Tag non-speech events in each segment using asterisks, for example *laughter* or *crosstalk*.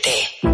Atrévete.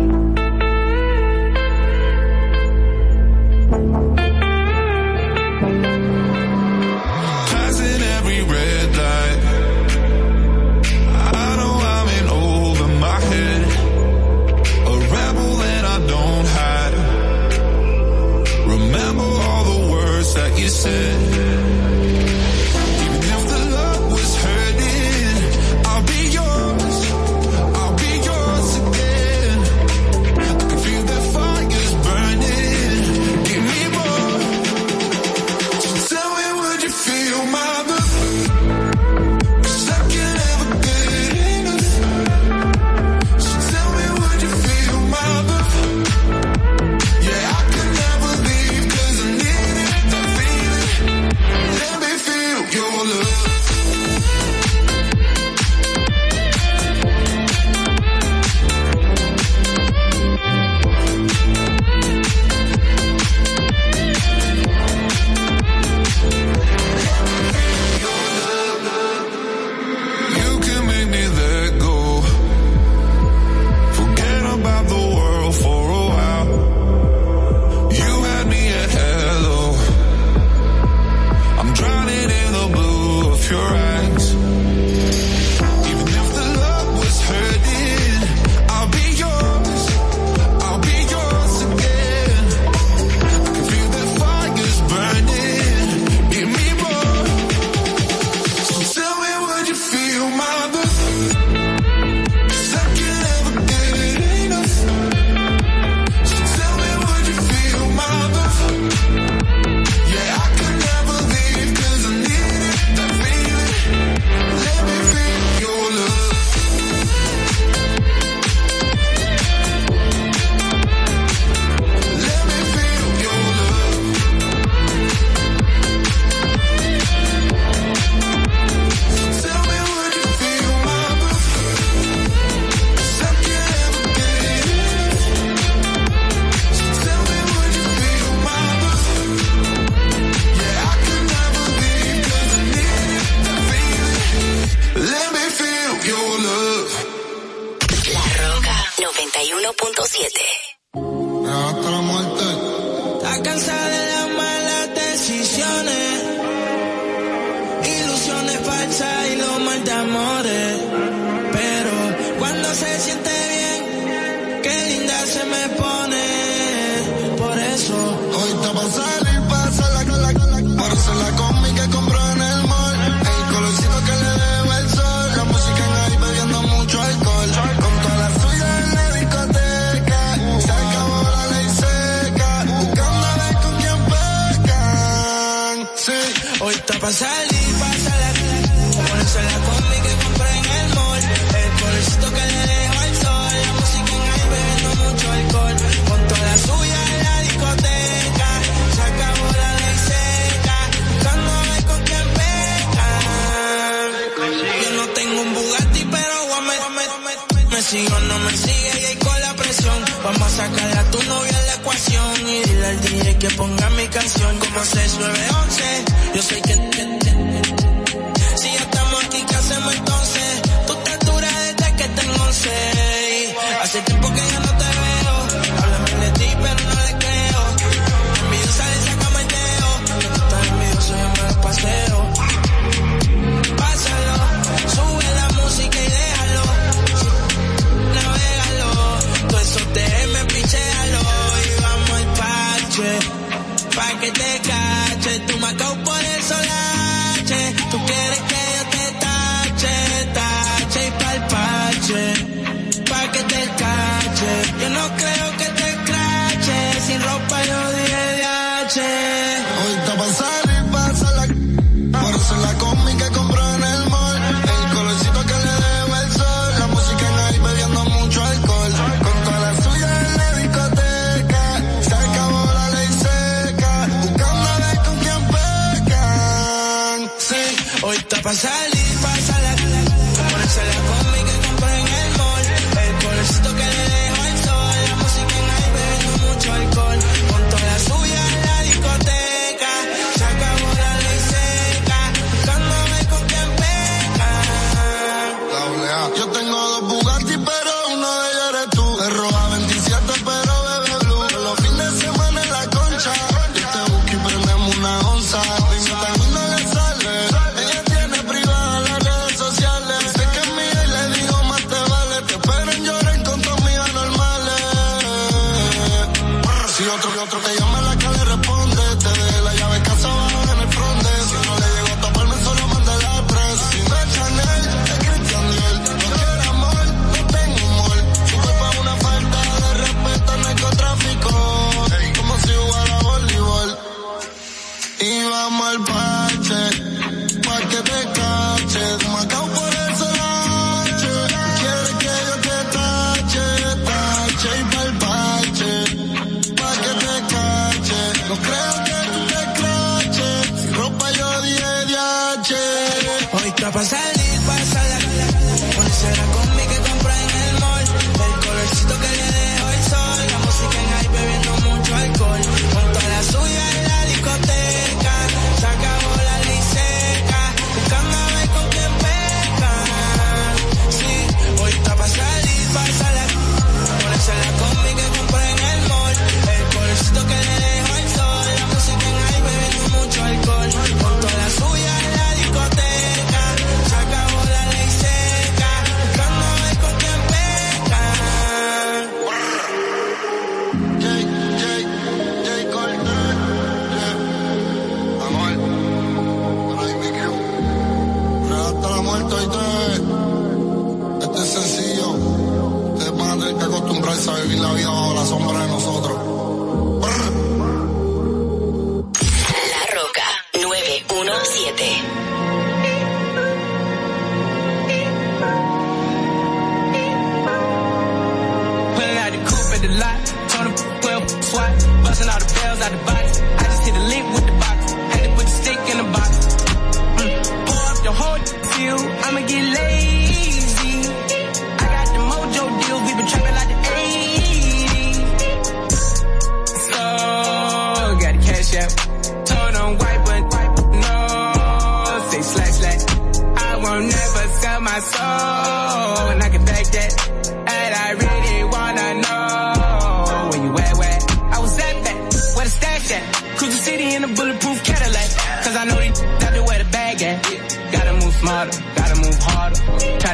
Hoy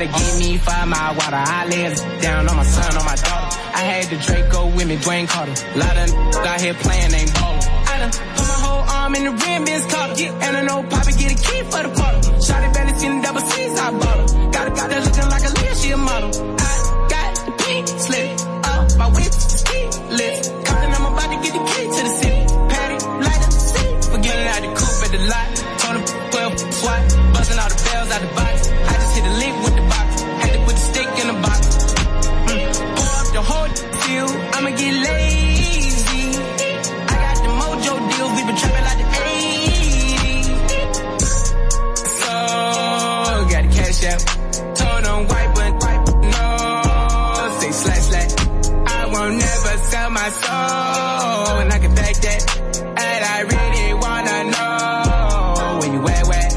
To give me five mile water. I it down on my son, on my daughter. I had the Draco with me, Dwayne Carter. Lot of out here playing, ain't ballin'. I done put my whole arm in the rim, Ben's caught And I know Poppy get a key for the quarter. Shotty Benny seen the double C's, I bought her. Got a got that looking like a Leah, she a model. I got the pink slip up, my whip is keyless. Compton, I'm about to get the key to the city. Patty, light up the city. Forgetting out the coupe at the lot. Him 12 swat, buzzing all the bells out the box. I just hit a lick with the get lazy. I got the mojo deals. We been trapping like the 80s. So, got the cash out. Told them white, but no. Say slash slash. I won't never sell my soul. And I can back that. And I really wanna know where you at, where?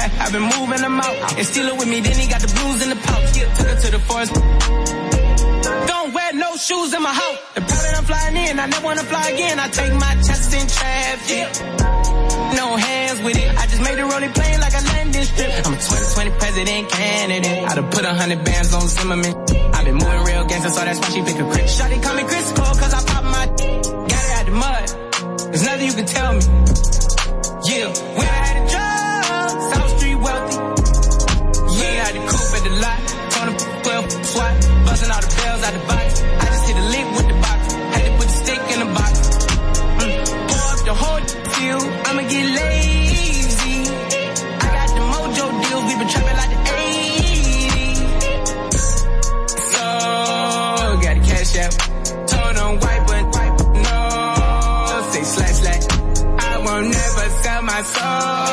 *laughs* I've been moving them out and steal it with me. Then he got the blues in the pouch. Yeah, took her to the forest. Shoes in my house. The that I'm flying in, I never wanna fly again. I take my chances in traffic. No hands with it. I just made the rolling plane like a landing strip. I'm a 2020 president candidate. I done put a hundred bands on Zimmerman. I've been moving real gangster, so that's why she pick a crit. Shawty call me Chris Cole, cause I pop my got it out the mud. There's nothing you can tell me. Yeah, when I had the drugs, South Street wealthy. Yeah, I had the coupe at the lot. Told him 12 swat, buzzing all the bells out the box. My soul.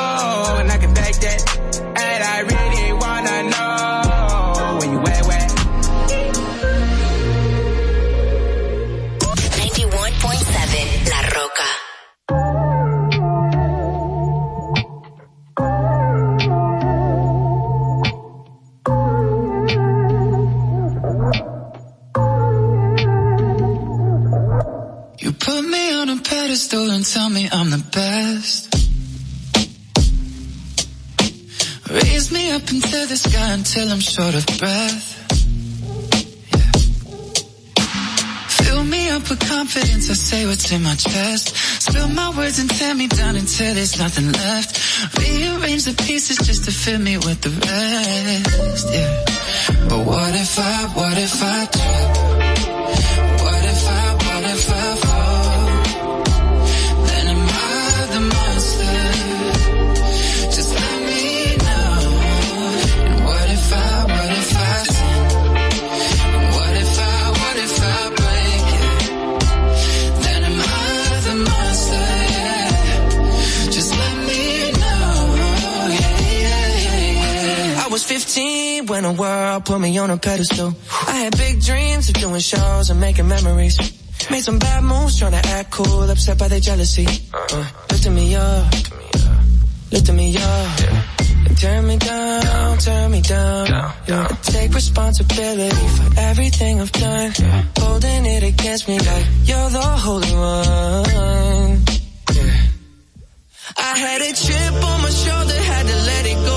Until I'm short of breath. Yeah. Fill me up with confidence, I say what's in my chest. Spill my words and tear me down until there's nothing left. Rearrange the pieces just to fill me with the rest, yeah. But what if I, what if I trip? When the world put me on a pedestal. I had big dreams of doing shows and making memories. Made some bad moves trying to act cool, upset by their jealousy. Uh, lifting me up, lifting me up. Turn me down, turn me down. Yeah. I take responsibility for everything I've done. Holding it against me like you're the holy one. Yeah. I had a chip on my shoulder, had to let it go.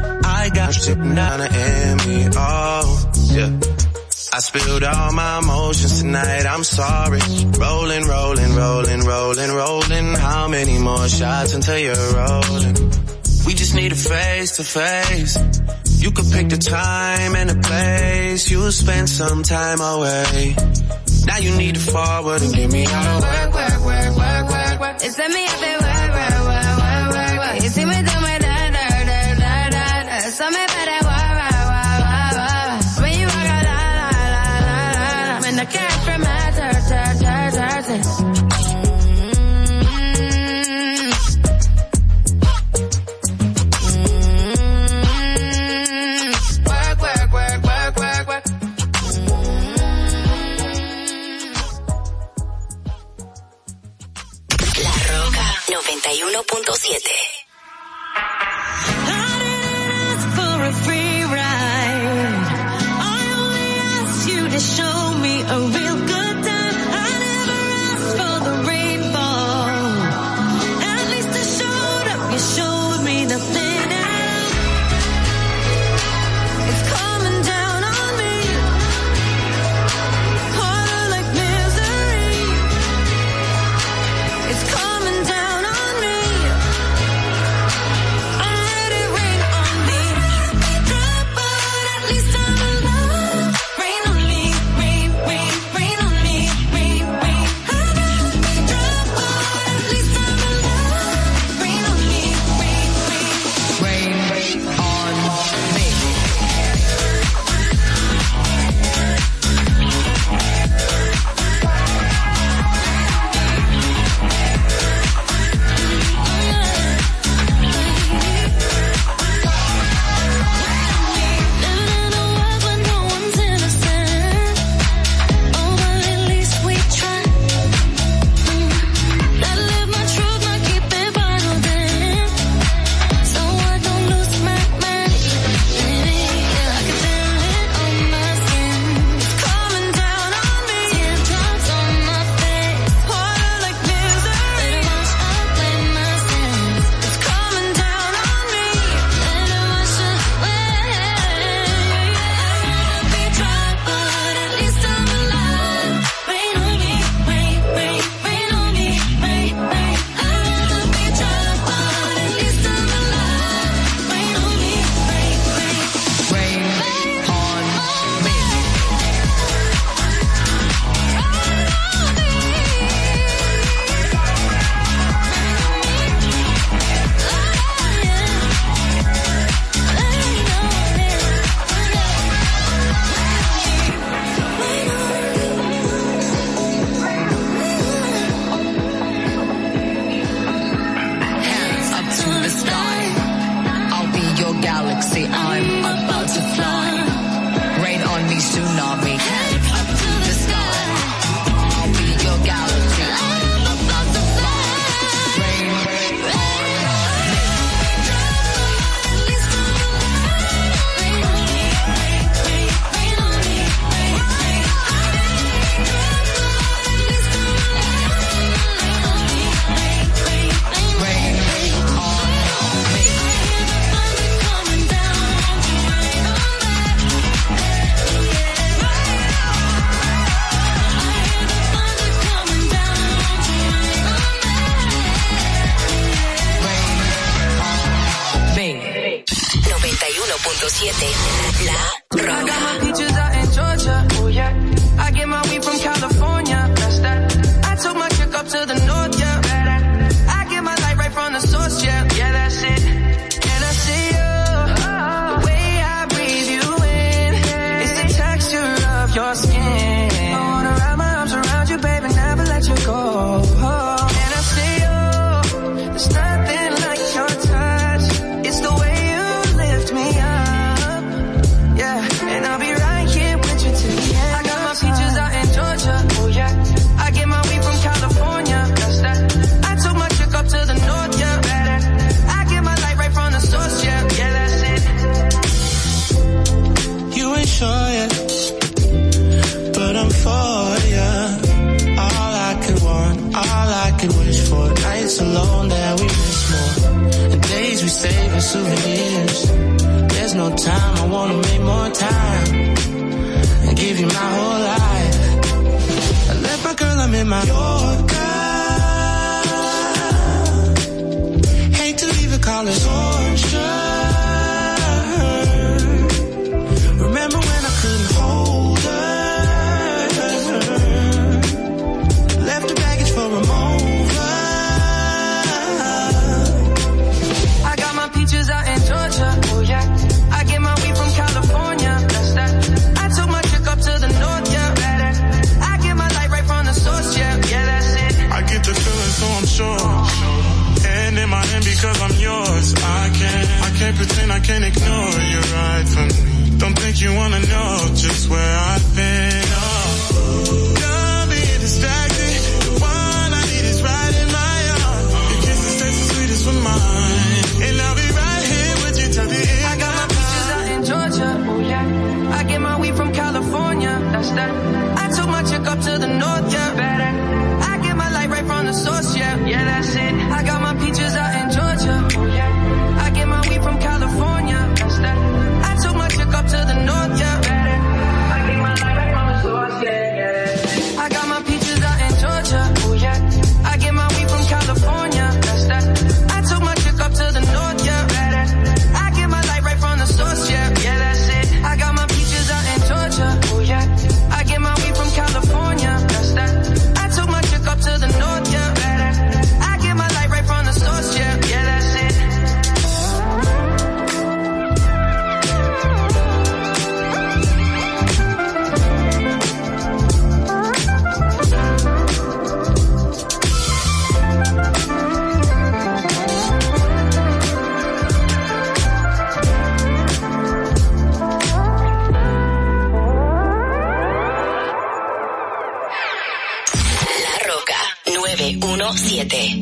got and me. Oh, yeah. I spilled all my emotions tonight, I'm sorry. Rolling, rolling, rolling, rolling, rolling. How many more shots until you're rolling? We just need a face to face. You could pick the time and the place. You'll spend some time away. Now you need to forward and give me all work, work, work, work, work, work. It's me up work, work, work, work, work, work. You see me doing can't from my All I can wish for nights alone that we miss more. the days we save as souvenirs. There's no time, I wanna make more time. And give you my whole life. I left my girl, I'm in my Yorker. Hate to leave a call it torture. pretend I can't ignore you right from me. Don't think you wanna know just where I 7.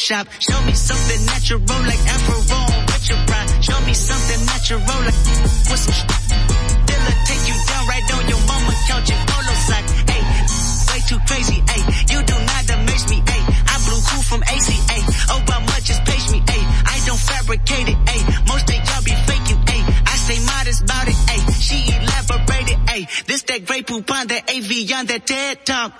Photoshop. Show me something natural like Afro with your pride. Show me something natural like What's some They'll take you down right on your mama couch and polo sock. Hey, way too crazy. Hey, you do not amaze me. Hey, I blew cool from A.C. ACA. Oh, how much is page me? Hey, I don't fabricate it. Hey, most of y'all be faking. Hey, I stay modest about it. Hey, she elaborated. Hey, this that great poupon, that AV on that TED talk.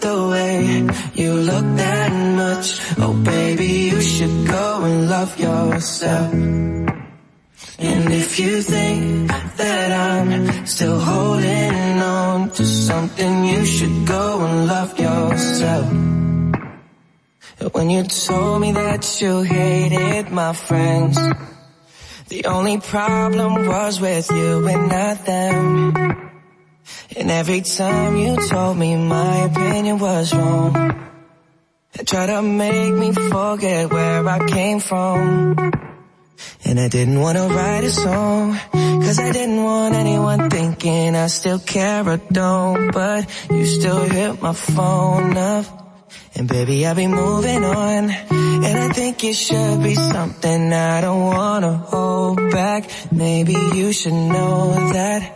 the way you look that much, oh baby, you should go and love yourself. And if you think that I'm still holding on to something, you should go and love yourself. When you told me that you hated my friends, the only problem was with you and not them. And every time you told me my opinion was wrong, and tried to make me forget where I came from. And I didn't wanna write a song, cause I didn't want anyone thinking I still care or don't, but you still hit my phone up. And baby, I'll be moving on. And I think it should be something I don't wanna hold back. Maybe you should know that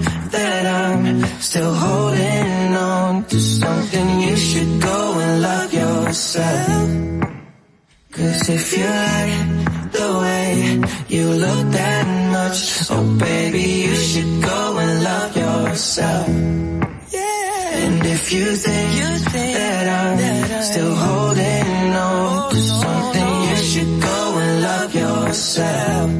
that I'm still holding on to something, you should go and love yourself. Cause if you like the way you look that much, oh baby, you should go and love yourself. And if you think, that I'm still holding on to something, you should go and love yourself.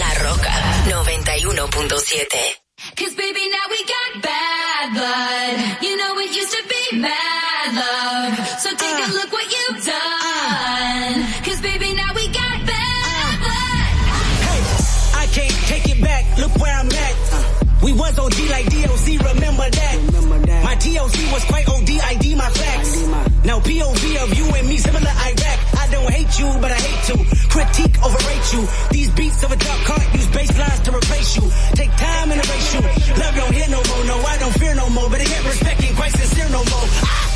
La Roca 91.7. Cause baby now we got bad blood. You know it used to be mad love. So take a uh. look what you've uh. done. Cause baby now we got bad uh. blood. I can't take it back. Look where I'm at. We was OG like DOC, remember that. My TLC was quite OD, ID my facts. Now POV of you and me, similar Iraq. I don't hate you, but I hate to critique, overrate you. These beats of a dark cart use bass lines to replace you. Take time and erase you. Love don't hit no more, no, I don't fear no more, but I get respect ain't quite sincere no more. It's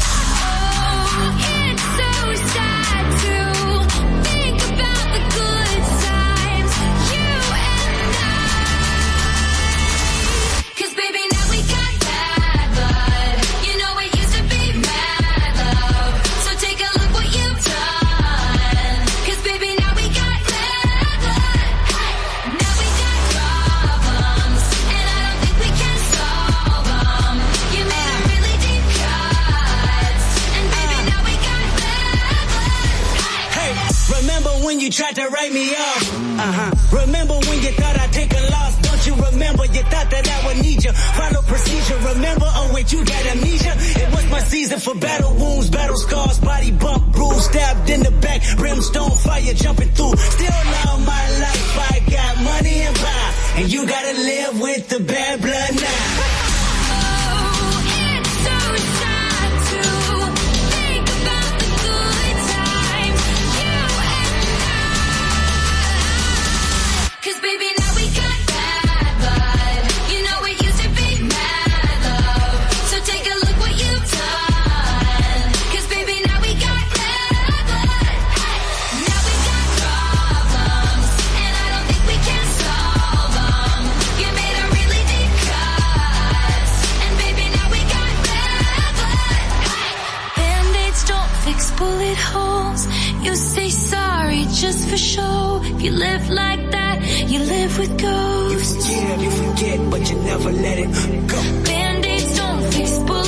tried to write me off. Uh-huh. Remember when you thought I'd take a loss? Don't you remember? You thought that I would need you. Follow procedure. Remember? Oh wait, you got amnesia. It was my season for battle wounds, battle scars, body bump, bruise, stabbed in the back, brimstone fire jumping through. Still love my life. I got money and power, and you gotta live with the bad blood now. Say sorry just for show If you live like that, you live with ghosts You forgive, you forget, but you never let it go. Band-aids don't fix bullet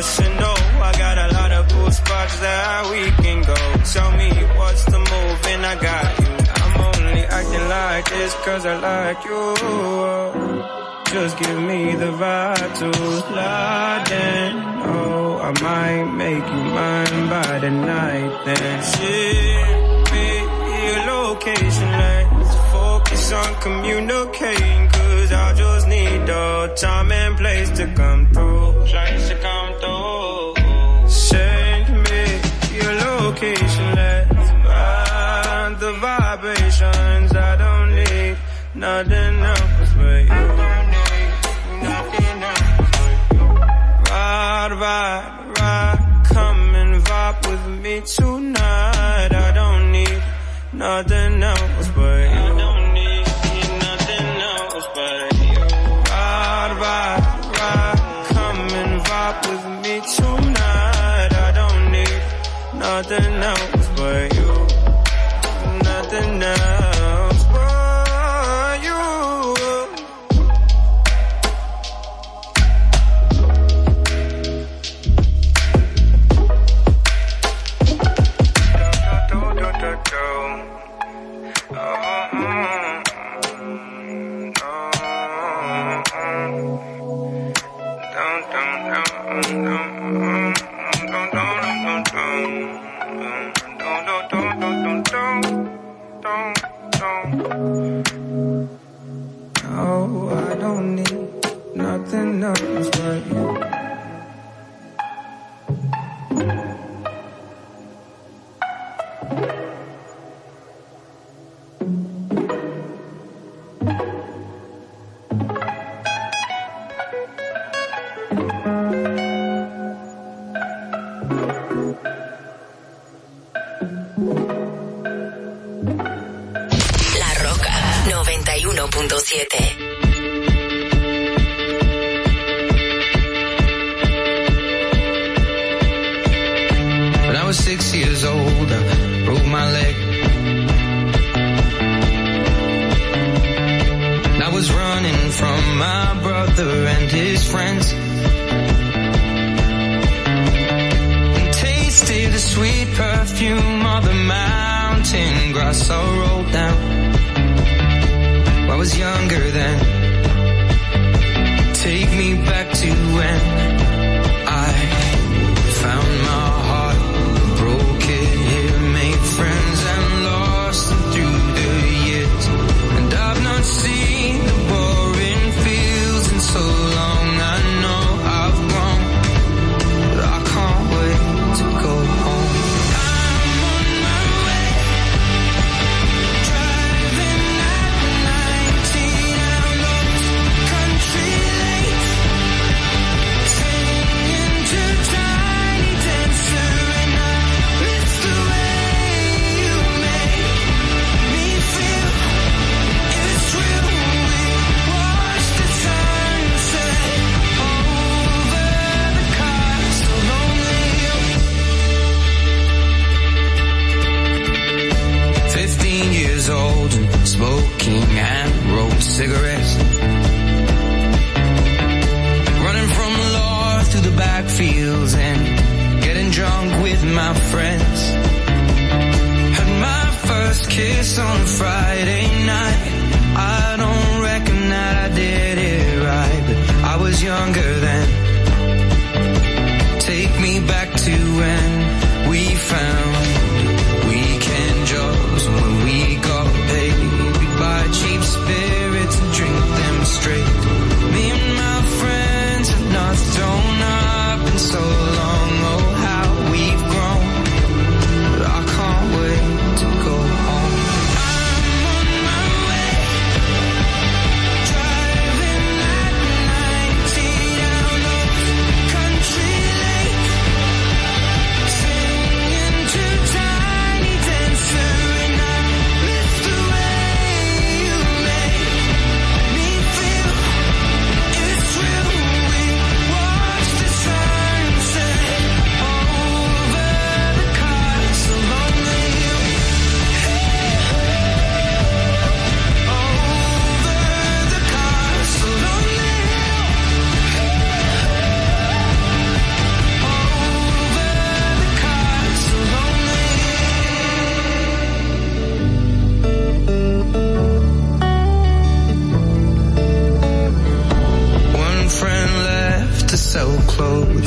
Personal. I got a lot of cool spots that we can go. Tell me what's the move and I got you. I'm only acting like this cause I like you. Just give me the vibe to slide in. Oh, I might make you mine by the night then. Send me your location, let's focus on communicating. Cause I just need the time and place to come through. Place to come through. Send me your location, let's find the vibrations. I don't need nothing else but you. Nothing else but you. Ride, ride, ride, come and vibe with me tonight. I don't need nothing else 91.7. When I was six years old, I broke my leg. And I was running from my brother and his friends. And tasted the sweet perfume of the mountain grass I rolled down. Younger then. Take me back to when my friends. Had my first kiss on a Friday night. I don't reckon that I did it right, but I was younger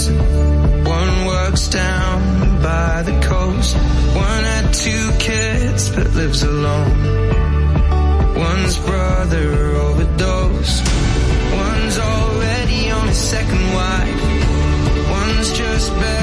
One works down by the coast. One had two kids but lives alone. One's brother overdosed. One's already on his second wife. One's just barely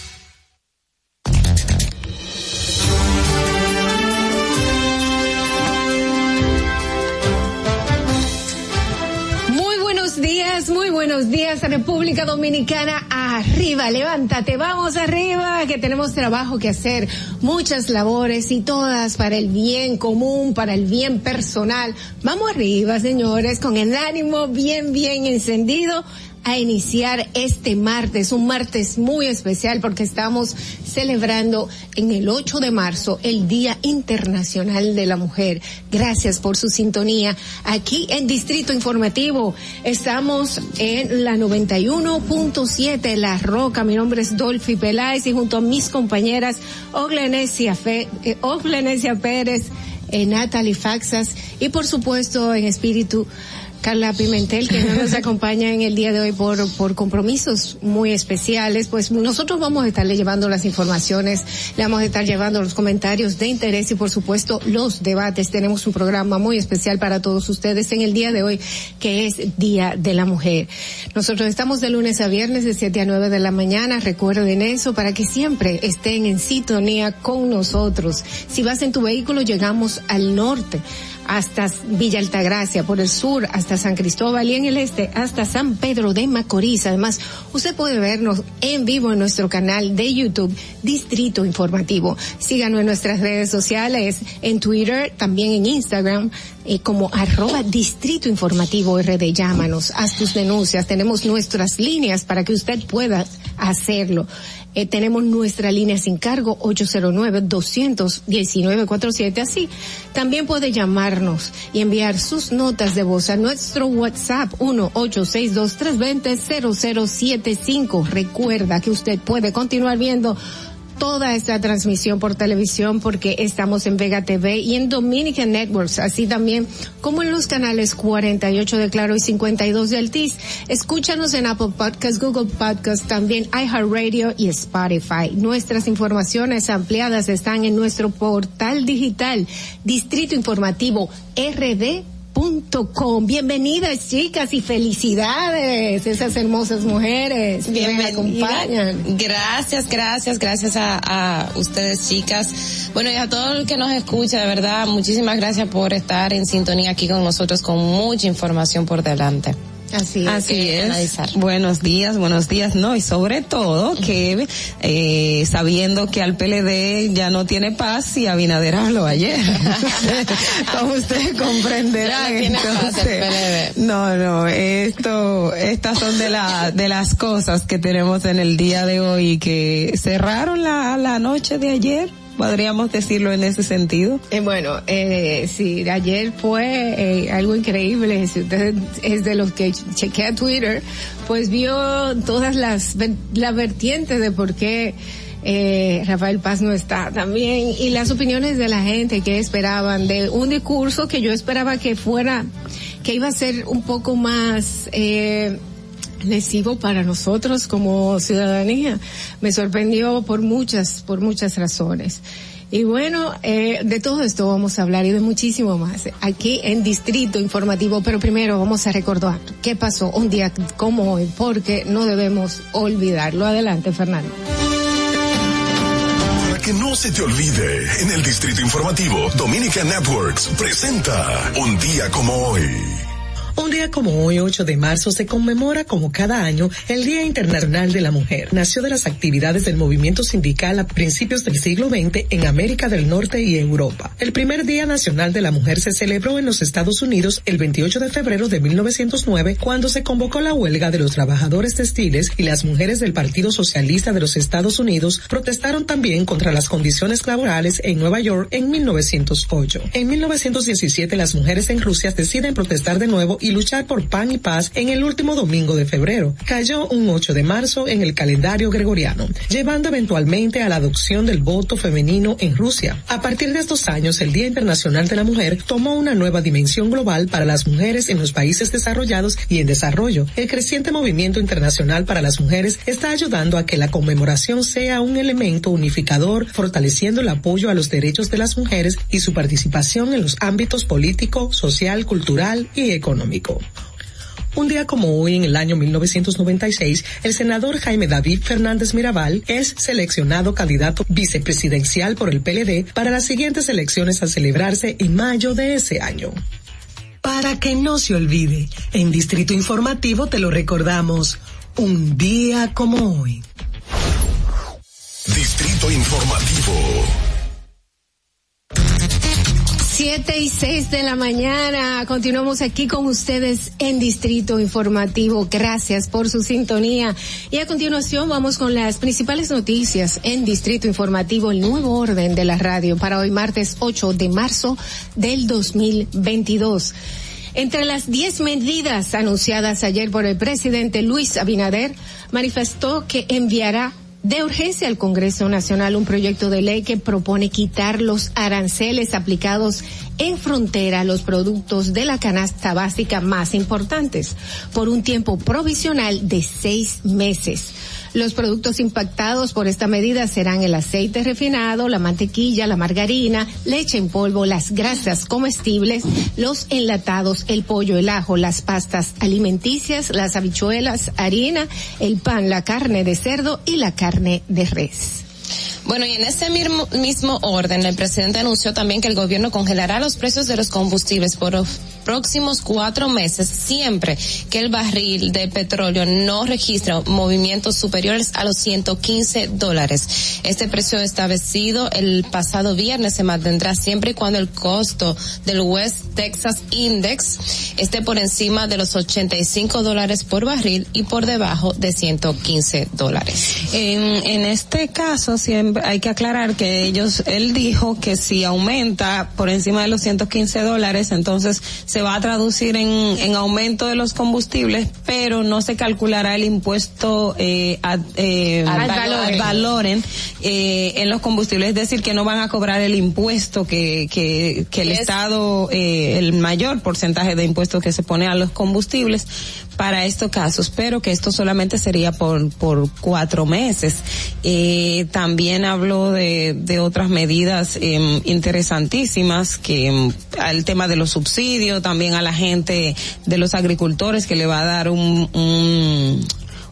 Buenos días República Dominicana. Arriba, levántate, vamos arriba, que tenemos trabajo que hacer, muchas labores y todas para el bien común, para el bien personal. Vamos arriba, señores, con el ánimo bien, bien encendido a iniciar este martes, un martes muy especial porque estamos celebrando en el 8 de marzo el Día Internacional de la Mujer. Gracias por su sintonía. Aquí en Distrito Informativo estamos en la 91.7 La Roca. Mi nombre es Dolphy Peláez y junto a mis compañeras Oglenesia, Fe, eh, Pérez, eh, Natalie Faxas y por supuesto en espíritu Carla Pimentel, que no nos *laughs* acompaña en el día de hoy por, por compromisos muy especiales, pues nosotros vamos a estarle llevando las informaciones, le vamos a estar llevando los comentarios de interés y por supuesto los debates. Tenemos un programa muy especial para todos ustedes en el día de hoy, que es Día de la Mujer. Nosotros estamos de lunes a viernes de 7 a 9 de la mañana, recuerden eso, para que siempre estén en sintonía con nosotros. Si vas en tu vehículo, llegamos al norte hasta Villa Altagracia, por el sur hasta San Cristóbal y en el este hasta San Pedro de Macorís. Además, usted puede vernos en vivo en nuestro canal de YouTube Distrito Informativo. Síganos en nuestras redes sociales, en Twitter, también en Instagram, eh, como arroba Distrito Informativo RD. Llámanos, haz tus denuncias. Tenemos nuestras líneas para que usted pueda hacerlo. Eh, tenemos nuestra línea sin cargo 809-219-47. Así, también puede llamarnos y enviar sus notas de voz a nuestro WhatsApp 1-862-320-0075. Recuerda que usted puede continuar viendo toda esta transmisión por televisión porque estamos en Vega TV y en Dominican Networks, así también como en los canales 48 de Claro y 52 de Altiz. Escúchanos en Apple Podcasts, Google Podcasts, también iHeartRadio y Spotify. Nuestras informaciones ampliadas están en nuestro portal digital Distrito Informativo RD com. Bienvenidas chicas y felicidades, esas hermosas mujeres que me acompañan. Gracias, gracias, gracias a, a ustedes chicas. Bueno, y a todo el que nos escucha, de verdad, muchísimas gracias por estar en sintonía aquí con nosotros con mucha información por delante. Así es. Así es. analizar. Buenos días, buenos días, no, y sobre todo que eh, sabiendo que al PLD ya no tiene paz y Abinader *laughs* habló ayer. *laughs* Como ustedes comprenderán. No entonces, no, no, esto, estas son de la, de las cosas que tenemos en el día de hoy que cerraron la, la noche de ayer. Podríamos decirlo en ese sentido. Eh, bueno, eh, sí, ayer fue eh, algo increíble. Si usted es de los que chequea Twitter, pues vio todas las, las vertientes de por qué eh, Rafael Paz no está también, y las opiniones de la gente que esperaban de un discurso que yo esperaba que fuera, que iba a ser un poco más, eh, lesivo para nosotros como ciudadanía. Me sorprendió por muchas, por muchas razones. Y bueno, eh, de todo esto vamos a hablar y de muchísimo más aquí en Distrito Informativo. Pero primero vamos a recordar qué pasó un día como hoy, porque no debemos olvidarlo. Adelante, Fernando. Para que no se te olvide, en el Distrito Informativo, Dominica Networks presenta Un día como hoy. Un día como hoy, 8 de marzo, se conmemora como cada año el Día Internacional de la Mujer. Nació de las actividades del movimiento sindical a principios del siglo XX en América del Norte y Europa. El primer Día Nacional de la Mujer se celebró en los Estados Unidos el 28 de febrero de 1909 cuando se convocó la huelga de los trabajadores textiles y las mujeres del Partido Socialista de los Estados Unidos protestaron también contra las condiciones laborales en Nueva York en 1908. En 1917 las mujeres en Rusia deciden protestar de nuevo y luchar por pan y paz en el último domingo de febrero. Cayó un 8 de marzo en el calendario gregoriano, llevando eventualmente a la adopción del voto femenino en Rusia. A partir de estos años, el Día Internacional de la Mujer tomó una nueva dimensión global para las mujeres en los países desarrollados y en desarrollo. El creciente movimiento internacional para las mujeres está ayudando a que la conmemoración sea un elemento unificador, fortaleciendo el apoyo a los derechos de las mujeres y su participación en los ámbitos político, social, cultural y económico. Un día como hoy, en el año 1996, el senador Jaime David Fernández Mirabal es seleccionado candidato vicepresidencial por el PLD para las siguientes elecciones a celebrarse en mayo de ese año. Para que no se olvide, en Distrito Informativo te lo recordamos, un día como hoy. Distrito Informativo. Siete y seis de la mañana. Continuamos aquí con ustedes en Distrito Informativo. Gracias por su sintonía. Y a continuación vamos con las principales noticias en Distrito Informativo, el nuevo orden de la radio para hoy martes 8 de marzo del 2022. Entre las 10 medidas anunciadas ayer por el presidente Luis Abinader, manifestó que enviará de urgencia al Congreso Nacional un proyecto de ley que propone quitar los aranceles aplicados en frontera a los productos de la canasta básica más importantes por un tiempo provisional de seis meses. Los productos impactados por esta medida serán el aceite refinado, la mantequilla, la margarina, leche en polvo, las grasas comestibles, los enlatados, el pollo, el ajo, las pastas alimenticias, las habichuelas, harina, el pan, la carne de cerdo y la carne de res. Bueno, y en ese mismo, mismo orden, el presidente anunció también que el gobierno congelará los precios de los combustibles por los próximos cuatro meses, siempre que el barril de petróleo no registre movimientos superiores a los 115 dólares. Este precio establecido el pasado viernes se mantendrá siempre y cuando el costo del West Texas Index esté por encima de los 85 dólares por barril y por debajo de 115 dólares. En, en este caso siempre hay que aclarar que ellos, él dijo que si aumenta por encima de los 115 dólares, entonces se va a traducir en, en aumento de los combustibles, pero no se calculará el impuesto eh, ad- eh, Al valoren. valoren, eh, en los combustibles, es decir, que no van a cobrar el impuesto que, que, que el Es- Estado, eh, el mayor porcentaje de impuestos que se pone a los combustibles para estos casos, pero que esto solamente sería por, por cuatro meses. Eh, también habló de, de otras medidas em, interesantísimas, que em, al tema de los subsidios, también a la gente de los agricultores que le va a dar un, un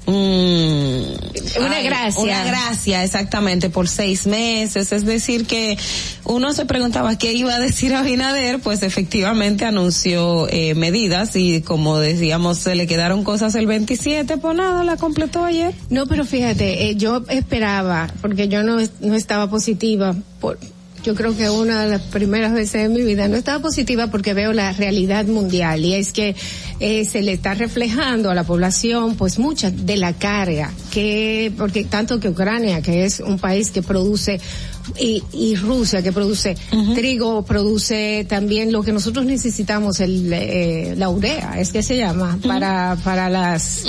un- Una gracia. Una gracia, exactamente, por seis meses. Es decir, que uno se preguntaba qué iba a decir Abinader, pues efectivamente anunció eh, medidas y como decíamos, se le quedaron cosas el 27, pues nada, la completó ayer. No, pero fíjate, eh, yo esperaba, porque yo no, no estaba positiva, por, yo creo que una de las primeras veces en mi vida no estaba positiva porque veo la realidad mundial y es que eh, se le está reflejando a la población pues mucha de la carga que, porque tanto que Ucrania, que es un país que produce y, y Rusia que produce trigo, produce también lo que nosotros necesitamos, el, eh, la urea, es que se llama, para, para las,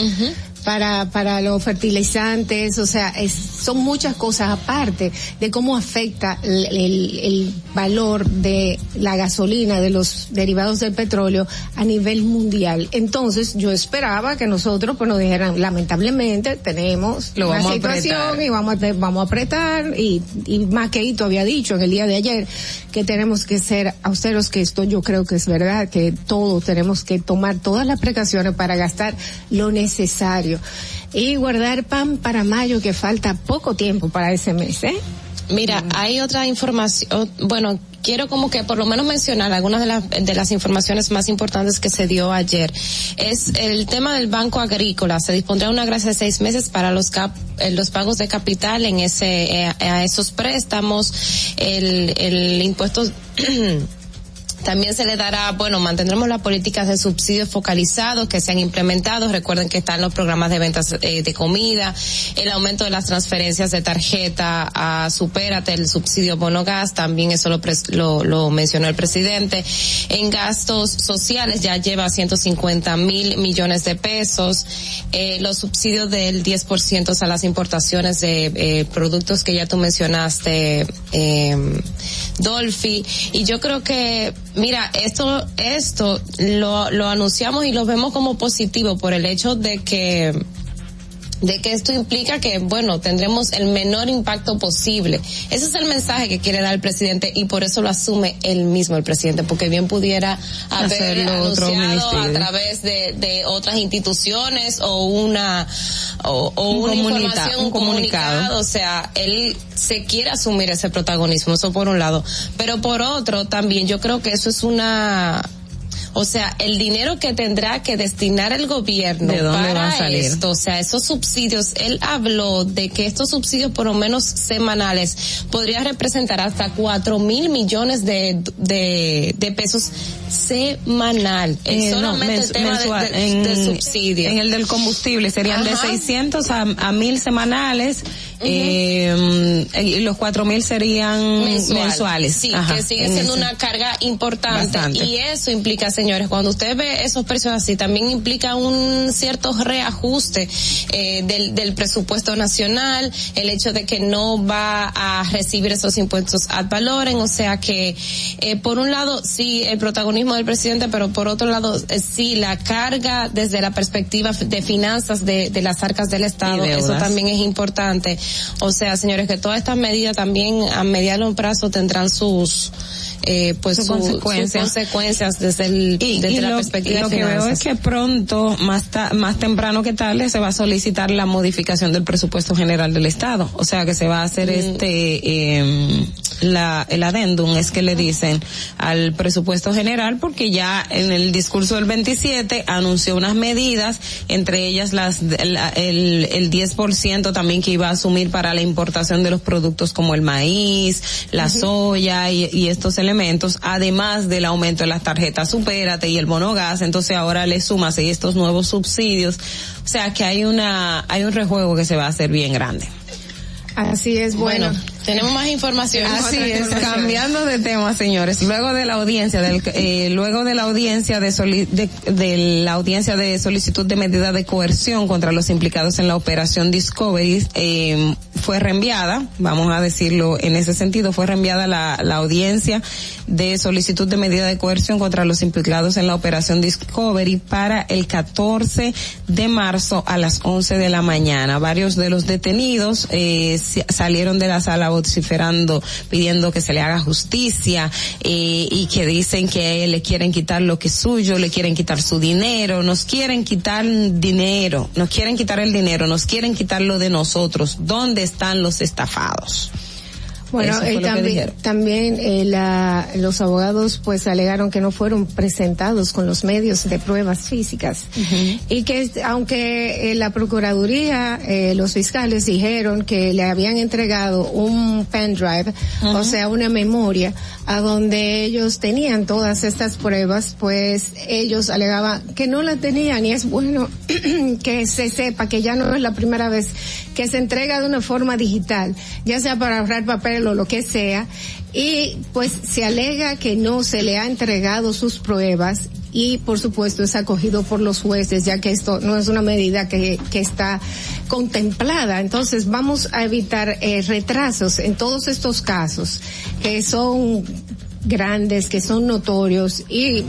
para, para los fertilizantes, o sea, es- son muchas cosas aparte de cómo afecta el, el- el valor de la gasolina, de los derivados del petróleo a nivel mundial. Entonces, yo esperaba que nosotros pues nos dijeran, lamentablemente tenemos Lo una situación y vamos a, vamos a apretar y, y más que Ito había dicho en el día de ayer que tenemos que ser austeros, que esto yo creo que es verdad, que todos tenemos que tomar todas las precauciones para gastar lo necesario y guardar pan para mayo que falta poco tiempo para ese mes, ¿eh? Mira, hay otra información, bueno, quiero como que por lo menos mencionar algunas de, las de las informaciones más importantes que se dio ayer. Es el tema del Banco Agrícola. Se dispondrá una gracia de seis meses para los cap- eh, los pagos de capital en ese, eh, a esos préstamos. El, el impuesto *clears throat* También se le dará, bueno, mantendremos las políticas de subsidios focalizados que se han implementado. Recuerden que están los programas de ventas eh, de comida, el aumento de las transferencias de tarjeta a Supérate, el subsidio bono gas, también eso lo, lo, lo mencionó el presidente. En gastos sociales ya lleva 150 mil millones de pesos. Eh, los subsidios del 10% a las importaciones de eh, productos que ya tú mencionaste, eh, Dolphy. Y yo creo que, mira, esto, esto lo, lo anunciamos y lo vemos como positivo por el hecho de que de que esto implica que, bueno, tendremos el menor impacto posible. Ese es el mensaje que quiere dar el presidente y por eso lo asume él mismo el presidente, porque bien pudiera haber anunciado a través de, de otras instituciones o una o, o Un una información, un comunicado. o sea, él se quiere asumir ese protagonismo, eso por un lado, pero por otro también yo creo que eso es una o sea, el dinero que tendrá que destinar el gobierno ¿De dónde para va a salir? esto, o sea, esos subsidios, él habló de que estos subsidios por lo menos semanales podría representar hasta cuatro mil millones de, de, de pesos semanal. Eh, no, solamente mens- el tema mensual. de, en, de subsidio. En el del combustible serían de Ajá. 600 a, a 1000 semanales eh, y los 4000 serían Mensual. mensuales. Sí, Ajá, que sigue en siendo una carga importante. Bastante. Y eso implica, señores, cuando usted ve esos precios así, también implica un cierto reajuste eh, del, del presupuesto nacional, el hecho de que no va a recibir esos impuestos ad valorem, o sea que, eh, por un lado, sí, el protagonismo del presidente, pero por otro lado, eh, sí, la carga desde la perspectiva de finanzas de, de las arcas del Estado, eso también es importante. O sea, señores, que todas estas medidas también a mediano plazo tendrán sus eh, pues Sus su- consecuencias. sus consecuencias desde el desde y la lo, perspectiva lo de que veo es que pronto, más ta- más temprano que tarde, se va a solicitar la modificación del presupuesto general del Estado. O sea que se va a hacer Mm. este eh, la el adendum es que le dicen al presupuesto general porque ya en el discurso del 27 anunció unas medidas, entre ellas las la- el el 10% también que iba a asumir para la importación de los productos como el maíz, la soya y, y estos elementos, además del aumento de las tarjetas Supérate y el bono gas, entonces ahora le sumas ahí estos nuevos subsidios, o sea que hay una hay un rejuego que se va a hacer bien grande. Así es, bueno. Bueno, tenemos más información. Así es, información. cambiando de tema, señores. Luego de la audiencia del, eh, luego de la audiencia de, soli- de, de la audiencia de solicitud de medida de coerción contra los implicados en la operación Discovery, eh, fue reenviada, vamos a decirlo en ese sentido, fue reenviada la, la audiencia de solicitud de medida de coerción contra los implicados en la operación Discovery para el 14 de marzo a las 11 de la mañana. Varios de los detenidos eh, salieron de la sala vociferando, pidiendo que se le haga justicia eh, y que dicen que le quieren quitar lo que es suyo, le quieren quitar su dinero, nos quieren quitar dinero, nos quieren quitar el dinero, nos quieren quitar lo de nosotros. ¿Dónde están los estafados? Bueno, eh, también, también eh, la- los abogados pues alegaron que no fueron presentados con los medios de pruebas físicas. Y que aunque eh, la procuraduría, eh, los fiscales dijeron que le habían entregado un pendrive, o sea, una memoria a donde ellos tenían todas estas pruebas, pues ellos alegaban que no la tenían. Y es bueno *clears throat* que se sepa que ya no es la primera vez que se entrega de una forma digital, ya sea para ahorrar papel o lo que sea, y pues se alega que no se le ha entregado sus pruebas y por supuesto es acogido por los jueces ya que esto no es una medida que, que está contemplada. Entonces vamos a evitar eh, retrasos en todos estos casos que son grandes, que son notorios y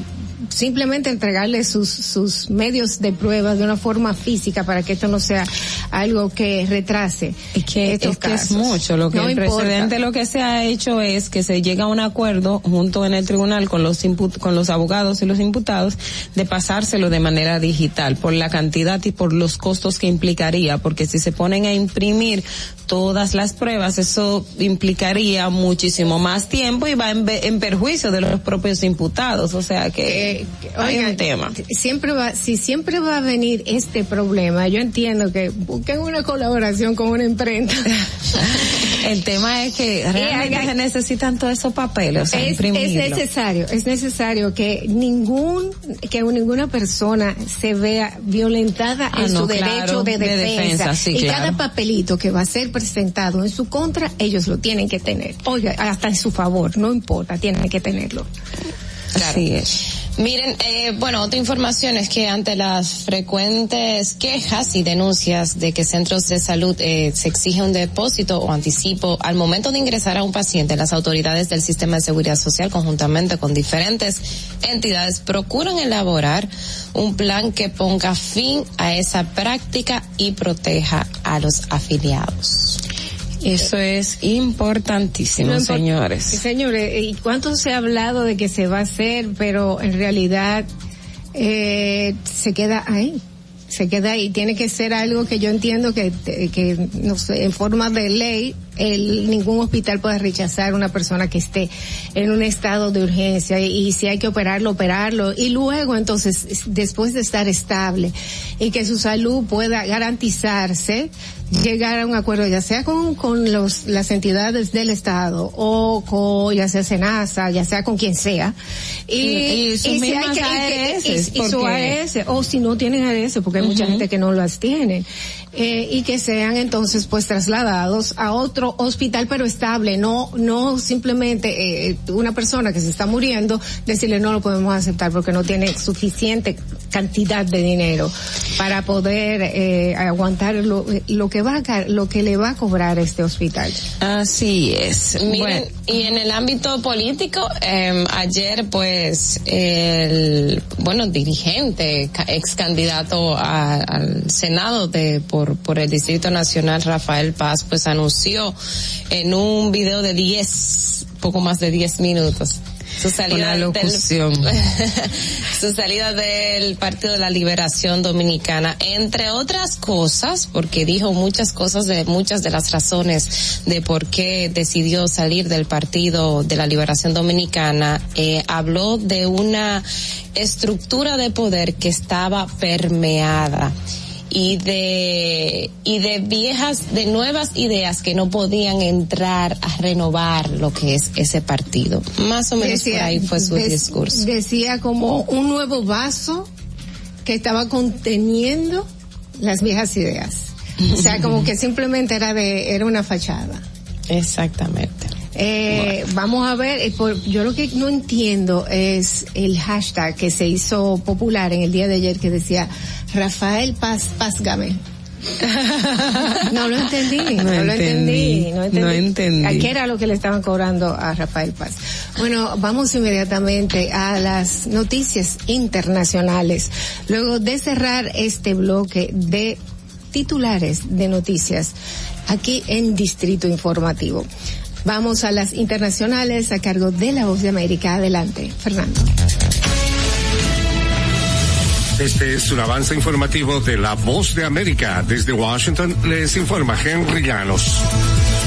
simplemente entregarle sus, sus medios de prueba de una forma física para que esto no sea algo que retrase que, estos es que es mucho. Lo que No el importa. lo que se ha hecho es que se llega a un acuerdo junto en el tribunal con los imput- con los abogados y los imputados de pasárselo de manera digital por la cantidad y por los costos que implicaría, porque si se ponen a imprimir todas las pruebas, eso implicaría muchísimo más tiempo y va en, en perjuicio de los propios imputados. O sea que hay Oigan, un tema. Siempre va, si siempre va a venir este problema, yo entiendo que busquen una colaboración con una imprenta. *laughs* El tema es que realmente se necesitan todos esos papeles, o sea, es, necesario, es necesario que ningún, que ninguna persona se vea violentada Ah, en no, su claro, derecho de de defensa. sí, y claro. cada papelito que va a ser presentado en su contra, ellos lo tienen que tener. Oiga, hasta en su favor, no importa, tienen que tenerlo. Así es. Miren, eh, bueno, otra información es que ante las frecuentes quejas y denuncias de que centros de salud eh, se exige un depósito o anticipo al momento de ingresar a un paciente, las autoridades del sistema de seguridad social, conjuntamente con diferentes entidades, procuran elaborar un plan que ponga fin a esa práctica y proteja a los afiliados. Eso es importantísimo, No impor- señores. Sí, Señores, ¿y cuánto se ha hablado de que se va a hacer, pero en realidad eh, se queda ahí? Se queda ahí. Tiene que ser algo que yo entiendo que, que no sé, en forma de ley, el, ningún hospital puede rechazar a una persona que esté en un estado de urgencia y, y si hay que operarlo, operarlo. Y luego, entonces, es- después de estar estable y que su salud pueda garantizarse, llegar a un acuerdo, ya sea con, con los, las entidades del Estado o con, ya sea Senasa, ya sea con quien sea. Y, Y- y sus mismas y que- ARS, y- su porque- ARS, o si no tienen ARS, porque hay mucha gente que no las tiene. Eh, y que sean entonces pues trasladados a otro hospital pero estable, no, no simplemente eh, una persona que se está muriendo, decirle no lo podemos aceptar porque no tiene suficiente cantidad de dinero para poder eh, aguantar lo, lo que va a, lo que le va a cobrar este hospital. Así es. Miren, Bueno. y en el ámbito político, eh, ayer pues el, bueno, dirigente, ex candidato a- al Senado de, por, por el Distrito Nacional, Rafael Paz, pues anunció en un video de 10, poco más de 10 minutos, su salida locución. del, *laughs* su salida del Partido de la Liberación Dominicana, entre otras cosas, porque dijo muchas cosas de muchas de las razones de por qué decidió salir del Partido de la Liberación Dominicana, eh, habló de una estructura de poder que estaba permeada y de y de viejas de nuevas ideas que no podían entrar a renovar lo que es ese partido más o menos por ahí fue su discurso Decía como un nuevo vaso que estaba conteniendo las viejas ideas. O sea, como que simplemente era de, era una fachada. exactamente Eh, Vamos a ver, eh, por- yo lo que no entiendo es el hashtag que se hizo popular en el día de ayer que decía Rafael Paz Pazgame. *laughs* No lo entendí, no, No lo entendí, entendí, no entendí. no entendí. ¿A ¿Qué era lo que le estaban cobrando a Rafael Paz? Bueno, vamos inmediatamente a las noticias internacionales. Luego de cerrar este bloque de titulares de noticias aquí en Distrito Informativo. Vamos a las internacionales a cargo de la Voz de América. Adelante, Fernando. Este es un avance informativo de La Voz de América. Desde Washington les informa Henry Llanos.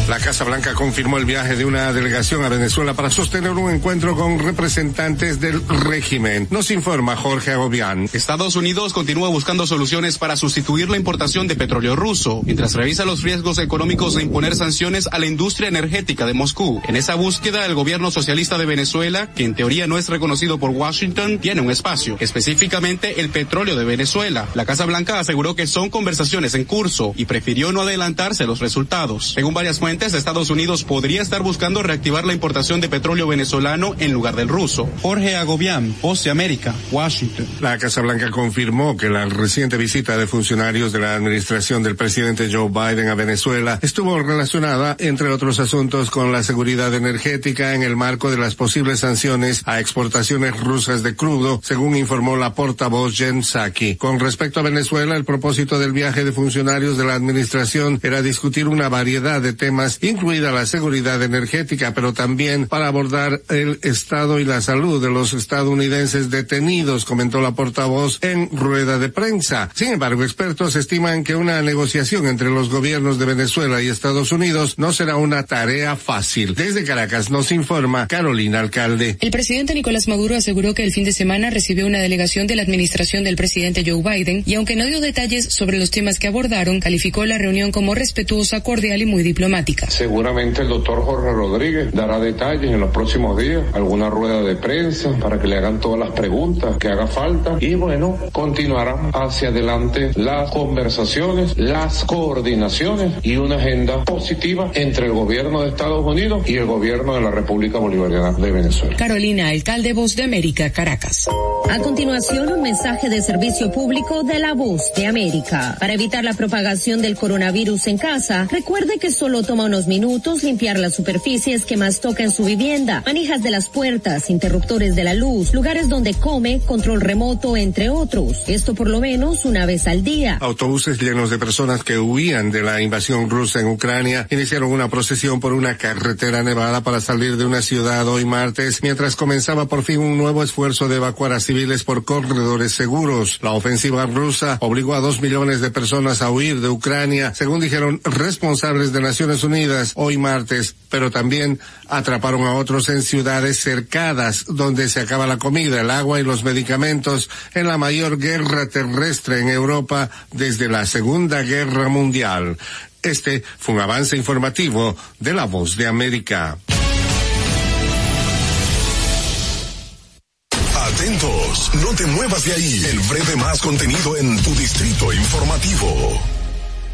La Casa Blanca confirmó el viaje de una delegación a Venezuela para sostener un encuentro con representantes del régimen. Nos informa Jorge Agobián. Estados Unidos continúa buscando soluciones para sustituir la importación de petróleo ruso, mientras revisa los riesgos económicos de imponer sanciones a la industria energética de Moscú. En esa búsqueda, el gobierno socialista de Venezuela, que en teoría no es reconocido por Washington, tiene un espacio, específicamente el petróleo de Venezuela. La Casa Blanca aseguró que son conversaciones en curso y prefirió no adelantarse los resultados. Según varias fuentes, Estados Unidos podría estar buscando reactivar la importación de petróleo venezolano en lugar del ruso. Jorge Agobián, de América, Washington. La Casa Blanca confirmó que la reciente visita de funcionarios de la administración del presidente Joe Biden a Venezuela estuvo relacionada, entre otros asuntos, con la seguridad energética en el marco de las posibles sanciones a exportaciones rusas de crudo, según informó la portavoz Jen Psaki. Con respecto a Venezuela, el propósito del viaje de funcionarios de la administración era discutir una variedad de temas, incluida la seguridad energética, pero también para abordar el estado y la salud de los estadounidenses detenidos, comentó la portavoz en rueda de prensa. Sin embargo, expertos estiman que una negociación entre los gobiernos de Venezuela y Estados Unidos no será una tarea fácil. Desde Caracas nos informa Carolina Alcalde. El presidente Nicolás Maduro aseguró que el fin de semana recibió una delegación de la administración del presidente Joe Biden y aunque no dio detalles sobre los temas que abordaron, calificó la reunión como respetuosa, cordial y muy diplomática. Seguramente el doctor Jorge Rodríguez dará detalles en los próximos días, alguna rueda de prensa para que le hagan todas las preguntas que haga falta y bueno, continuarán hacia adelante las conversaciones, las coordinaciones y una agenda positiva entre el gobierno de Estados Unidos y el gobierno de la República Bolivariana de Venezuela. Carolina, alcalde Voz de América, Caracas. A continuación, un mensaje de servicio público de la Voz de América. Para evitar la propagación del coronavirus en casa, recuerde que solo toma unos minutos limpiar las superficies que más toca en su vivienda, manijas de las puertas, interruptores de la luz, lugares donde come, control remoto, entre otros. Esto por lo menos una vez al día. Autobuses llenos de personas que huían de la invasión rusa en Ucrania iniciaron una procesión por una carretera nevada para salir de una ciudad hoy martes, mientras comenzaba por fin un nuevo esfuerzo de evacuar a civiles por corredores seguros. La ofensiva rusa obligó a dos millones de personas a huir de Ucrania, según dijeron responsables de Naciones Unidas hoy martes, pero también atraparon a otros en ciudades cercadas donde se acaba la comida, el agua y los medicamentos en la mayor guerra terrestre en Europa desde la Segunda Guerra Mundial. Este fue un avance informativo de La Voz de América. Atentos, no te muevas de ahí. El breve más contenido en tu distrito informativo.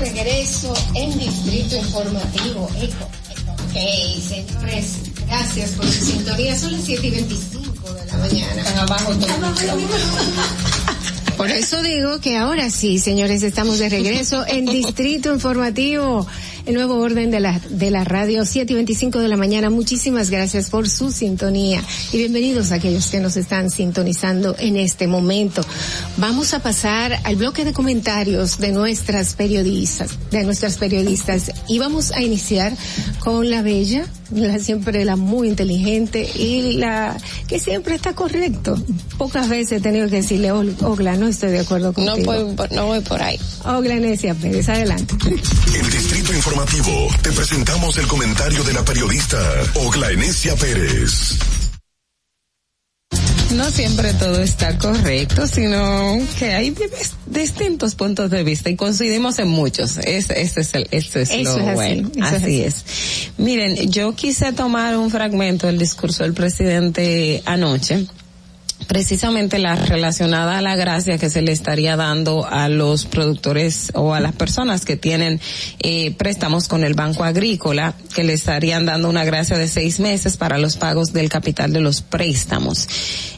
Regreso en Distrito Informativo Eco. Ok, señores, gracias por su sintonía. Son las 7 y 25 de la mañana. Están abajo Por eso digo que ahora sí, señores, estamos de regreso en Distrito Informativo, el nuevo orden de la, de la radio 7 y 25 de la mañana. Muchísimas gracias por su sintonía y bienvenidos a aquellos que nos están sintonizando en este momento. Vamos a pasar al bloque de comentarios de nuestras periodistas, de nuestras periodistas y vamos a iniciar con la bella, la siempre la muy inteligente y la que siempre está correcto. Pocas veces he tenido que decirle, "Ol- Ogla, no estoy de acuerdo No contigo. voy, por- no voy por ahí. Ogla Necia Pérez, adelante. En Distrito Informativo te presentamos el comentario de la periodista Ogla Enesia Pérez. No siempre todo está correcto, sino que hay distintos puntos de vista y coincidimos en muchos. Es, ese es el, eso es Eso lo es bueno. así. es. Miren, yo quise tomar un fragmento del discurso del presidente anoche precisamente la relacionada a la gracia que se le estaría dando a los productores o a las personas que tienen eh, préstamos con el Banco Agrícola, que le estarían dando una gracia de seis meses para los pagos del capital de los préstamos.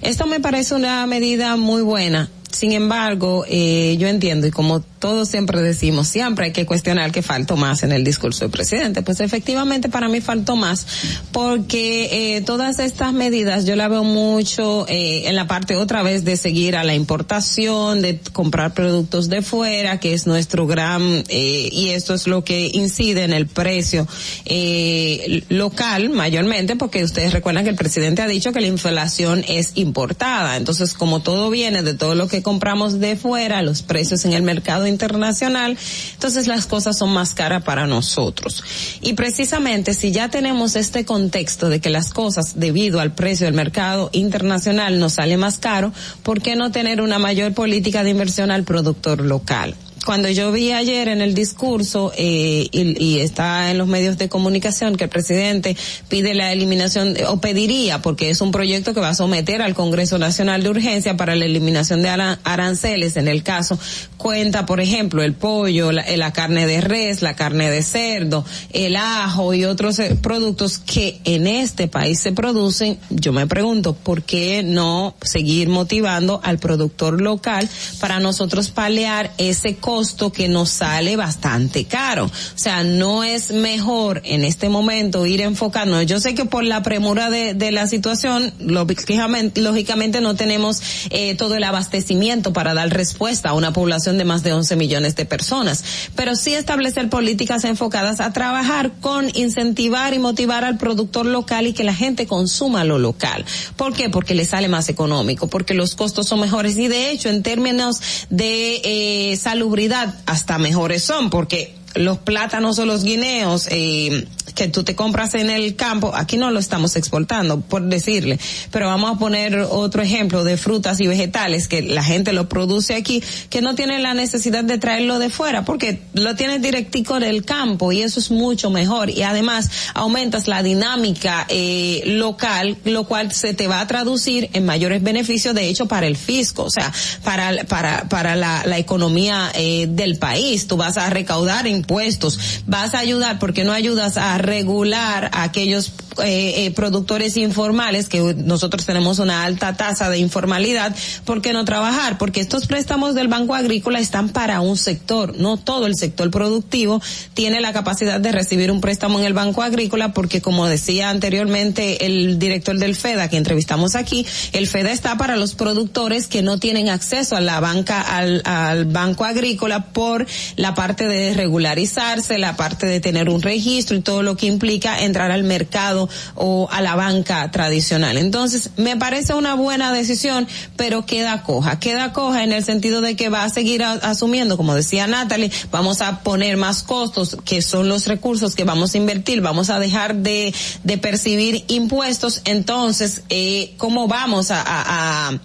Esto me parece una medida muy buena. Sin embargo, eh, yo entiendo y como todos siempre decimos, siempre hay que cuestionar que faltó más en el discurso del presidente. Pues efectivamente para mí faltó más porque eh, todas estas medidas yo la veo mucho eh, en la parte otra vez de seguir a la importación, de comprar productos de fuera, que es nuestro gran, eh, y esto es lo que incide en el precio eh, local mayormente, porque ustedes recuerdan que el presidente ha dicho que la inflación es importada. Entonces, como todo viene de todo lo que compramos de fuera, los precios en el mercado internacional, entonces las cosas son más caras para nosotros. Y precisamente si ya tenemos este contexto de que las cosas debido al precio del mercado internacional nos sale más caro, ¿por qué no tener una mayor política de inversión al productor local? Cuando yo vi ayer en el discurso eh, y, está en los medios de comunicación que el presidente pide la eliminación o pediría porque es un proyecto que va a someter al Congreso Nacional de Urgencia para la eliminación de ara- aranceles en el caso. Cuenta por ejemplo el pollo la, eh, la carne de res la carne de cerdo el ajo y otros eh, productos que en este país se producen. Yo me pregunto por qué no seguir motivando al productor local para nosotros paliar ese costo costo que nos sale bastante caro. O sea, no es mejor en este momento ir enfocando. Yo sé que por la premura de, de la situación, lógicamente, lógicamente no tenemos eh, todo el abastecimiento para dar respuesta a una población de más de 11 millones de personas, pero sí establecer políticas enfocadas a trabajar con incentivar y motivar al productor local y que la gente consuma lo local. ¿Por qué? Porque le sale más económico, porque los costos son mejores y de hecho en términos de eh, salubridad hasta mejores son, porque los plátanos o los guineos eh, que tú te compras en el campo, aquí no lo estamos exportando, por decirle, pero vamos a poner otro ejemplo de frutas y vegetales que la gente lo produce aquí, que no tiene la necesidad de traerlo de fuera, porque lo tienes directico del campo y eso es mucho mejor y además aumentas la dinámica eh, local, lo cual se te va a traducir en mayores beneficios, de hecho, para el fisco, o sea, para para para la, la economía eh, del país. Tú vas a recaudar impuestos, vas a ayudar, porque no ayudas a regular a aquellos eh, eh, productores informales, que nosotros tenemos una alta tasa de informalidad, ¿por qué no trabajar? Porque estos préstamos del Banco Agrícola están para un sector, no todo el sector productivo tiene la capacidad de recibir un préstamo en el Banco Agrícola, porque como decía anteriormente el director del FEDA que entrevistamos aquí, el FEDA está para los productores que no tienen acceso a la banca, al, al Banco Agrícola por la parte de regularizarse, la parte de tener un registro y todo lo que implica entrar al mercado o a la banca tradicional. Entonces, me parece una buena decisión, pero queda coja. Queda coja en el sentido de que va a seguir asumiendo, como decía Natalie, vamos a poner más costos, que son los recursos que vamos a invertir, vamos a dejar de, de percibir impuestos. Entonces, eh, ¿cómo vamos a, a a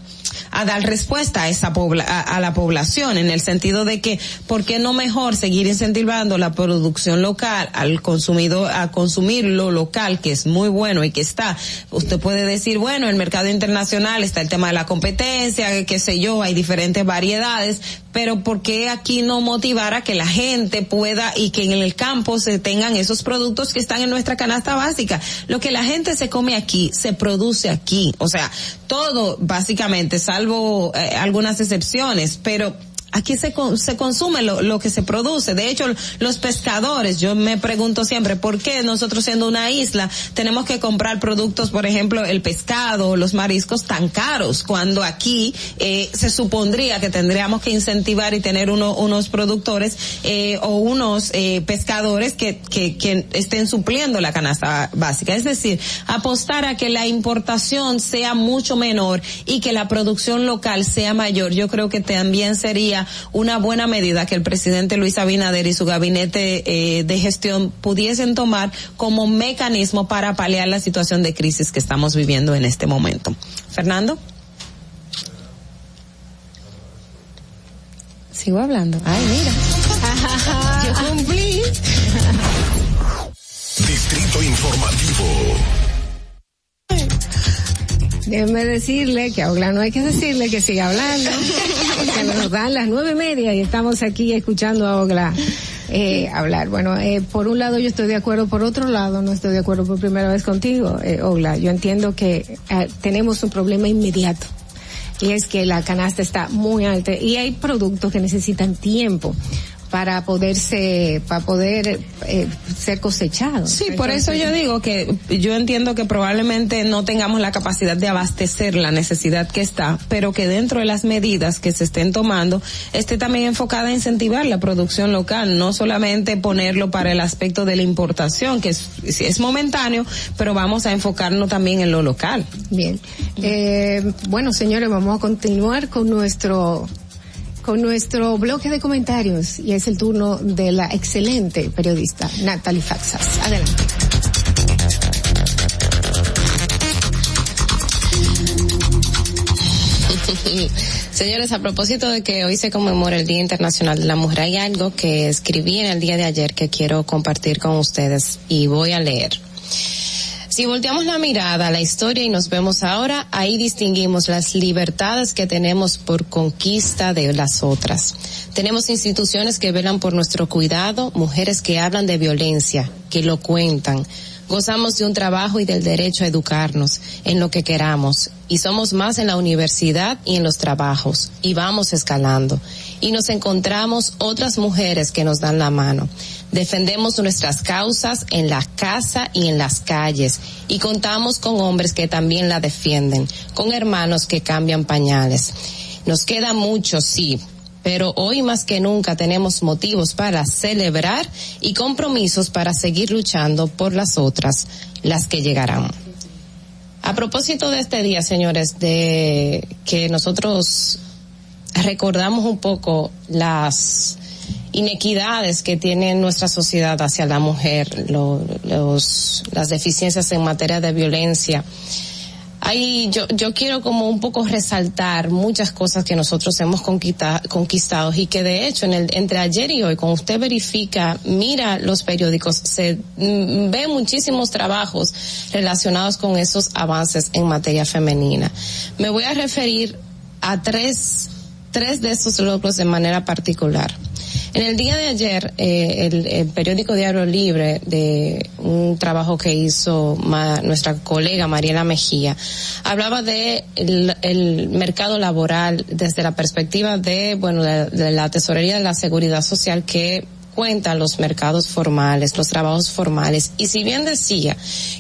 dar respuesta a esa a, la población en el sentido de que por qué no mejor seguir incentivando la producción local al consumidor a consumir lo local que es muy bueno y que está usted puede decir bueno el mercado internacional está el tema de la competencia qué sé yo hay diferentes variedades pero por qué aquí no motivar a que la gente pueda y que en el campo se tengan esos productos que están en nuestra canasta básica lo que la gente se come aquí se produce aquí. O sea todo básicamente salvo eh, algunas excepciones, pero aquí se, se consume lo, lo, que se produce. De hecho, los pescadores, yo me pregunto siempre, ¿por qué nosotros siendo una isla tenemos que comprar productos, por ejemplo, el pescado, los mariscos tan caros, cuando aquí eh, se supondría que tendríamos que incentivar y tener uno, unos productores eh, o unos eh, pescadores que, que, que estén supliendo la canasta básica? Es decir, apostar a que la importación sea mucho menor y que la producción local sea mayor, yo creo que también sería una buena medida que el presidente Luis Abinader y su gabinete eh, de gestión pudiesen tomar como mecanismo para paliar la situación de crisis que estamos viviendo en este momento. Fernando. Sigo hablando. Ay, mira. Yo cumplí. Distrito Informativo. Déjeme decirle que a Ogla no hay que decirle que siga hablando, porque nos dan las nueve y media y estamos aquí escuchando a Ogla eh, hablar. Bueno, eh, por un lado yo estoy de acuerdo, por otro lado no estoy de acuerdo por primera vez contigo, eh, Ogla. Yo entiendo que eh, tenemos un problema inmediato y es que la canasta está muy alta y hay productos que necesitan tiempo para poderse, para poder eh, ser cosechados. Sí, por eso yo digo que yo entiendo que probablemente no tengamos la capacidad de abastecer la necesidad que está, pero que dentro de las medidas que se estén tomando esté también enfocada a incentivar la producción local, no solamente ponerlo para el aspecto de la importación, que es, es momentáneo, pero vamos a enfocarnos también en lo local. Bien. Eh, bueno, señores, vamos a continuar con nuestro con nuestro bloque de comentarios y es el turno de la excelente periodista Natalie Faxas. Adelante. *laughs* Señores, a propósito de que hoy se conmemora el Día Internacional de la Mujer, hay algo que escribí en el día de ayer que quiero compartir con ustedes y voy a leer. Si volteamos la mirada a la historia y nos vemos ahora, ahí distinguimos las libertades que tenemos por conquista de las otras. Tenemos instituciones que velan por nuestro cuidado, mujeres que hablan de violencia, que lo cuentan, Gozamos de un trabajo y del derecho a educarnos en lo que queramos. Y somos más en la universidad y en los trabajos. Y vamos escalando. Y nos encontramos otras mujeres que nos dan la mano. Defendemos nuestras causas en la casa y en las calles. Y contamos con hombres que también la defienden. Con hermanos que cambian pañales. Nos queda mucho, sí, pero hoy más que nunca tenemos motivos para celebrar y compromisos para seguir luchando por las otras, las que llegarán. A propósito de este día, señores, de que nosotros recordamos un poco las inequidades que tiene nuestra sociedad hacia la mujer, los, las deficiencias en materia de violencia, Ahí yo, yo quiero como un poco resaltar muchas cosas que nosotros hemos conquistado y que de hecho en el, entre ayer y hoy, cuando usted verifica, mira los periódicos, se mm, ve muchísimos trabajos relacionados con esos avances en materia femenina. Me voy a referir a tres, tres de esos logros de manera particular. En el día de ayer, eh, el, periódico Diario Libre, de un trabajo que hizo nuestra colega Mariela Mejía, hablaba de el, mercado laboral desde la perspectiva de, bueno, de, la tesorería de la seguridad social que cuenta los mercados formales, los trabajos formales. Y si bien decía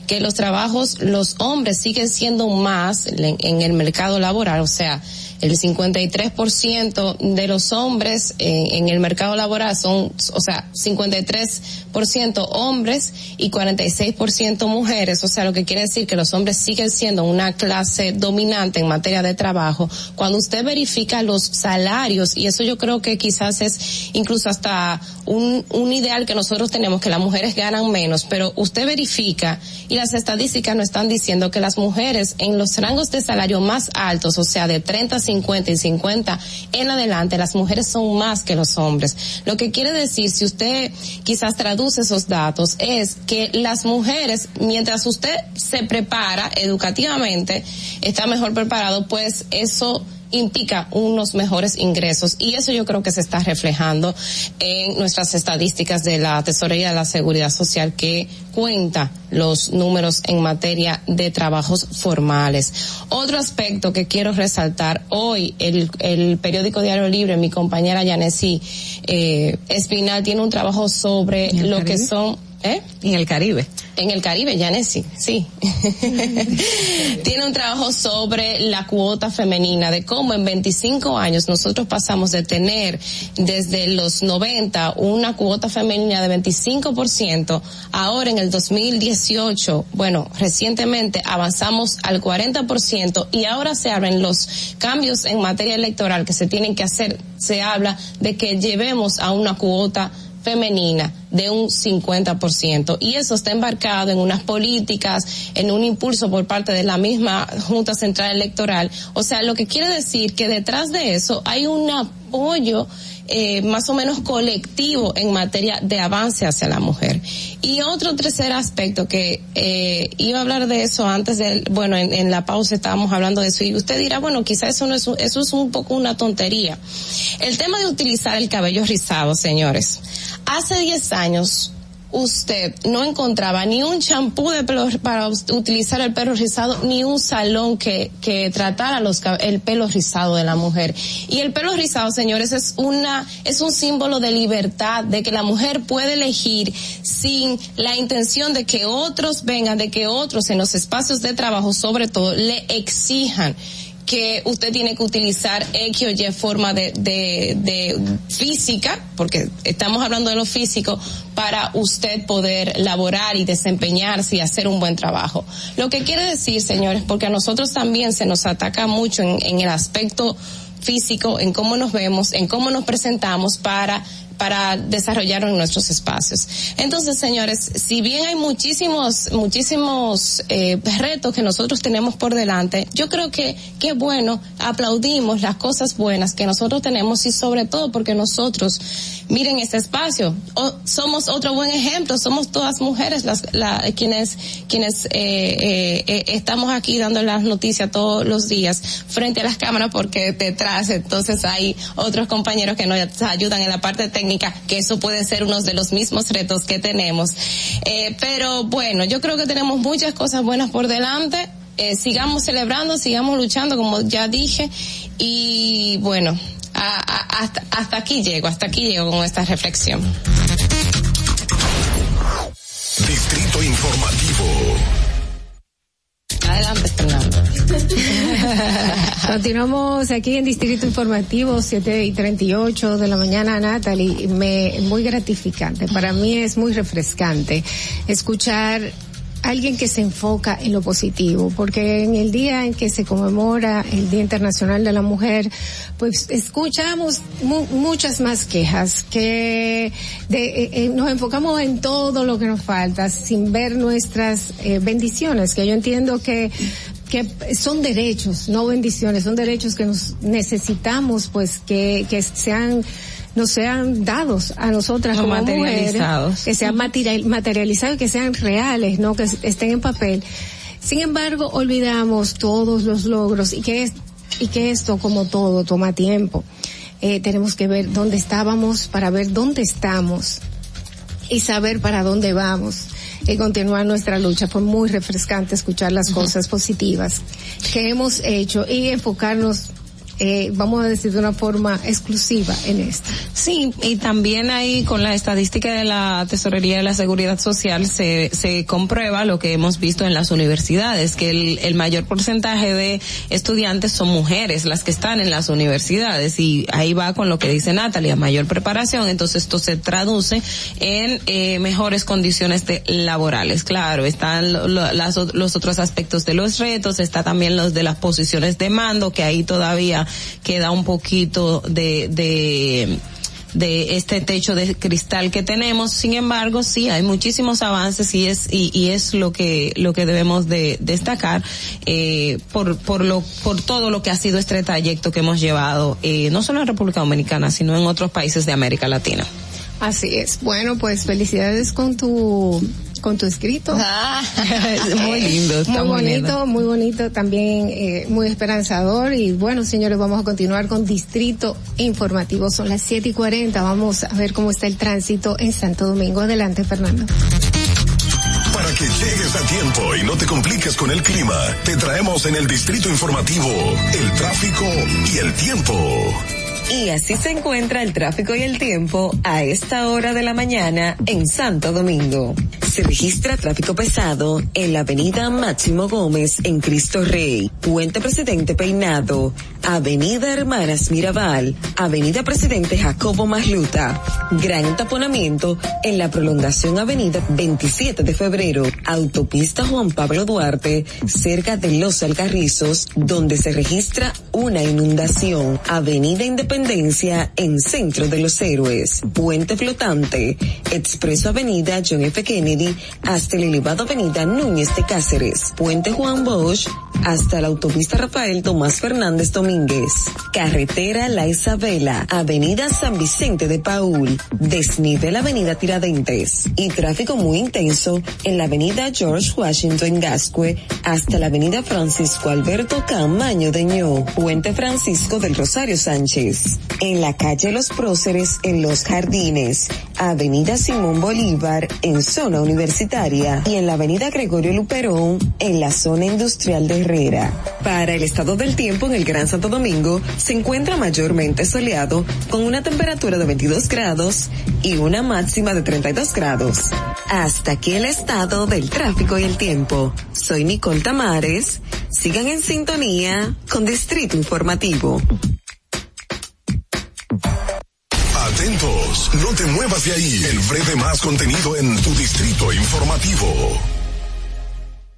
que los trabajos, los hombres siguen siendo más en el mercado laboral, o sea, el 53% de los hombres eh, en el mercado laboral son, o sea, 53% hombres y 46% mujeres, o sea, lo que quiere decir que los hombres siguen siendo una clase dominante en materia de trabajo. Cuando usted verifica los salarios, y eso yo creo que quizás es incluso hasta un, un ideal que nosotros tenemos, que las mujeres ganan menos, pero usted verifica y las estadísticas nos están diciendo que las mujeres en los rangos de salario más altos, o sea, de 30 a 50 y 50 en adelante, las mujeres son más que los hombres. Lo que quiere decir, si usted quizás traduce esos datos, es que las mujeres, mientras usted se prepara educativamente, está mejor preparado, pues eso implica unos mejores ingresos y eso yo creo que se está reflejando en nuestras estadísticas de la Tesorería de la Seguridad Social que cuenta los números en materia de trabajos formales. Otro aspecto que quiero resaltar hoy, el, el periódico Diario Libre, mi compañera Yanesi eh, Espinal tiene un trabajo sobre lo que son ¿Eh? En el Caribe. En el Caribe, Yanesi, sí. *laughs* Tiene un trabajo sobre la cuota femenina, de cómo en 25 años nosotros pasamos de tener desde los 90 una cuota femenina de 25%, ahora en el 2018, bueno, recientemente avanzamos al 40% y ahora se abren los cambios en materia electoral que se tienen que hacer. Se habla de que llevemos a una cuota femenina de un 50%. Y eso está embarcado en unas políticas, en un impulso por parte de la misma Junta Central Electoral. O sea, lo que quiere decir que detrás de eso hay un apoyo eh, más o menos colectivo en materia de avance hacia la mujer. Y otro tercer aspecto que eh, iba a hablar de eso antes de, bueno, en, la pausa estábamos hablando de eso y usted dirá, bueno, quizás eso no es, eso es un poco una tontería. El tema de utilizar el cabello rizado, señores. Hace 10 años usted no encontraba ni un champú de pelo para utilizar el pelo rizado, ni un salón que, que tratara los, el pelo rizado de la mujer. Y el pelo rizado, señores, es una, es un símbolo de libertad, de que la mujer puede elegir sin la intención de que otros vengan, de que otros en los espacios de trabajo, sobre todo, le exijan que usted tiene que utilizar X o Y forma de, de, de, física, porque estamos hablando de lo físico, para usted poder laborar y desempeñarse y hacer un buen trabajo. Lo que quiere decir, señores, porque a nosotros también se nos ataca mucho en, en el aspecto físico, en cómo nos vemos, en cómo nos presentamos para para desarrollar en nuestros espacios. Entonces, señores, si bien hay muchísimos, muchísimos eh, retos que nosotros tenemos por delante, yo creo que qué bueno, aplaudimos las cosas buenas que nosotros tenemos y sobre todo porque nosotros miren este espacio. somos otro buen ejemplo, somos todas mujeres las quienes quienes estamos aquí dando las noticias todos los días frente a las cámaras porque detrás entonces hay otros compañeros que nos ayudan en la parte técnica, que eso puede ser uno de los mismos retos que tenemos. pero bueno, yo creo que tenemos muchas cosas buenas por delante eh, sigamos celebrando, sigamos luchando, como ya dije, y bueno, hasta, hasta aquí llego, hasta aquí llego con esta reflexión. Distrito Informativo. Adelante, Fernando. *laughs* Continuamos aquí en Distrito Informativo, 7 y 38 de la mañana, Natalie. Me, muy gratificante. Para mí es muy refrescante escuchar alguien que se enfoca en lo positivo, porque en el día en que se conmemora el Día Internacional de la Mujer, pues escuchamos muchas más quejas, que de, eh, eh, nos enfocamos en todo lo que nos falta, sin ver nuestras eh, bendiciones, que yo entiendo que que son derechos, no bendiciones, son derechos que nos necesitamos, pues que, que sean no sean dados a nosotras como materializados. mujeres, que sean materializados, que sean reales, no que estén en papel. Sin embargo, olvidamos todos los logros y que es, y que esto como todo toma tiempo. Eh, tenemos que ver dónde estábamos para ver dónde estamos y saber para dónde vamos y continuar nuestra lucha. Fue muy refrescante escuchar las cosas positivas que hemos hecho y enfocarnos eh, vamos a decir de una forma exclusiva en esto. Sí, y también ahí con la estadística de la Tesorería de la Seguridad Social se, se comprueba lo que hemos visto en las universidades, que el, el mayor porcentaje de estudiantes son mujeres las que están en las universidades y ahí va con lo que dice Natalia, mayor preparación, entonces esto se traduce en eh, mejores condiciones de, laborales. Claro, están las, los otros aspectos de los retos, está también los de las posiciones de mando, que ahí todavía queda un poquito de, de este techo de cristal que tenemos. Sin embargo, sí hay muchísimos avances y es y, y es lo que lo que debemos de destacar eh, por por lo por todo lo que ha sido este trayecto que hemos llevado eh, no solo en República Dominicana sino en otros países de América Latina. Así es. Bueno, pues felicidades con tu con tu escrito. Ah. *laughs* muy lindo, está muy, bonito, muy bonito, también eh, muy esperanzador. Y bueno, señores, vamos a continuar con Distrito Informativo. Son las siete y cuarenta. Vamos a ver cómo está el tránsito en Santo Domingo. Adelante, Fernando. Para que llegues a tiempo y no te compliques con el clima, te traemos en el Distrito Informativo el tráfico y el tiempo. Y así se encuentra el tráfico y el tiempo a esta hora de la mañana en Santo Domingo. Se registra tráfico pesado en la avenida Máximo Gómez en Cristo Rey, Puente Presidente Peinado, avenida Hermanas Mirabal, avenida Presidente Jacobo Masluta, gran entaponamiento en la prolongación avenida 27 de febrero, autopista Juan Pablo Duarte, cerca de Los Alcarrizos, donde se registra una inundación, avenida Independencia en Centro de los Héroes, Puente Flotante, Expreso Avenida John F. Kennedy hasta el elevado Avenida Núñez de Cáceres, Puente Juan Bosch hasta la autopista Rafael Tomás Fernández Domínguez, Carretera La Isabela, Avenida San Vicente de Paul, desnivel Avenida Tiradentes. Y tráfico muy intenso en la Avenida George Washington Gascue hasta la Avenida Francisco Alberto Camaño de Ño, Puente Francisco del Rosario Sánchez. En la calle Los Próceres en Los Jardines, Avenida Simón Bolívar en zona universitaria. Y en la Avenida Gregorio Luperón en la zona industrial de Herrera. Para el estado del tiempo en el Gran Santo Domingo se encuentra mayormente soleado con una temperatura de 22 grados y una máxima de 32 grados. Hasta aquí el estado del tráfico y el tiempo. Soy Nicole Tamares. Sigan en sintonía con Distrito Informativo. Atentos, no te muevas de ahí. El breve más contenido en tu distrito informativo.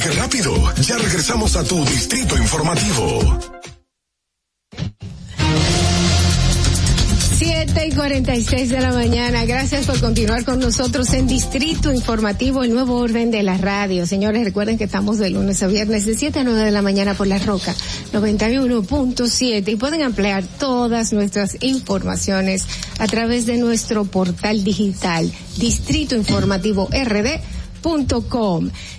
¿Viste qué rápido? Ya regresamos a tu Distrito Informativo. 7 y 46 de la mañana. Gracias por continuar con nosotros en Distrito Informativo, el nuevo orden de la radio. Señores, recuerden que estamos de lunes a viernes de 7 a 9 de la mañana por La Roca 91.7 y pueden ampliar todas nuestras informaciones a través de nuestro portal digital Distrito Informativo RD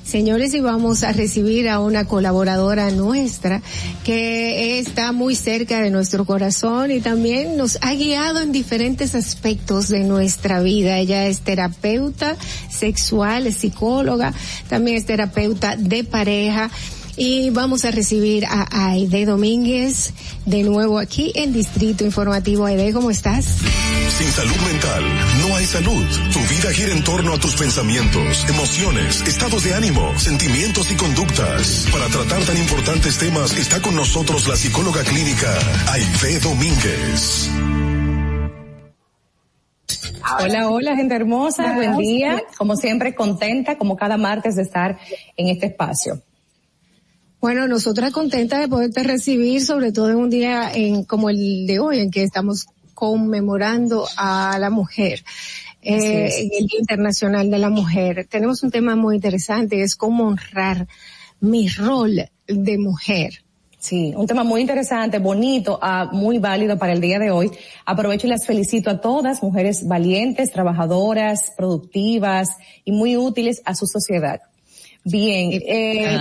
Señores, y vamos a recibir a una colaboradora nuestra que está muy cerca de nuestro corazón y también nos ha guiado en diferentes aspectos de nuestra vida. Ella es terapeuta sexual, es psicóloga, también es terapeuta de pareja Y vamos a recibir a Aide Domínguez de nuevo aquí en Distrito Informativo. Aide, ¿cómo estás? Sin salud mental no hay salud. Tu vida gira en torno a tus pensamientos, emociones, estados de ánimo, sentimientos y conductas. Para tratar tan importantes temas está con nosotros la psicóloga clínica Aide Domínguez. Hola, hola, gente hermosa, buen día. Como siempre, contenta, como cada martes, de estar en este espacio. Bueno, nosotras contentas de poderte recibir, sobre todo en un día en, como el de hoy, en que estamos conmemorando a la mujer. Eh, el Día Internacional de la Mujer. Tenemos un tema muy interesante, es cómo honrar mi rol de mujer. Sí, un tema muy interesante, bonito, ah, muy válido para el día de hoy. Aprovecho y las felicito a todas, mujeres valientes, trabajadoras, productivas y muy útiles a su sociedad. Bien, eh,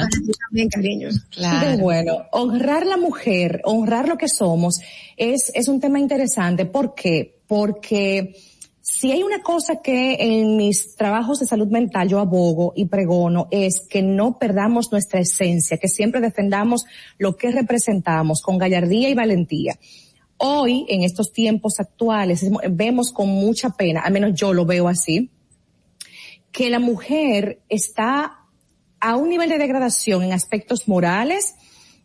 también cariño. Claro. *laughs* bueno, honrar la mujer, honrar lo que somos, es, es un tema interesante. ¿Por qué? Porque si hay una cosa que en mis trabajos de salud mental yo abogo y pregono es que no perdamos nuestra esencia, que siempre defendamos lo que representamos con gallardía y valentía. Hoy, en estos tiempos actuales, vemos con mucha pena, al menos yo lo veo así, que la mujer está a un nivel de degradación en aspectos morales,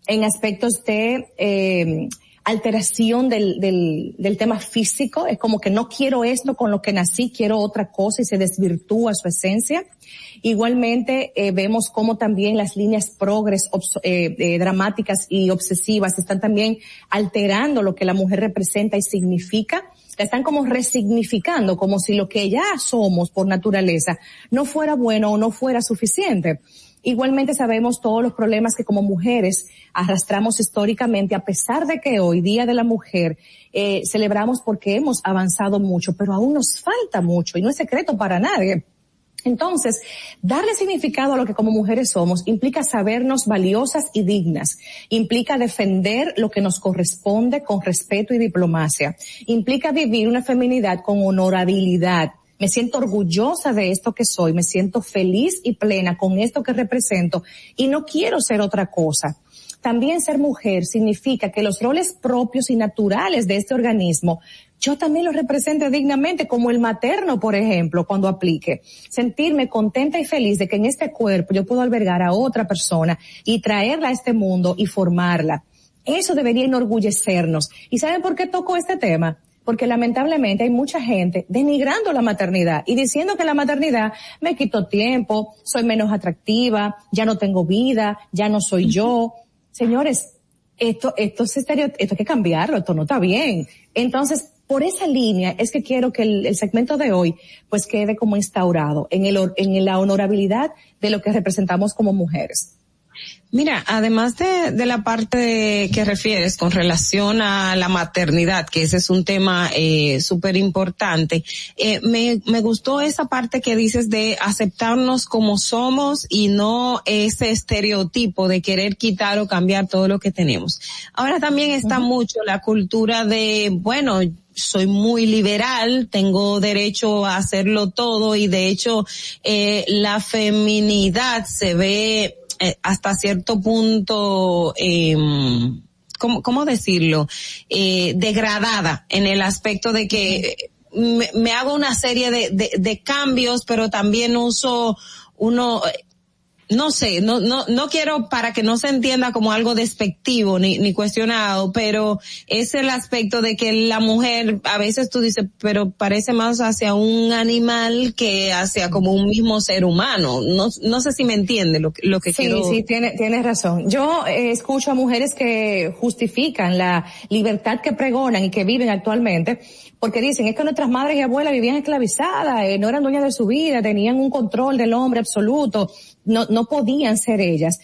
en aspectos de eh, alteración del, del, del, tema físico, es como que no quiero esto con lo que nací, quiero otra cosa y se desvirtúa su esencia. Igualmente eh, vemos cómo también las líneas progres eh, eh, dramáticas y obsesivas están también alterando lo que la mujer representa y significa. La están como resignificando, como si lo que ya somos por naturaleza no fuera bueno o no fuera suficiente. Igualmente sabemos todos los problemas que como mujeres arrastramos históricamente, a pesar de que hoy, Día de la Mujer, eh, celebramos porque hemos avanzado mucho, pero aún nos falta mucho y no es secreto para nadie. Entonces, darle significado a lo que como mujeres somos implica sabernos valiosas y dignas, implica defender lo que nos corresponde con respeto y diplomacia, implica vivir una feminidad con honorabilidad, me siento orgullosa de esto que soy, me siento feliz y plena con esto que represento y no quiero ser otra cosa. También ser mujer significa que los roles propios y naturales de este organismo yo también los represente dignamente, como el materno, por ejemplo, cuando aplique. Sentirme contenta y feliz de que en este cuerpo yo puedo albergar a otra persona y traerla a este mundo y formarla. Eso debería enorgullecernos. ¿Y saben por qué toco este tema? Porque lamentablemente hay mucha gente denigrando la maternidad y diciendo que la maternidad me quitó tiempo, soy menos atractiva, ya no tengo vida, ya no soy yo. Señores, esto, esto es esto hay que cambiarlo, esto no está bien. Entonces, por esa línea es que quiero que el, segmento de hoy pues quede como instaurado en el, en la honorabilidad de lo que representamos como mujeres. Mira, además de, de la parte que refieres con relación a la maternidad, que ese es un tema eh, súper importante, eh, me, me gustó esa parte que dices de aceptarnos como somos y no ese estereotipo de querer quitar o cambiar todo lo que tenemos. Ahora también está mucho la cultura de, bueno, soy muy liberal, tengo derecho a hacerlo todo y de hecho eh, la feminidad se ve eh, hasta cierto punto, eh, ¿cómo, ¿cómo, decirlo? Eh, degradada en el aspecto de que me, me hago una serie de, de, de, cambios, pero también uso uno, no sé, no, no, no quiero para que no se entienda como algo despectivo ni, ni cuestionado, pero es el aspecto de que la mujer, a veces tú dices, pero parece más hacia un animal que hacia como un mismo ser humano. No, no sé si me entiende lo, lo que quiero. Sí, sí, tiene, tienes razón. Yo eh, escucho a mujeres que justifican la libertad que pregonan y que viven actualmente porque dicen, es que nuestras madres y abuelas vivían esclavizadas, eh, no eran dueñas de su vida, tenían un control del hombre absoluto, no, no podían ser ellas.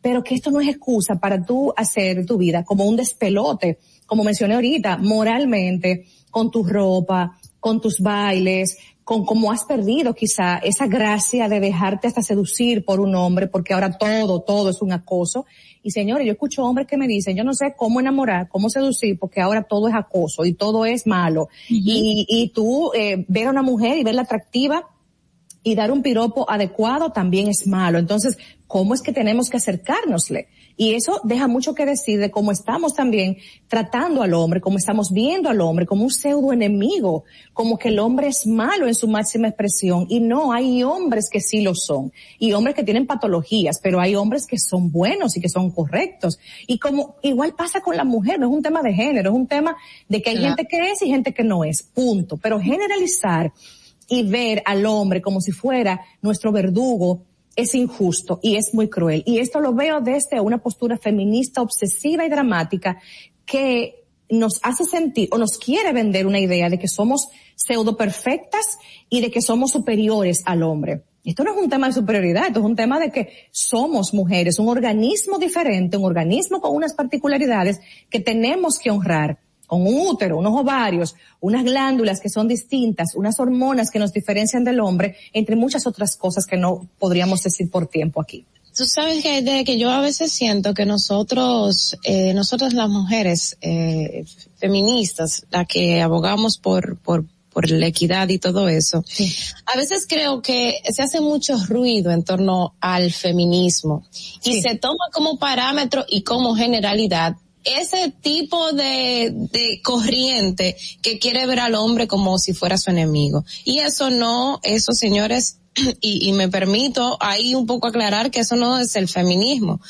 Pero que esto no es excusa para tú hacer tu vida como un despelote, como mencioné ahorita, moralmente, con tu ropa, con tus bailes, con cómo has perdido quizá esa gracia de dejarte hasta seducir por un hombre, porque ahora todo, todo es un acoso. Y señores, yo escucho hombres que me dicen, yo no sé cómo enamorar, cómo seducir, porque ahora todo es acoso y todo es malo. y, y tú eh, ver a una mujer y verla atractiva y dar un piropo adecuado también es malo. Entonces, ¿cómo es que tenemos que acercárnosle? Y eso deja mucho que decir de cómo estamos también tratando al hombre, cómo estamos viendo al hombre como un pseudo enemigo, como que el hombre es malo en su máxima expresión. Y no, hay hombres que sí lo son. Y hombres que tienen patologías, pero hay hombres que son buenos y que son correctos. Y como igual pasa con la mujer, no es un tema de género, es un tema de que hay gente que es y gente que no es. Punto. Pero generalizar y ver al hombre como si fuera nuestro verdugo, es injusto y es muy cruel. Y esto lo veo desde una postura feminista obsesiva y dramática que nos hace sentir o nos quiere vender una idea de que somos pseudo perfectas y de que somos superiores al hombre. Esto no es un tema de superioridad, esto es un tema de que somos mujeres, un organismo diferente, un organismo con unas particularidades que tenemos que honrar con un útero, unos ovarios, unas glándulas que son distintas, unas hormonas que nos diferencian del hombre, entre muchas otras cosas que no podríamos decir por tiempo aquí. Tú sabes que, de que yo a veces siento que nosotros, eh, nosotras las mujeres eh, feministas, las que abogamos por, por, por la equidad y todo eso, a veces creo que se hace mucho ruido en torno al feminismo y se toma como parámetro y como generalidad ese tipo de, de corriente que quiere ver al hombre como si fuera su enemigo. Y eso no, eso señores, *clears throat* y, y, me permito ahí un poco aclarar que eso no es el feminismo.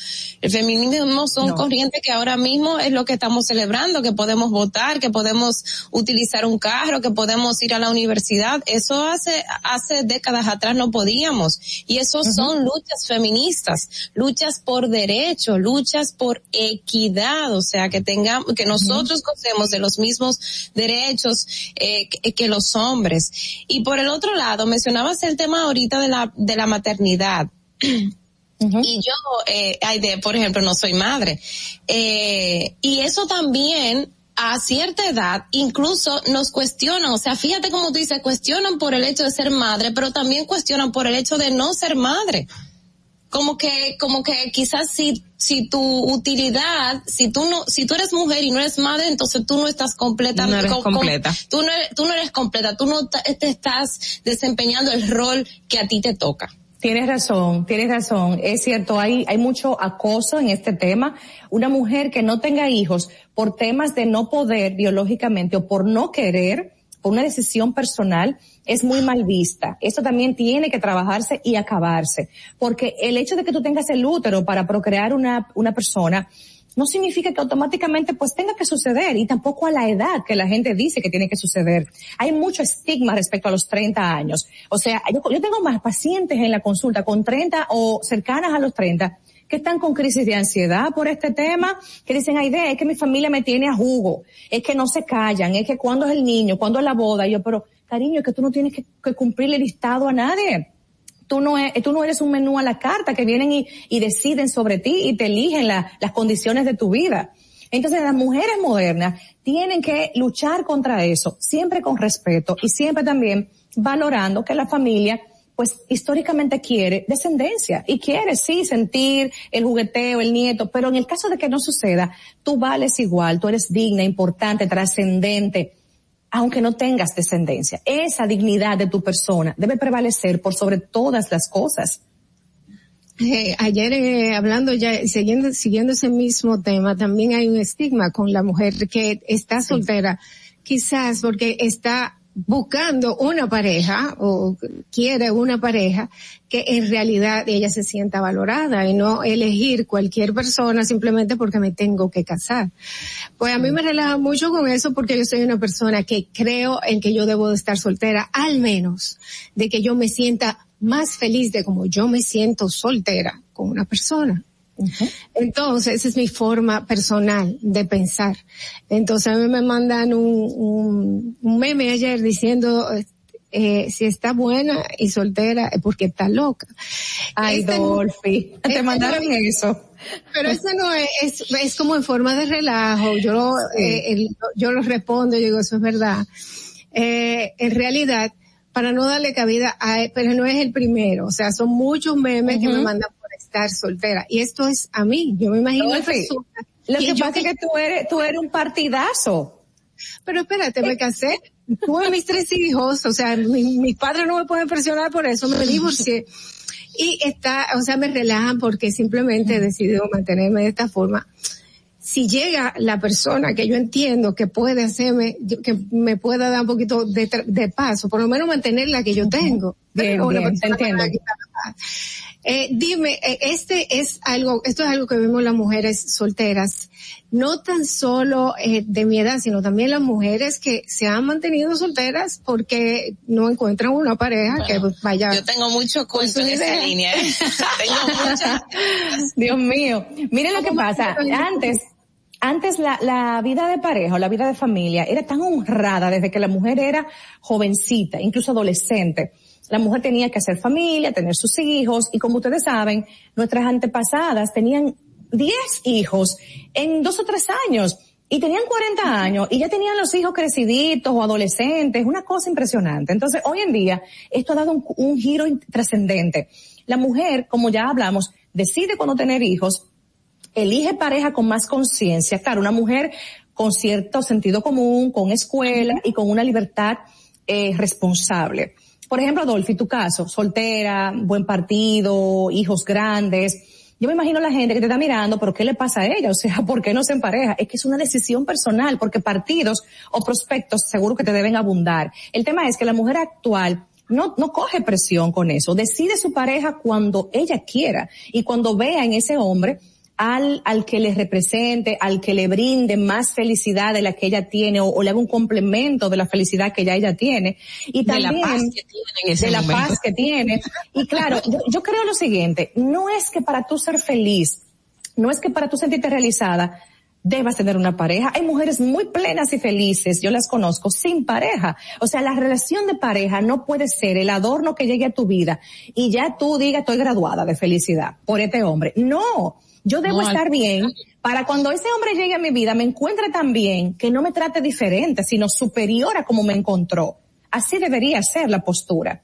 El feminismo son corrientes que ahora mismo es lo que estamos celebrando, que podemos votar, que podemos utilizar un carro, que podemos ir a la universidad. Eso hace, hace décadas atrás no podíamos. Y eso son luchas feministas, luchas por derecho, luchas por equidad, o sea, que tengamos, que nosotros gocemos de los mismos derechos eh, que, que los hombres. Y por el otro lado, mencionabas el tema ahorita de la, de la maternidad. *clears throat* Y yo, eh, de, por ejemplo, no soy madre. Eh, y eso también a cierta edad incluso nos cuestionan, o sea, fíjate como tú dices, cuestionan por el hecho de ser madre, pero también cuestionan por el hecho de no ser madre. Como que, como que quizás si, si tu utilidad, si tú no, si tú eres mujer y no eres madre, entonces tú no estás completamente, No eres completa. tú no eres, tú no eres completa, tú no te estás desempeñando el rol que a ti te toca. Tienes razón, tienes razón. Es cierto, hay, hay mucho acoso en este tema. Una mujer que no tenga hijos por temas de no poder biológicamente o por no querer, por una decisión personal, es muy mal vista. Esto también tiene que trabajarse y acabarse. Porque el hecho de que tú tengas el útero para procrear una, una persona, no significa que automáticamente pues tenga que suceder y tampoco a la edad que la gente dice que tiene que suceder. Hay mucho estigma respecto a los 30 años. O sea, yo, tengo más pacientes en la consulta con 30 o cercanas a los 30 que están con crisis de ansiedad por este tema, que dicen, ay, de, es que mi familia me tiene a jugo, es que no se callan, es que cuando es el niño, cuando es la boda, yo, pero cariño, que tú no tienes que, que cumplir el listado a nadie tú no, es, tú no eres un menú a la carta que vienen y, deciden sobre ti y te eligen la- las condiciones de tu vida. Entonces las mujeres modernas tienen que luchar contra eso, siempre con respeto y siempre también valorando que la familia pues históricamente quiere descendencia y quiere sí sentir el jugueteo, el nieto, pero en el caso de que no suceda, tú vales igual, tú eres digna, importante, trascendente, aunque no tengas descendencia. Esa dignidad de tu persona debe prevalecer por sobre todas las cosas. Eh, ayer eh, hablando ya, siguiendo, siguiendo ese mismo tema, también hay un estigma con la mujer que está soltera, quizás porque está buscando una pareja o quiere una pareja que en realidad ella se sienta valorada y no elegir cualquier persona simplemente porque me tengo que casar. Pues a mí me relaja mucho con eso porque yo soy una persona que creo en que yo debo de estar soltera, al menos de que yo me sienta más feliz de como yo me siento soltera con una persona. Entonces, esa es mi forma personal de pensar. Entonces, a mí me mandan un, un, un meme ayer diciendo, eh, si está buena y soltera es porque está loca. Ay, Este- Dolphy, te este mandaron no- eso. Pero eso no es, es, es como en forma de relajo. Yo, lo- eh, el- yo lo respondo, yo digo, eso es verdad. Eh, en realidad, para no darle cabida a, pero no es el primero. O sea, son muchos memes que me mandan estar soltera. Y esto es a mí. Yo me imagino Lo que pasa es que tú eres, tú eres un partidazo. Pero espérate, me casé, tuve mis tres hijos, o sea, mi- mis padres no me pueden presionar por eso, me divorcié. Y está, o sea, me relajan porque simplemente he decidido mantenerme de esta forma. Si llega la persona que yo entiendo que puede hacerme, que me pueda dar un poquito de, de paso, por lo menos mantener la que yo tengo. Bien, bien, te entiendo. Eh, dime, eh, este es algo, esto es algo que vemos las mujeres solteras, no tan solo eh, de mi edad, sino también las mujeres que se han mantenido solteras porque no encuentran una pareja que vaya. Yo tengo mucho cuento en esa línea. ¿eh? *laughs* tengo muchas. Dios mío. Miren lo que ¿Cómo pasa. Antes, antes la, la vida de pareja o la vida de familia era tan honrada desde que la mujer era jovencita, incluso adolescente. La mujer tenía que hacer familia, tener sus hijos y como ustedes saben, nuestras antepasadas tenían 10 hijos en dos o tres años y tenían 40 años y ya tenían los hijos creciditos o adolescentes, una cosa impresionante. Entonces, hoy en día, esto ha dado un, un giro trascendente. La mujer, como ya hablamos, decide cuándo tener hijos, elige pareja con más conciencia. Claro, una mujer con cierto sentido común, con escuela y con una libertad eh, responsable. Por ejemplo, Adolfi, tu caso, soltera, buen partido, hijos grandes. Yo me imagino la gente que te está mirando, pero ¿qué le pasa a ella? O sea, *laughs* ¿por qué no se empareja? Es que es una decisión personal, porque partidos o prospectos seguro que te deben abundar. El tema es que la mujer actual no, no coge presión con eso. Decide su pareja cuando ella quiera y cuando vea en ese hombre al, al que le represente, al que le brinde más felicidad de la que ella tiene o, o le haga un complemento de la felicidad que ya ella tiene. Y De la también paz que tiene en ese de la paz que tiene. Y claro, yo, yo creo lo siguiente, no es que para tú ser feliz, no es que para tú sentirte realizada, debas tener una pareja. Hay mujeres muy plenas y felices, yo las conozco, sin pareja. O sea, la relación de pareja no puede ser el adorno que llegue a tu vida y ya tú digas estoy graduada de felicidad por este hombre. No, yo debo No, estar bien para cuando ese hombre llegue a mi vida me encuentre tan bien que no me trate diferente, sino superior a como me encontró. Así debería ser la postura.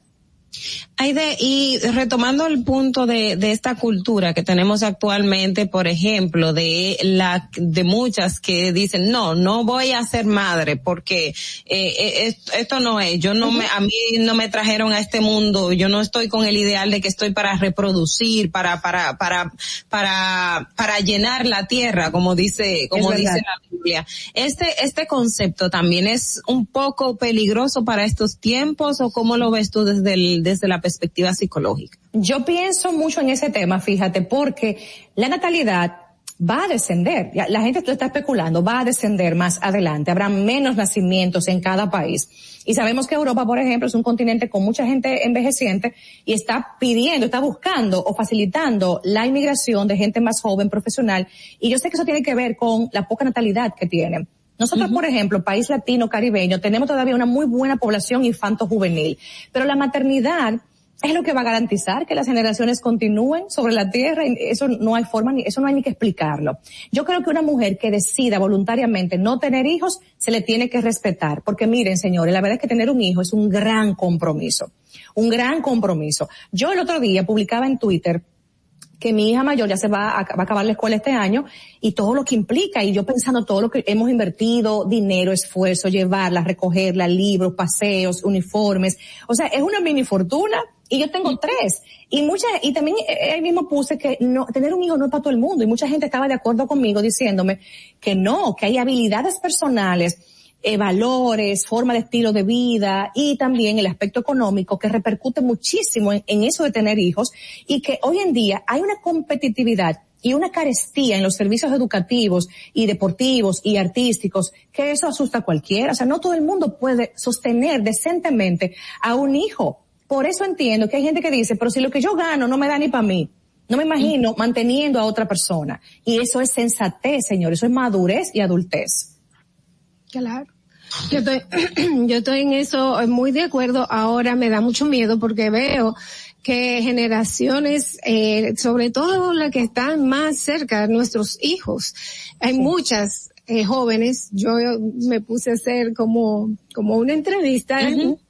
Aide, y retomando el punto de, de esta cultura que tenemos actualmente, por ejemplo, de la, de muchas que dicen, no, no voy a ser madre porque eh, eh, esto, esto no es, yo no me, a mí no me trajeron a este mundo, yo no estoy con el ideal de que estoy para reproducir, para, para, para, para, para llenar la tierra, como dice, como dice la Biblia. Este, este concepto también es un poco peligroso para estos tiempos o cómo lo ves tú desde el, desde la perspectiva psicológica? Yo pienso mucho en ese tema, fíjate, porque la natalidad va a descender. La gente lo está especulando, va a descender más adelante. Habrá menos nacimientos en cada país. Y sabemos que Europa, por ejemplo, es un continente con mucha gente envejeciente y está pidiendo, está buscando o facilitando la inmigración de gente más joven, profesional. Y yo sé que eso tiene que ver con la poca natalidad que tienen. Nosotros, por ejemplo, país latino, caribeño, tenemos todavía una muy buena población infanto-juvenil, pero la maternidad es lo que va a garantizar que las generaciones continúen sobre la tierra y eso no hay forma ni, eso no hay ni que explicarlo. Yo creo que una mujer que decida voluntariamente no tener hijos se le tiene que respetar, porque miren, señores, la verdad es que tener un hijo es un gran compromiso, un gran compromiso. Yo el otro día publicaba en Twitter que mi hija mayor ya se va a, va a acabar la escuela este año y todo lo que implica y yo pensando todo lo que hemos invertido, dinero, esfuerzo, llevarla, recogerla, libros, paseos, uniformes, o sea, es una mini fortuna y yo tengo tres. Y mucha y también eh, ahí mismo puse que no tener un hijo no es para todo el mundo y mucha gente estaba de acuerdo conmigo diciéndome que no, que hay habilidades personales eh, valores, forma de estilo de vida y también el aspecto económico que repercute muchísimo en, en eso de tener hijos y que hoy en día hay una competitividad y una carestía en los servicios educativos y deportivos y artísticos que eso asusta a cualquiera. O sea, no todo el mundo puede sostener decentemente a un hijo. Por eso entiendo que hay gente que dice, pero si lo que yo gano no me da ni para mí. No me imagino manteniendo a otra persona. Y eso es sensatez, señor. Eso es madurez y adultez. Claro. Yo estoy, *clears throat* yo estoy en eso eh, muy de acuerdo. Ahora me da mucho miedo porque veo que generaciones, eh, sobre todo las que están más cerca de nuestros hijos, hay muchas eh, jóvenes. Yo me puse a hacer como como una entrevista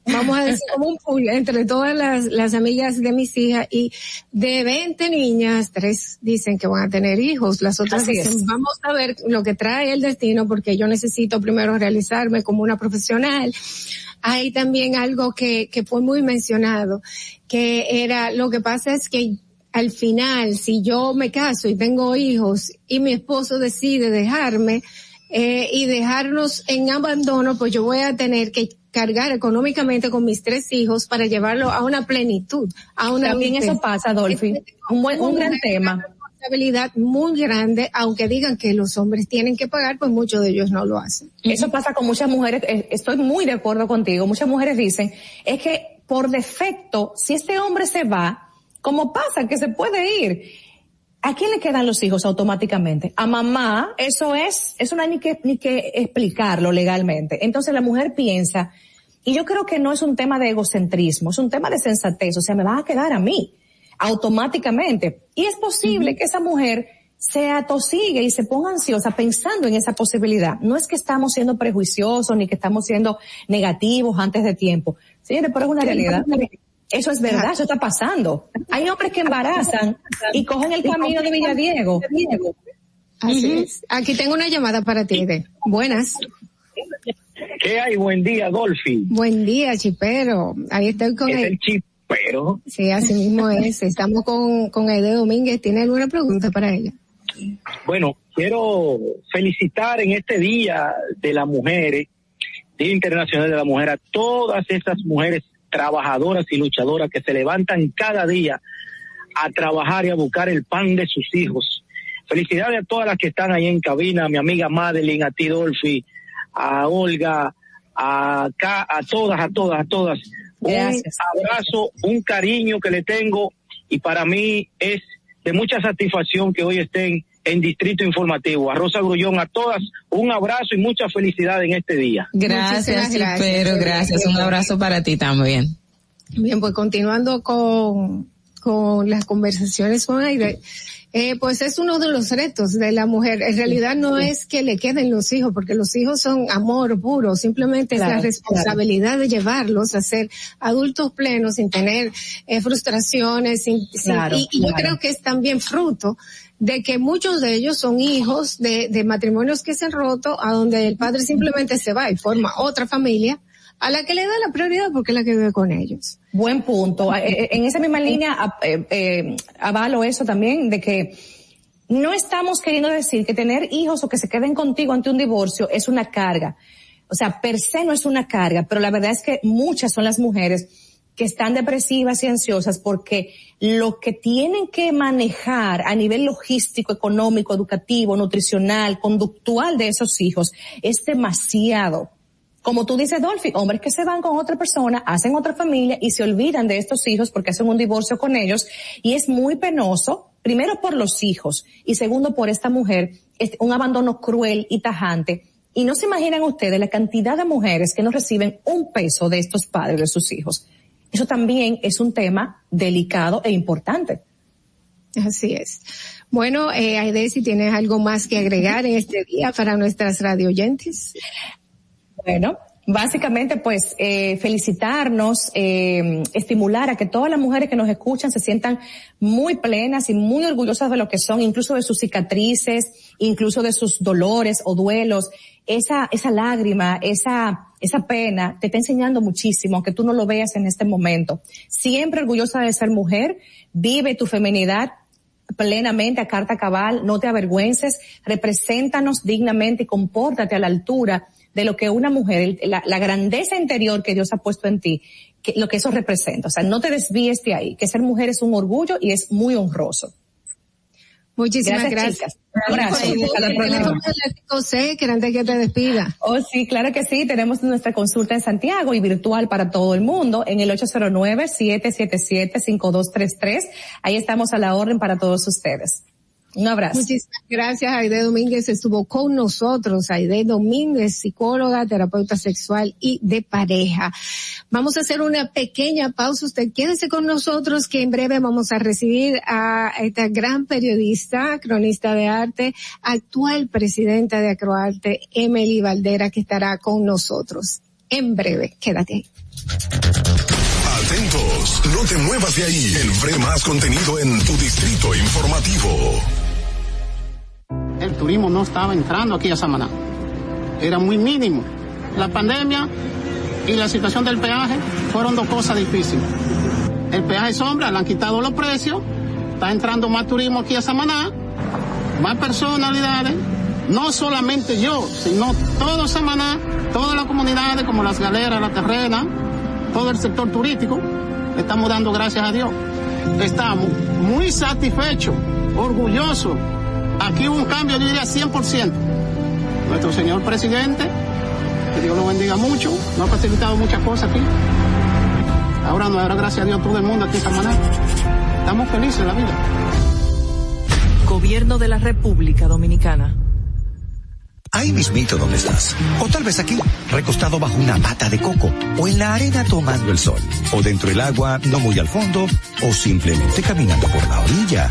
vamos a decir como un pool entre todas las, las amigas de mis hijas y de 20 niñas, tres dicen que van a tener hijos, las otras Así dicen, es. vamos a ver lo que trae el destino porque yo necesito primero realizarme como una profesional. Hay también algo que, que fue muy mencionado, que era, lo que pasa es que al final, si yo me caso y tengo hijos y mi esposo decide dejarme, eh, y dejarnos en abandono, pues yo voy a tener que cargar económicamente con mis tres hijos para llevarlo a una plenitud, a una También adultez. eso pasa, Dolphy. Un buen, un gran tema. responsabilidad muy grande, aunque digan que los hombres tienen que pagar, pues muchos de ellos no lo hacen. Eso pasa con muchas mujeres, eh, estoy muy de acuerdo contigo, muchas mujeres dicen, es que por defecto, si este hombre se va, como pasa que se puede ir, ¿a quién le quedan los hijos automáticamente? A mamá, eso es, eso no hay ni que, ni que explicarlo legalmente. Entonces la mujer piensa, y yo creo que no es un tema de egocentrismo, es un tema de sensatez, o sea, me van a quedar a mí, automáticamente. Y es posible que esa mujer se atosigue y se ponga ansiosa pensando en esa posibilidad. No es que estamos siendo prejuiciosos ni que estamos siendo negativos antes de tiempo. Señores, pero es una realidad. Eso es verdad, eso está pasando. Hay hombres que embarazan y cogen el camino de Villadiego. Así es. Aquí tengo una llamada para ti. Ede. Buenas. ¿Qué hay? Buen día, Dolphy. Buen día, chipero. Ahí estoy con Es el... el chipero. Sí, así mismo es. Estamos con, con Aide Domínguez. ¿Tiene alguna pregunta para ella? Bueno, quiero felicitar en este Día de la Mujer, Día Internacional de la Mujer, a todas esas mujeres trabajadoras y luchadoras que se levantan cada día a trabajar y a buscar el pan de sus hijos. Felicidades a todas las que están ahí en cabina, a mi amiga Madeline, a ti Dolphy, a Olga, a, a todas, a todas, a todas. Gracias. Un abrazo, un cariño que le tengo y para mí es de mucha satisfacción que hoy estén en Distrito Informativo. A Rosa Grullón, a todas, un abrazo y mucha felicidad en este día. Gracias, Muchísimas gracias. Chipero, gracias. Un abrazo para ti también. Bien, pues continuando con, con las conversaciones con Aide, eh, pues es uno de los retos de la mujer. En realidad no es que le queden los hijos, porque los hijos son amor puro, simplemente es la responsabilidad de llevarlos a ser adultos plenos sin tener eh, frustraciones, sin, sin- Claro, y, y yo creo que es también fruto de que muchos de ellos son hijos de, de matrimonios que se han roto, a donde el padre simplemente se va y forma otra familia, a la que le da la prioridad porque es la que vive con ellos. Buen punto. Eh, eh, En esa misma línea eh, avalo eso también de que no estamos queriendo decir que tener hijos o que se queden contigo ante un divorcio es una carga. O sea, per se no es una carga, pero la verdad es que muchas son las mujeres que están depresivas y ansiosas porque lo que tienen que manejar a nivel logístico, económico, educativo, nutricional, conductual de esos hijos es demasiado como tú dices, Dolphy, hombres que se van con otra persona, hacen otra familia y se olvidan de estos hijos porque hacen un divorcio con ellos y es muy penoso, primero por los hijos y segundo por esta mujer, es un abandono cruel y tajante. Y no se imaginan ustedes la cantidad de mujeres que no reciben un peso de estos padres de sus hijos. Eso también es un tema delicado e importante. Así es. Bueno, eh, Aide, si tienes algo más que agregar en este día para nuestras radio oyentes. Bueno, básicamente pues eh, felicitarnos, eh, estimular a que todas las mujeres que nos escuchan se sientan muy plenas y muy orgullosas de lo que son, incluso de sus cicatrices, incluso de sus dolores o duelos. Esa, esa lágrima, esa, esa pena te está enseñando muchísimo, aunque tú no lo veas en este momento. Siempre orgullosa de ser mujer, vive tu feminidad, plenamente a carta cabal, no te avergüences, represéntanos dignamente y compórtate a la altura de lo que una mujer, la, la grandeza interior que Dios ha puesto en ti, que, lo que eso representa. O sea, no te desvíes de ahí, que ser mujer es un orgullo y es muy honroso. Muchísimas gracias. chicas. Un abrazo. Hasta la próxima. José, que antes que te despida. Oh, sí, claro que sí. Tenemos nuestra consulta en Santiago y virtual para todo el mundo en el 809-777-5233. Ahí estamos a la orden para todos ustedes. Un abrazo. Muchísimas gracias. Aide Domínguez estuvo con nosotros. Aide Domínguez, psicóloga, terapeuta sexual y de pareja. Vamos a hacer una pequeña pausa. Usted quédese con nosotros que en breve vamos a recibir a esta gran periodista, cronista de arte, actual presidenta de Acroarte, Emily Valdera, que estará con nosotros. En breve, quédate ahí. Atentos, no te muevas de ahí. El breve más contenido en tu distrito informativo. El turismo no estaba entrando aquí a Samaná. Era muy mínimo. La pandemia y la situación del peaje fueron dos cosas difíciles. El peaje sombra, le han quitado los precios, está entrando más turismo aquí a Samaná, más personalidades, no solamente yo, sino todo Samaná, todas las comunidades como las galeras, la terrena, todo el sector turístico, estamos dando gracias a Dios. Estamos muy satisfechos, orgullosos. Aquí hubo un cambio, yo diría 100%. Nuestro señor presidente, que Dios lo bendiga mucho, nos ha facilitado muchas cosas aquí. Ahora no, ahora gracias a Dios todo el mundo aquí en Samaná. Estamos felices en la vida. Gobierno de la República Dominicana. Ahí mismito donde estás. O tal vez aquí, recostado bajo una mata de coco. O en la arena tomando el sol. O dentro del agua, no muy al fondo. O simplemente caminando por la orilla.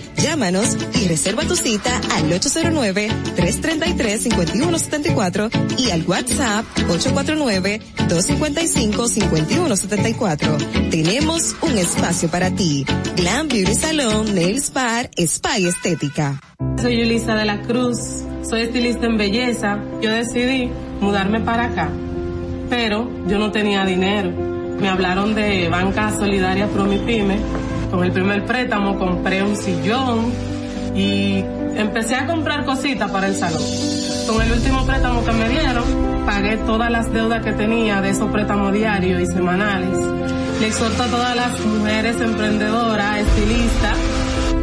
Llámanos y reserva tu cita al 809-333-5174 y al WhatsApp 849-255-5174. Tenemos un espacio para ti. Glam Beauty Salon, Nails Bar, Spa y Estética. Soy Yulisa de la Cruz, soy estilista en belleza. Yo decidí mudarme para acá, pero yo no tenía dinero. Me hablaron de Banca Solidaria Promipyme. Con el primer préstamo compré un sillón y empecé a comprar cositas para el salón. Con el último préstamo que me dieron, pagué todas las deudas que tenía de esos préstamos diarios y semanales. Le exhorto a todas las mujeres emprendedoras, estilistas,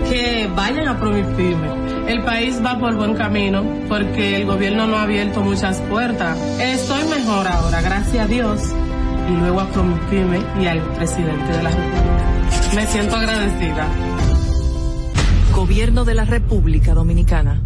que vayan a Promipyme. El país va por buen camino porque el gobierno no ha abierto muchas puertas. Estoy mejor ahora, gracias a Dios, y luego a Promipyme y al presidente de la República. Me siento agradecida. Gobierno de la República Dominicana.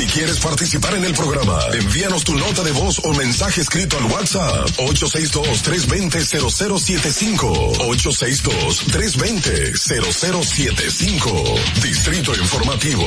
Si quieres participar en el programa, envíanos tu nota de voz o mensaje escrito al WhatsApp 862-320-0075. 862-320-0075. Distrito Informativo.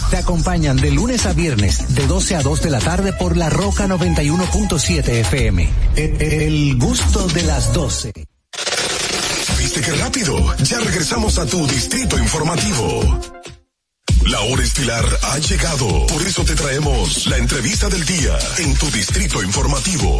Te acompañan de lunes a viernes, de 12 a 2 de la tarde por La Roca 91.7 FM. El, el gusto de las 12. ¿Viste qué rápido? Ya regresamos a tu distrito informativo. La hora estilar ha llegado. Por eso te traemos la entrevista del día en tu distrito informativo.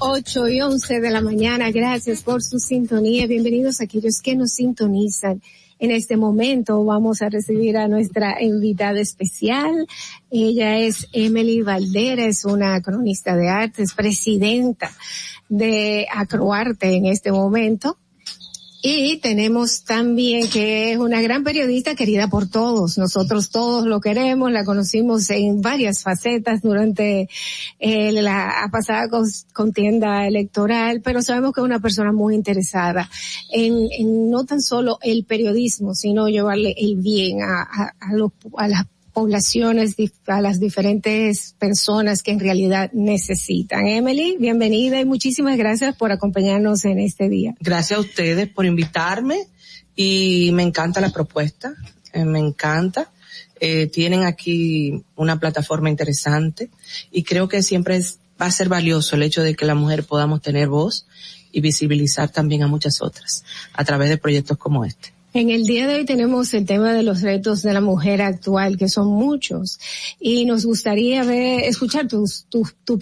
8 y 11 de la mañana. Gracias por su sintonía. Bienvenidos a aquellos que nos sintonizan. En este momento vamos a recibir a nuestra invitada especial. Ella es Emily Valdera, es una cronista de arte, es presidenta de Acroarte en este momento. Y tenemos también que es una gran periodista querida por todos. Nosotros todos lo queremos, la conocimos en varias facetas durante eh, la pasada contienda electoral, pero sabemos que es una persona muy interesada en, no tan solo el periodismo, sino llevarle el bien a, a, los, a las a las diferentes personas que en realidad necesitan. Emily, bienvenida y muchísimas gracias por acompañarnos en este día. Gracias a ustedes por invitarme y me encanta la propuesta, eh, me encanta. Eh, tienen aquí una plataforma interesante y creo que siempre va a ser valioso el hecho de que la mujer podamos tener voz y visibilizar también a muchas otras a través de proyectos como este. En el día de hoy tenemos el tema de los retos de la mujer actual, que son muchos, y nos gustaría ver, escuchar tu, tu, tu,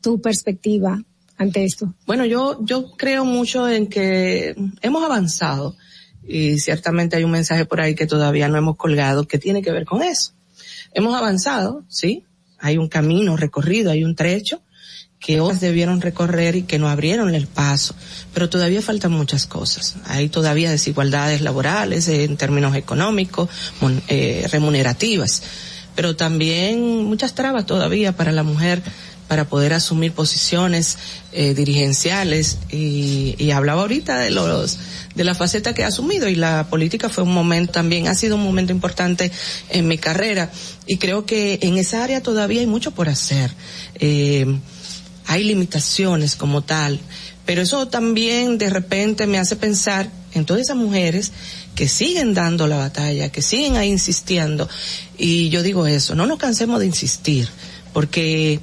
tu perspectiva ante esto. Bueno, yo, yo creo mucho en que hemos avanzado y ciertamente hay un mensaje por ahí que todavía no hemos colgado que tiene que ver con eso. Hemos avanzado, sí, hay un camino recorrido, hay un trecho, que otras debieron recorrer y que no abrieron el paso. Pero todavía faltan muchas cosas. Hay todavía desigualdades laborales en términos económicos, eh, remunerativas, pero también muchas trabas todavía para la mujer para poder asumir posiciones eh, dirigenciales. Y, y hablaba ahorita de los de la faceta que ha asumido. Y la política fue un momento también ha sido un momento importante en mi carrera. Y creo que en esa área todavía hay mucho por hacer. Eh, hay limitaciones como tal, pero eso también de repente me hace pensar en todas esas mujeres que siguen dando la batalla, que siguen ahí insistiendo. Y yo digo eso, no nos cansemos de insistir, porque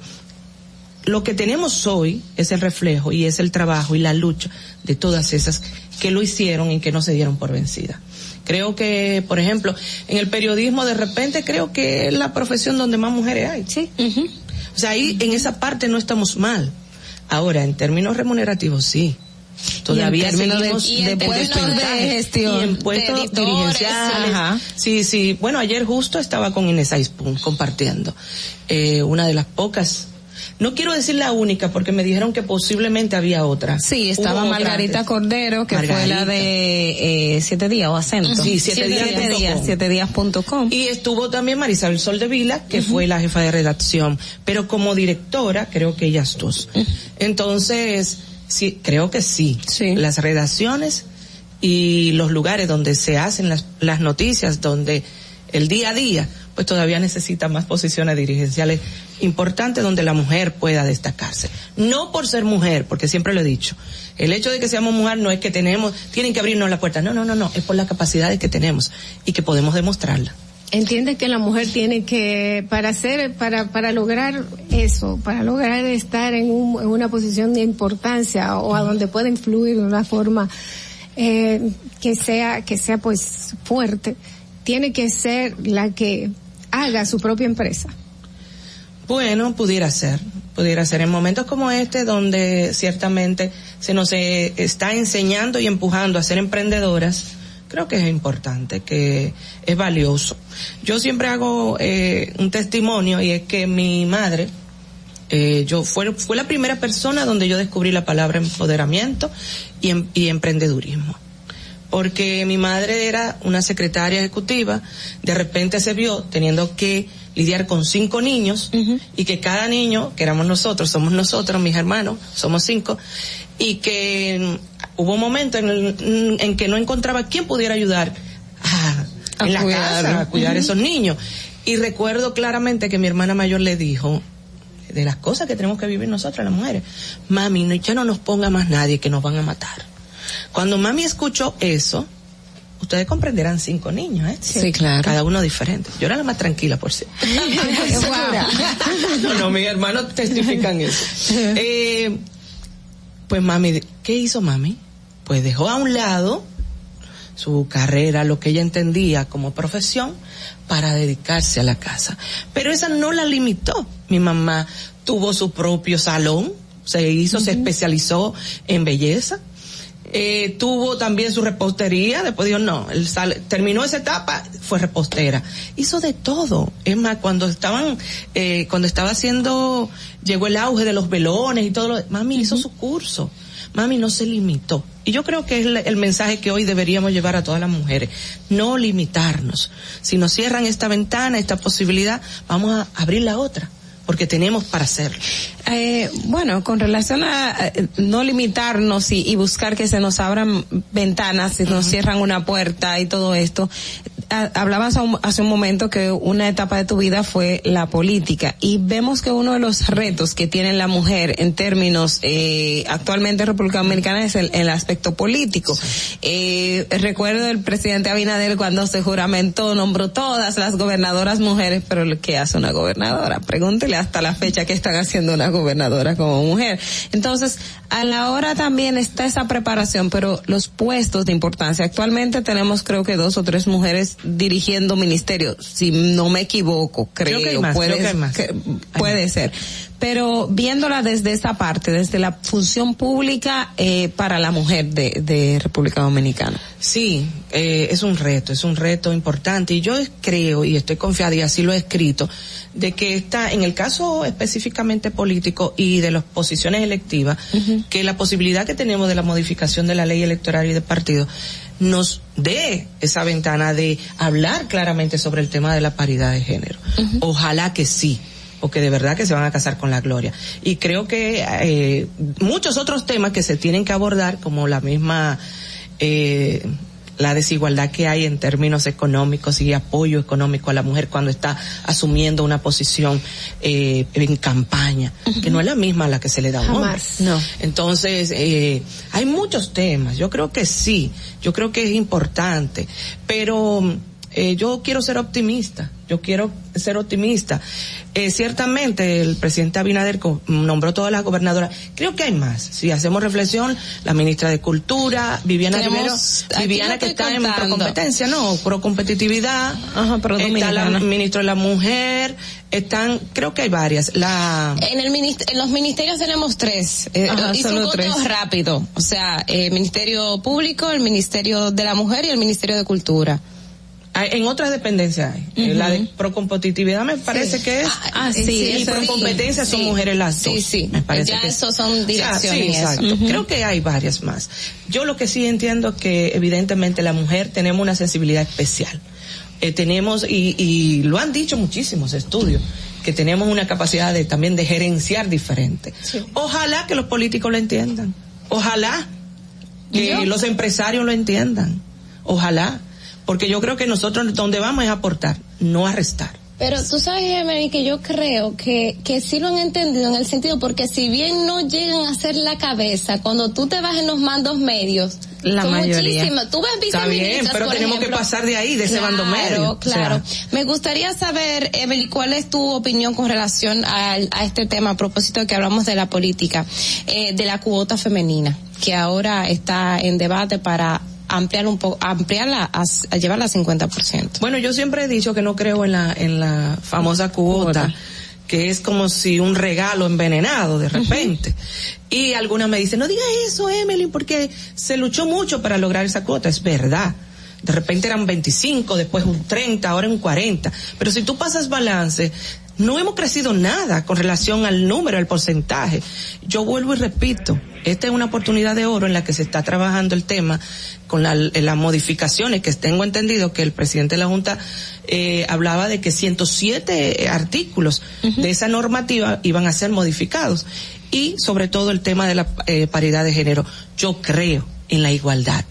lo que tenemos hoy es el reflejo y es el trabajo y la lucha de todas esas que lo hicieron y que no se dieron por vencida. Creo que, por ejemplo, en el periodismo de repente creo que es la profesión donde más mujeres hay. Sí. O sea, ahí en esa parte no estamos mal. Ahora, en términos remunerativos, sí. Todavía seguimos de, de puestos de gestión. Y en puestos dirigenciales. Ajá. Sí, sí. Bueno, ayer justo estaba con Inés Aispun compartiendo. Eh, una de las pocas no quiero decir la única porque me dijeron que posiblemente había otra. Sí, estaba Hubo Margarita Cordero, que Margarita. fue la de eh, Siete Días o Acento. Sí, Siete, siete Días. Siete Días. Y estuvo también Marisabel Sol de Vila, que uh -huh. fue la jefa de redacción. Pero como directora, creo que ellas dos. Uh -huh. Entonces, sí, creo que sí. sí. Las redacciones y los lugares donde se hacen las, las noticias, donde el día a día, pues todavía necesita más posiciones dirigenciales importantes donde la mujer pueda destacarse. No por ser mujer, porque siempre lo he dicho. El hecho de que seamos mujer no es que tenemos, tienen que abrirnos la puerta. No, no, no, no. Es por las capacidades que tenemos y que podemos demostrarla. Entiende que la mujer tiene que, para hacer, para, para lograr eso, para lograr estar en, un, en una posición de importancia o a donde pueda influir de una forma eh, que sea, que sea pues fuerte, tiene que ser la que haga su propia empresa. Bueno, pudiera ser, pudiera ser en momentos como este donde ciertamente se nos eh, está enseñando y empujando a ser emprendedoras, creo que es importante, que es valioso. Yo siempre hago eh, un testimonio y es que mi madre, eh, yo fue, fue la primera persona donde yo descubrí la palabra empoderamiento y, em, y emprendedurismo porque mi madre era una secretaria ejecutiva, de repente se vio teniendo que lidiar con cinco niños uh -huh. y que cada niño, que éramos nosotros, somos nosotros, mis hermanos, somos cinco, y que hubo un momento en, el, en que no encontraba quién pudiera ayudar a, a en la cuidar. casa a cuidar uh -huh. esos niños. Y recuerdo claramente que mi hermana mayor le dijo, de las cosas que tenemos que vivir nosotras las mujeres, mami, no, ya no nos ponga más nadie que nos van a matar. Cuando mami escuchó eso, ustedes comprenderán cinco niños, ¿eh? Sí, claro. Cada uno diferente. Yo era la más tranquila, por cierto. *laughs* *laughs* no, no, mis hermanos testifican eso. *laughs* Eh, pues mami, ¿qué hizo mami? Pues dejó a un lado su carrera, lo que ella entendía como profesión, para dedicarse a la casa. Pero esa no la limitó. Mi mamá tuvo su propio salón, se hizo, uh -huh. se especializó en belleza, eh, tuvo también su repostería, después dijo, no, él sale, terminó esa etapa, fue repostera. Hizo de todo. Es más, cuando estaban, eh, cuando estaba haciendo, llegó el auge de los velones y todo lo, mami hizo su curso. Mami no se limitó. Y yo creo que es el, el mensaje que hoy deberíamos llevar a todas las mujeres. No limitarnos. Si nos cierran esta ventana, esta posibilidad, vamos a abrir la otra porque tenemos para hacerlo. Eh, bueno, con relación a eh, no limitarnos y, y buscar que se nos abran ventanas, si nos cierran una puerta y todo esto, hablabas hace un momento que una etapa de tu vida fue la política y vemos que uno de los retos que tiene la mujer en términos eh, actualmente en República Dominicana es el, el aspecto político. Eh, recuerdo el presidente Abinader cuando se juramentó, nombró todas las gobernadoras mujeres, pero ¿qué hace una gobernadora? Pregúntele hasta la fecha que están haciendo una gobernadora como mujer. Entonces, a la hora también está esa preparación, pero los puestos de importancia. Actualmente tenemos creo que dos o tres mujeres dirigiendo ministerios, si no me equivoco, creo. Creo que hay más, puede, creo que hay más. que- puede ser. Pero viéndola desde esa parte, desde la función pública eh, para la mujer de, de República Dominicana. Sí, eh, es un reto, es un reto importante y yo creo y estoy confiada y así lo he escrito de que está en el caso específicamente político y de las posiciones electivas que la posibilidad que tenemos de la modificación de la ley electoral y de partido nos dé esa ventana de hablar claramente sobre el tema de la paridad de género. Ojalá que sí o que de verdad que se van a casar con la gloria. Y creo que eh, muchos otros temas que se tienen que abordar, como la misma eh, la desigualdad que hay en términos económicos y apoyo económico a la mujer cuando está asumiendo una posición eh, en campaña, que no es la misma a la que se le da a un hombre. No. Entonces, eh, hay muchos temas. Yo creo que sí. Yo creo que es importante. Pero eh, yo quiero ser optimista. Yo quiero ser optimista. Eh, ciertamente el presidente Abinader nombró todas las gobernadoras. Creo que hay más. Si hacemos reflexión, la ministra de Cultura, Viviana Rivero, Viviana que está en contando. procompetencia, no, procompetitividad. pero está la ministra de la Mujer, están, creo que hay varias. La En, el en los ministerios tenemos tres. Eh, Ajá, hice un solo conteo tres. rápido. O sea, eh, Ministerio Público, el Ministerio de la Mujer y el Ministerio de Cultura. En otras dependencias hay. Eh, La de procompetitividad me parece que es. Ah, sí, y eso sí. procompetencia son Sí. mujeres las dos. Sí, sí. Me parece Ya que eso son sea, direcciones sí, y eso. exacto. Creo que hay varias más. Yo lo que sí entiendo es que evidentemente la mujer tenemos una sensibilidad especial. Eh, tenemos, y, y lo han dicho muchísimos estudios, que tenemos una capacidad de también de gerenciar diferente. Ojalá que los políticos lo entiendan. Ojalá que los empresarios lo entiendan. Ojalá. Porque yo creo que nosotros donde vamos es aportar, no a restar. Pero tú sabes, Emery, que yo creo que, que sí lo han entendido en el sentido, porque si bien no llegan a ser la cabeza, cuando tú te vas en los mandos medios, La mayoría. muchísimas. Tú ves Está bien, pero por tenemos que pasar de ahí, de ese bando medio. O sea. Claro, Me gustaría saber, Emery, cuál es tu opinión con relación al- a, este tema, a propósito de que hablamos de la política, eh, de la cuota femenina, que ahora está en debate para ampliar un poco, ampliarla a, a llevarla a 50%. Bueno, yo siempre he dicho que no creo en la, en la famosa cuota, que es como si un regalo envenenado de repente. Y algunas me dicen, no diga eso, Emily, porque se luchó mucho para lograr esa cuota. Es verdad. De repente eran 25, después un 30, ahora un 40. Pero si tú pasas balance, no hemos crecido nada con relación al número, al porcentaje. Yo vuelvo y repito, esta es una oportunidad de oro en la que se está trabajando el tema con la- eh, las modificaciones que tengo entendido que el presidente de la Junta eh, hablaba de que 107 artículos de esa normativa iban a ser modificados y sobre todo el tema de la eh, paridad de género. Yo creo en la igualdad.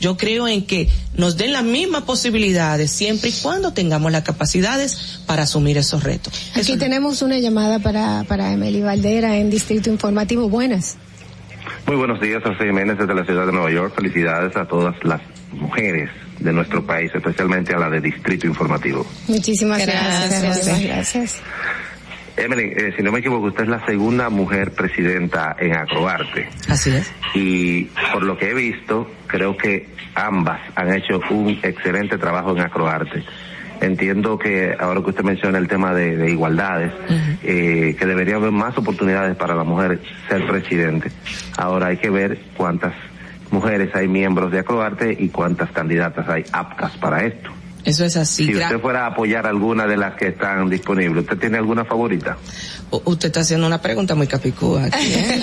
Yo creo en que nos den las mismas posibilidades siempre y cuando tengamos las capacidades para asumir esos retos. Aquí tenemos una llamada para, para Emily Valdera en Distrito Informativo. Buenas. Muy buenos días, José Jiménez desde la ciudad de Nueva York. Felicidades a todas las mujeres de nuestro país, especialmente a la de Distrito Informativo. Muchísimas Gracias, gracias. Gracias. Emily, eh, si no me equivoco, usted es la segunda mujer presidenta en Acroarte. Así es. Y por lo que he visto, creo que ambas han hecho un excelente trabajo en Acroarte. Entiendo que ahora que usted menciona el tema de, de igualdades, eh, que debería haber más oportunidades para la mujer ser presidente. Ahora hay que ver cuántas mujeres hay miembros de Acroarte y cuántas candidatas hay aptas para esto. Eso es así. Si usted fuera a apoyar alguna de las que están disponibles, ¿usted tiene alguna favorita? U- Usted está haciendo una pregunta muy capicúa aquí, ¿eh?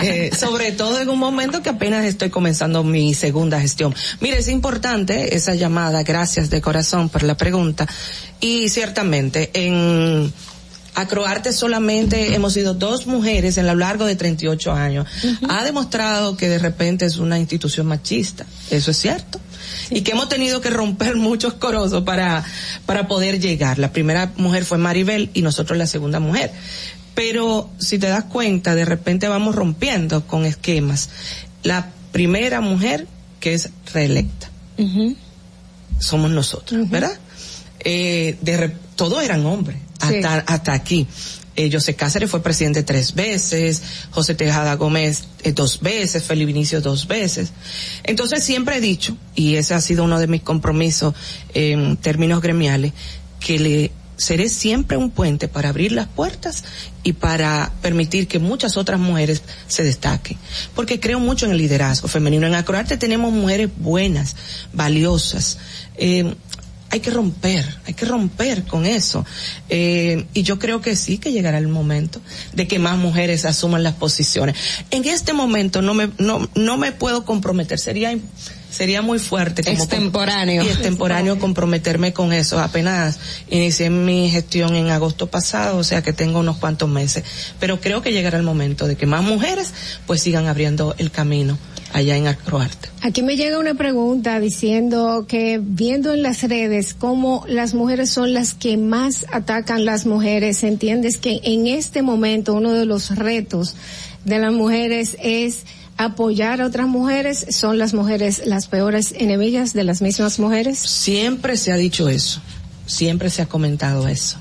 *laughs* Eh, sobre todo en un momento que apenas estoy comenzando mi segunda gestión. Mire, es importante esa llamada, gracias de corazón por la pregunta. Y ciertamente, en Acroarte solamente hemos sido dos mujeres en lo largo de 38 años. Ha demostrado que de repente es una institución machista. Eso es cierto. Y que hemos tenido que romper *laughs* muchos corosos para, para poder llegar. La primera mujer fue Maribel y nosotros la segunda mujer. Pero si te das cuenta, de repente vamos rompiendo con esquemas. La primera mujer que es reelecta somos nosotros, ¿verdad? Eh, de todos eran hombres, hasta, hasta aquí. Eh, José Cáceres fue presidente tres veces, José Tejada Gómez eh, dos veces, Felipe Vinicio dos veces. Entonces siempre he dicho, y ese ha sido uno de mis compromisos en términos gremiales, que le seré siempre un puente para abrir las puertas y para permitir que muchas otras mujeres se destaquen. Porque creo mucho en el liderazgo femenino. En Acroarte tenemos mujeres buenas, valiosas. Eh, hay que romper, hay que romper con eso. Eh, y yo creo que sí que llegará el momento de que más mujeres asuman las posiciones. En este momento no me, no, no me puedo comprometer, sería, sería muy fuerte. Como Extemporáneo. Y extemporáneo comprometerme con eso. Apenas inicié mi gestión en agosto pasado, o sea que tengo unos cuantos meses. Pero creo que llegará el momento de que más mujeres pues sigan abriendo el camino allá en Acroarte. Aquí me llega una pregunta diciendo que viendo en las redes cómo las mujeres son las que más atacan las mujeres, entiendes que en este momento uno de los retos de las mujeres es apoyar a otras mujeres, son las mujeres las peores enemigas de las mismas mujeres. Siempre se ha dicho eso, siempre se ha comentado eso.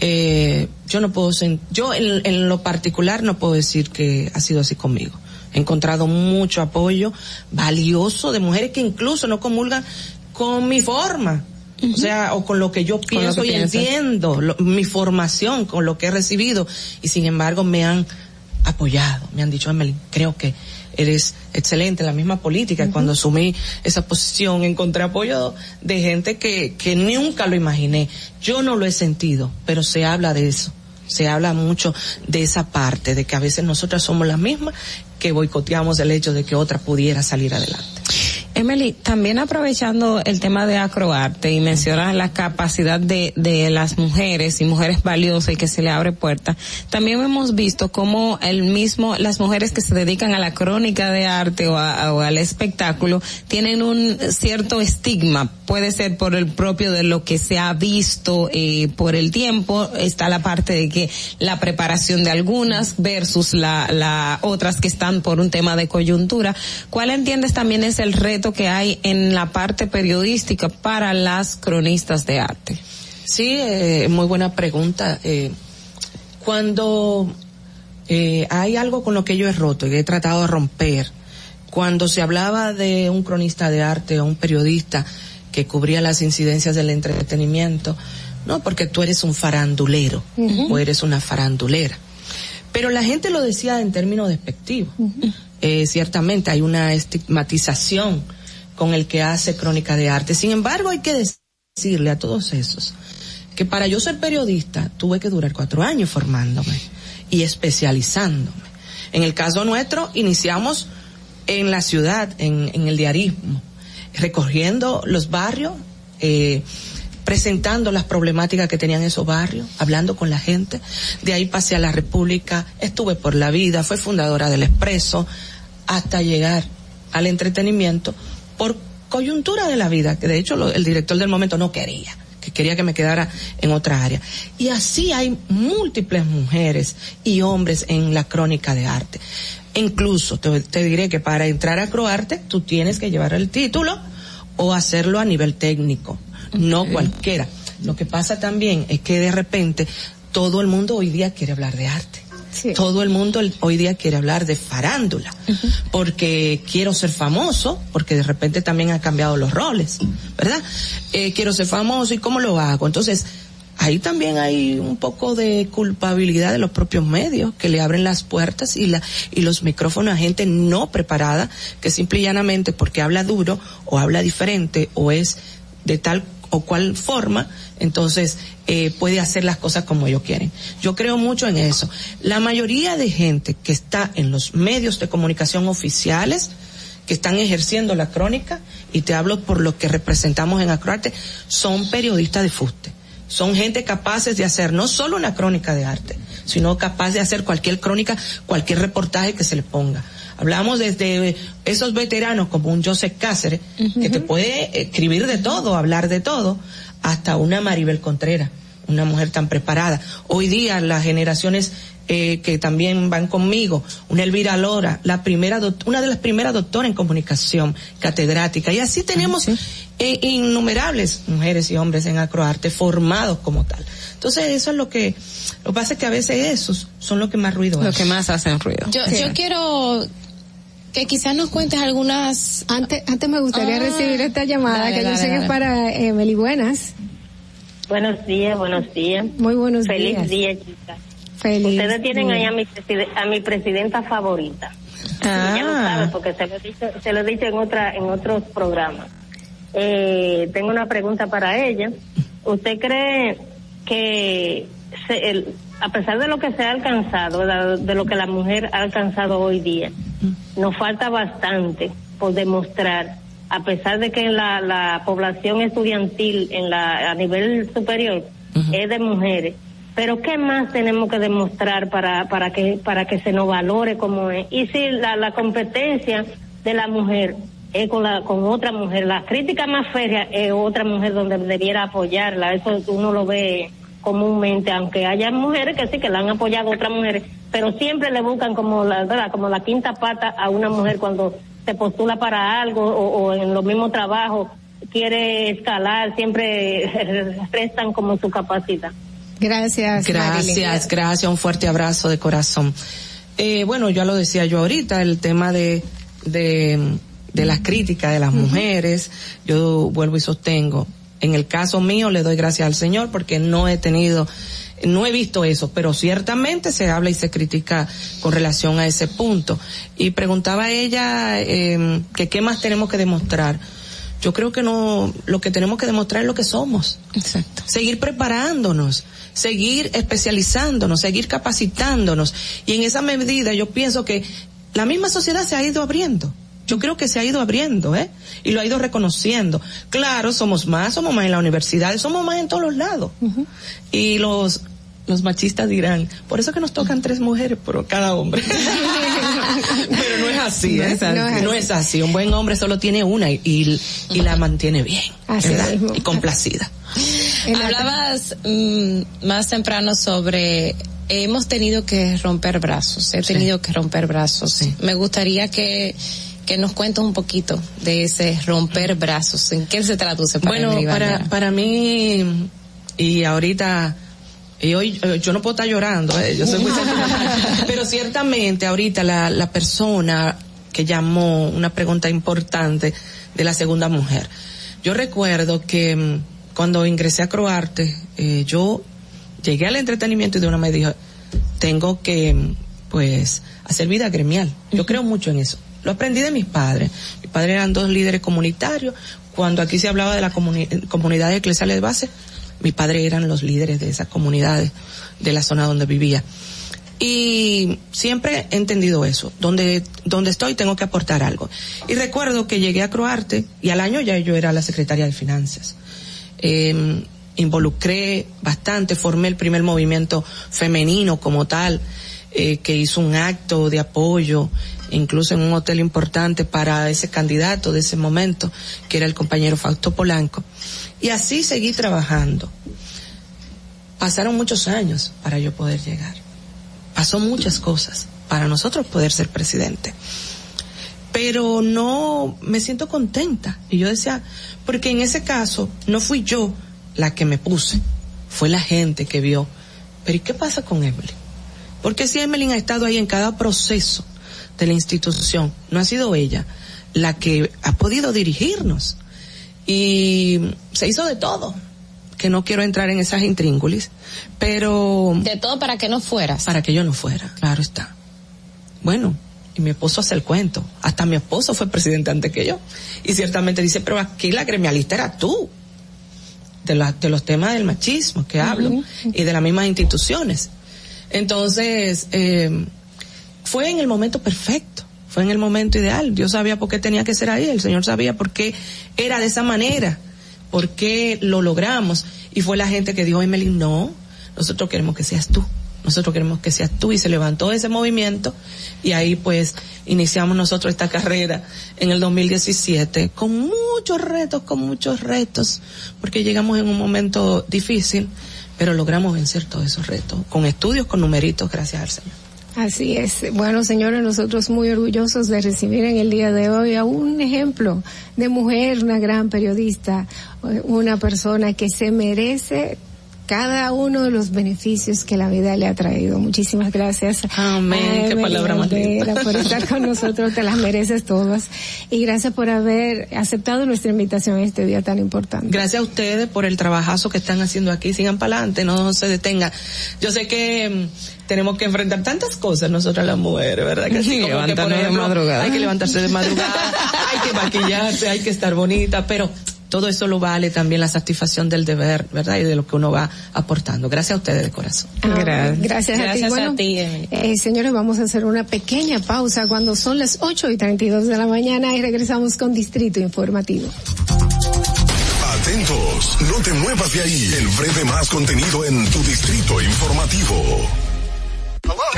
Eh, yo no puedo, yo en, en lo particular no puedo decir que ha sido así conmigo. He encontrado mucho apoyo valioso de mujeres que incluso no comulgan con mi forma. O sea, o con lo que yo pienso que y piensas. entiendo, lo- mi formación, con lo que he recibido. Y sin embargo me han apoyado, me han dicho, Emily, creo que eres excelente en la misma política. Cuando asumí esa posición encontré apoyo de gente que, que nunca lo imaginé. Yo no lo he sentido, pero se habla de eso. Se habla mucho de esa parte, de que a veces nosotras somos las mismas que boicoteamos el hecho de que otra pudiera salir adelante. Emily, también aprovechando el tema de acroarte y mencionas la capacidad de, de las mujeres y mujeres valiosas y que se le abre puerta, también hemos visto cómo el mismo, las mujeres que se dedican a la crónica de arte o, a- o al espectáculo tienen un cierto estigma, puede ser por el propio de lo que se ha visto eh, por el tiempo, está la parte de que la preparación de algunas versus la, la otras que están por un tema de coyuntura. ¿Cuál entiendes también es el reto que hay en la parte periodística para las cronistas de arte? Sí, eh, muy buena pregunta. Eh, cuando eh, hay algo con lo que yo he roto y he tratado de romper, cuando se hablaba de un cronista de arte o un periodista que cubría las incidencias del entretenimiento, no porque tú eres un farandulero o eres una farandulera. Pero la gente lo decía en términos despectivos. Eh, ciertamente hay una estigmatización con el que hace crónica de arte. Sin embargo, hay que decirle a todos esos que para yo ser periodista tuve que durar cuatro años formándome y especializándome. En el caso nuestro, iniciamos en la ciudad, en, el diarismo, recorriendo los barrios, eh, presentando las problemáticas que tenían esos barrios, hablando con la gente. De ahí pasé a la República, estuve por la vida, fue fundadora del Expreso, hasta llegar al entretenimiento por coyuntura de la vida, que de hecho lo- el director del momento no quería, que quería que me quedara en otra área. Y así hay múltiples mujeres y hombres en la crónica de arte. Incluso te, te diré que para entrar a Croarte tú tienes que llevar el título o hacerlo a nivel técnico, no cualquiera. Lo que pasa también es que de repente todo el mundo hoy día quiere hablar de arte. Todo el mundo hoy día quiere hablar de farándula, porque quiero ser famoso, porque de repente también han cambiado los roles, ¿verdad? Eh, quiero ser famoso y cómo lo hago. Entonces, ahí también hay un poco de culpabilidad de los propios medios que le abren las puertas y la y los micrófonos a gente no preparada que simple y llanamente porque habla duro o habla diferente o es de tal o cual forma, entonces eh, puede hacer las cosas como ellos quieren. Yo creo mucho en eso. La mayoría de gente que está en los medios de comunicación oficiales, que están ejerciendo la crónica, y te hablo por lo que representamos en Acroarte, son periodistas de fuste. Son gente capaces de hacer no solo una crónica de arte, sino capaz de hacer cualquier crónica, cualquier reportaje que se le ponga. Hablamos desde esos veteranos como un Joseph Cáceres, que te puede escribir de todo, hablar de todo, hasta una Maribel Contreras, una mujer tan preparada. Hoy día las generaciones eh, que también van conmigo, una Elvira Lora, la primera una de las primeras doctoras en comunicación, catedrática, y así tenemos eh, innumerables mujeres y hombres en acroarte formados como tal. Entonces eso es lo que, lo que pasa es que a veces esos son los que más ruido Los que más hacen ruido. Yo, yo quiero que quizás nos cuentes algunas. Antes, antes me gustaría Ah, recibir esta llamada dale, que yo dale, sé que es para Emily. Buenas. Buenos días, buenos días. Muy buenos Feliz días. día, chicas. Feliz Ustedes tienen día. ahí a mi, preside- a mi presidenta favorita. Ah. Ella lo sabe porque se lo he dicho, se lo he dicho en otra, en otros programas. Eh, tengo una pregunta para ella. ¿Usted cree que se- el- a pesar de lo que se ha alcanzado, de, de lo que la mujer ha alcanzado hoy día, nos falta bastante por demostrar, a pesar de que la, la población estudiantil en la, a nivel superior es de mujeres, pero qué más tenemos que demostrar para para que para que se nos valore como es y si la, la competencia de la mujer es con la con otra mujer la crítica más férrea es otra mujer donde debiera apoyarla eso uno lo ve comúnmente aunque haya mujeres que sí que la han apoyado otras mujeres pero siempre le buscan como la ¿verdad? como la quinta pata a una mujer cuando se postula para algo o, o en los mismos trabajos quiere escalar siempre *laughs* restan como su capacidad Gracias. Gracias, Marilyn. gracias, un fuerte abrazo de corazón. Eh, bueno, ya lo decía yo ahorita, el tema de, de, de las críticas de las mujeres, yo vuelvo y sostengo. En el caso mío le doy gracias al Señor porque no he tenido, no he visto eso, pero ciertamente se habla y se critica con relación a ese punto. Y preguntaba ella eh, que qué más tenemos que demostrar. Yo creo que no, lo que tenemos que demostrar es lo que somos. Exacto. Seguir preparándonos, seguir especializándonos, seguir capacitándonos. Y en esa medida yo pienso que la misma sociedad se ha ido abriendo. Yo creo que se ha ido abriendo, ¿eh? Y lo ha ido reconociendo. Claro, somos más, somos más en la universidad, somos más en todos los lados. Y los, los machistas dirán, por eso que nos tocan tres mujeres por cada hombre. *laughs* Pero no es así, No ¿eh? es así. No es así. Un buen hombre solo tiene una y, y, y la mantiene bien, Así. Y complacida. Hablabas mm, más temprano sobre hemos tenido que romper brazos, he tenido que romper brazos. Me gustaría que que nos cuentes un poquito de ese romper brazos. ¿En qué se traduce para Bueno, para, para mí, y ahorita, y hoy eh, yo no puedo estar llorando, eh, yo soy muy *laughs* pero ciertamente ahorita la, la persona que llamó una pregunta importante de la segunda mujer. Yo recuerdo que mm, cuando ingresé a Croarte, eh, yo llegué al entretenimiento y de una me dijo, tengo que, mm, pues, hacer vida gremial. Yo creo mucho en eso. Lo aprendí de mis padres. Mis padres eran dos líderes comunitarios. Cuando aquí se hablaba de la comuni- comunidad eclesial de base, mis padres eran los líderes de esas comunidades de la zona donde vivía. Y siempre he entendido eso. Donde, donde estoy tengo que aportar algo. Y recuerdo que llegué a Croarte y al año ya yo era la secretaria de finanzas. Eh, involucré bastante, formé el primer movimiento femenino como tal, eh, que hizo un acto de apoyo, incluso en un hotel importante para ese candidato de ese momento, que era el compañero Fausto Polanco. Y así seguí trabajando. Pasaron muchos años para yo poder llegar. Pasó muchas cosas para nosotros poder ser presidente. Pero no me siento contenta. Y yo decía, porque en ese caso no fui yo la que me puse, fue la gente que vio. Pero ¿y qué pasa con Evelyn? Porque si Evelyn ha estado ahí en cada proceso de la institución, no ha sido ella la que ha podido dirigirnos. Y se hizo de todo. que no quiero entrar en esas intríngulis, pero... De todo para que no fueras. Para que yo no fuera, claro está. Bueno, y mi esposo hace el cuento. Hasta mi esposo fue presidente antes que yo. Y ciertamente dice, pero aquí la gremialista era tú. De, la, de los temas del machismo que hablo y de las mismas instituciones. Entonces, eh, fue en el momento perfecto, fue en el momento ideal. Dios sabía por qué tenía que ser ahí, el Señor sabía por qué era de esa manera, por qué lo logramos. Y fue la gente que dijo, Emily, no, nosotros queremos que seas tú nosotros queremos que seas tú y se levantó ese movimiento y ahí pues iniciamos nosotros esta carrera en el 2017 con muchos retos, con muchos retos, porque llegamos en un momento difícil, pero logramos vencer todos esos retos, con estudios, con numeritos, gracias al Señor. Así es. Bueno, señores, nosotros muy orgullosos de recibir en el día de hoy a un ejemplo de mujer, una gran periodista, una persona que se merece cada uno de los beneficios que la vida le ha traído. Muchísimas gracias. Amén. Qué palabra más linda. Por estar con nosotros, te las mereces todas. Y gracias por haber aceptado nuestra invitación en este día tan importante. Gracias a ustedes por el trabajazo que están haciendo aquí. Sigan para adelante, no se detengan. Yo sé que mm, tenemos que enfrentar tantas cosas nosotras las mujeres, ¿verdad? Que sí, *laughs* levantarnos de madrugada. Hay que levantarse de madrugada, *laughs* hay que maquillarse, hay que estar bonita, pero todo eso lo vale también la satisfacción del deber, ¿verdad? Y de lo que uno va aportando. Gracias a ustedes de corazón. Ah, gracias. gracias. a ti. Bueno, eh, señores, vamos a hacer una pequeña pausa cuando son las 8 y 32 de la mañana y regresamos con Distrito Informativo. Atentos, no te muevas de ahí. El breve más contenido en tu Distrito Informativo. Hello?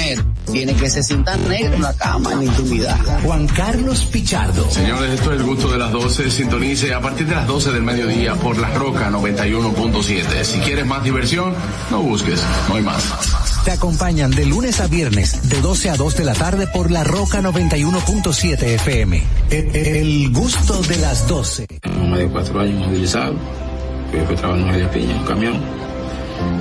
tiene que se sienta negro en la cama en intimidad. Juan Carlos Pichardo. Señores, esto es el gusto de las 12. Sintonice a partir de las 12 del mediodía por La Roca 91.7. Si quieres más diversión, no busques, no hay más. Te acompañan de lunes a viernes, de 12 a 2 de la tarde por La Roca 91.7 FM. El, el, gusto de las 12. Más de cuatro años movilizado. Yo fui trabajando en María Piña, en un camión.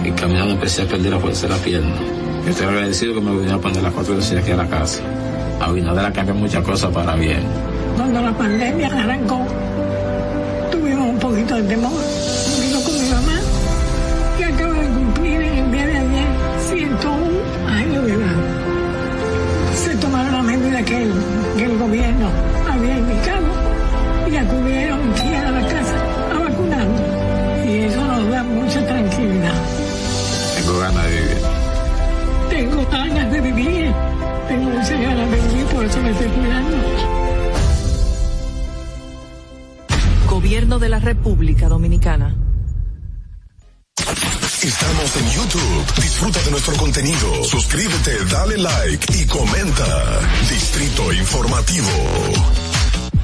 Y caminando empecé a perder la fuerza de la pierna. Yo estoy agradecido que me vinieron a poner las cuatro veces aquí a la casa. Abinader ha cambiado muchas cosas para bien. Cuando la pandemia arrancó, tuvimos un poquito de temor. Vino con mi mamá, que acaba de cumplir el día de ayer 101 años de edad. Se tomaron la medida que el, que el gobierno había indicado y acudieron aquí Tengo ganas de vivir. Tengo muchas ganas de vivir, por eso me estoy cuidando. Gobierno de la República Dominicana. Estamos en YouTube. Disfruta de nuestro contenido. Suscríbete, dale like y comenta. Distrito Informativo.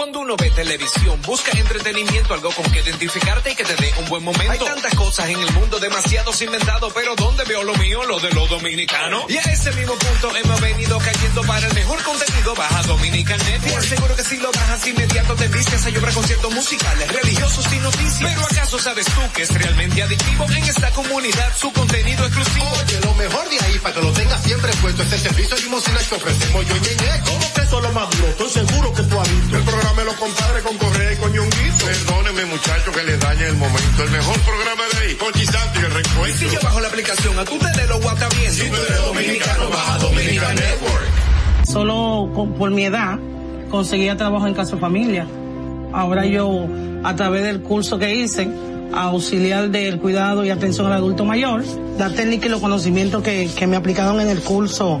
Cuando uno ve televisión, busca entretenimiento, algo con que identificarte y que te dé un buen momento. Hay tantas cosas en el mundo, demasiados inventados, pero ¿dónde veo lo mío? Lo de los dominicanos. Y a ese mismo punto hemos venido cayendo para el mejor contenido. Baja Dominican Network. Seguro que si lo bajas inmediato te vistes a llorar conciertos musicales, religiosos y noticias. Pero ¿acaso sabes tú que es realmente adictivo en esta comunidad su contenido exclusivo? Oye, lo mejor de ahí para que lo tengas siempre puesto es el servicio limosina que ofrecemos yo y Ñeñe. ¿Cómo que eso es lo más duro? Estoy seguro que tú has visto. El programa de los compadres con Correa y con Ñonguito. Perdóneme, muchacho, que le dañe el momento. El mejor programa de ahí, con Santi y el Y recuento. si yo bajo la aplicación, a tú te de lo guata bien. Si tú eres dominicano, baja Dominican Network. Solo con- por mi edad conseguía trabajo en casa de familia. Ahora yo a través del curso que hice, auxiliar del cuidado y atención al adulto mayor, la técnica y los conocimientos que, que me aplicaron en el curso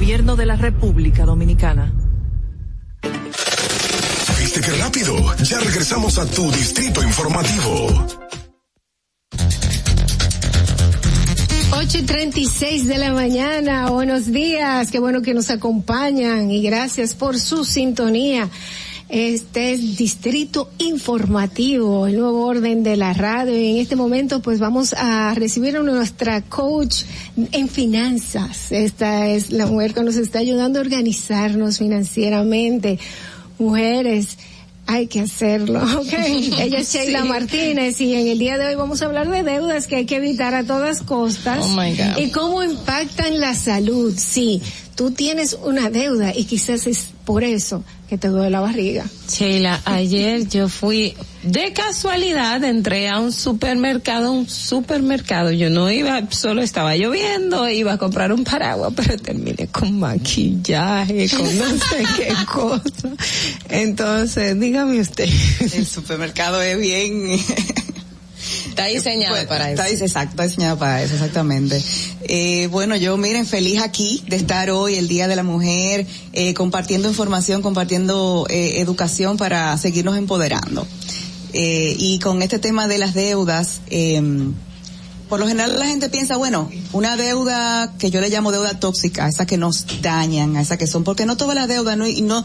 Gobierno de la República Dominicana. ¿Viste qué rápido? Ya regresamos a tu distrito informativo. 8 y 36 de la mañana. Buenos días. Qué bueno que nos acompañan y gracias por su sintonía. Este es Distrito Informativo, el nuevo orden de la radio. Y en este momento, pues vamos a recibir a nuestra coach en finanzas. Esta es la mujer que nos está ayudando a organizarnos financieramente. Mujeres, hay que hacerlo, *laughs* ¿ok? Ella es Sheila Sí. Martínez y en el día de hoy vamos a hablar de deudas que hay que evitar a todas costas. Oh, my God. Y cómo impactan la salud. Sí, tú tienes una deuda y quizás es por eso que te duele la barriga. Sheila, ayer yo fui, de casualidad, entré a un supermercado, un supermercado. Yo no iba, solo estaba lloviendo, iba a comprar un paraguas, pero terminé con maquillaje, con no sé qué cosa. Entonces, dígame usted. El supermercado es bien... Está diseñado para Está eso. exacto, está diseñado para eso, exactamente. Eh, bueno, yo miren, feliz aquí de estar hoy, el Día de la Mujer, eh, compartiendo información, compartiendo eh, educación para seguirnos empoderando. Eh, y con este tema de las deudas, eh, por lo general la gente piensa, bueno, una deuda que yo le llamo deuda tóxica, esas que nos dañan, esas que son, porque no todas las deudas, no, y no,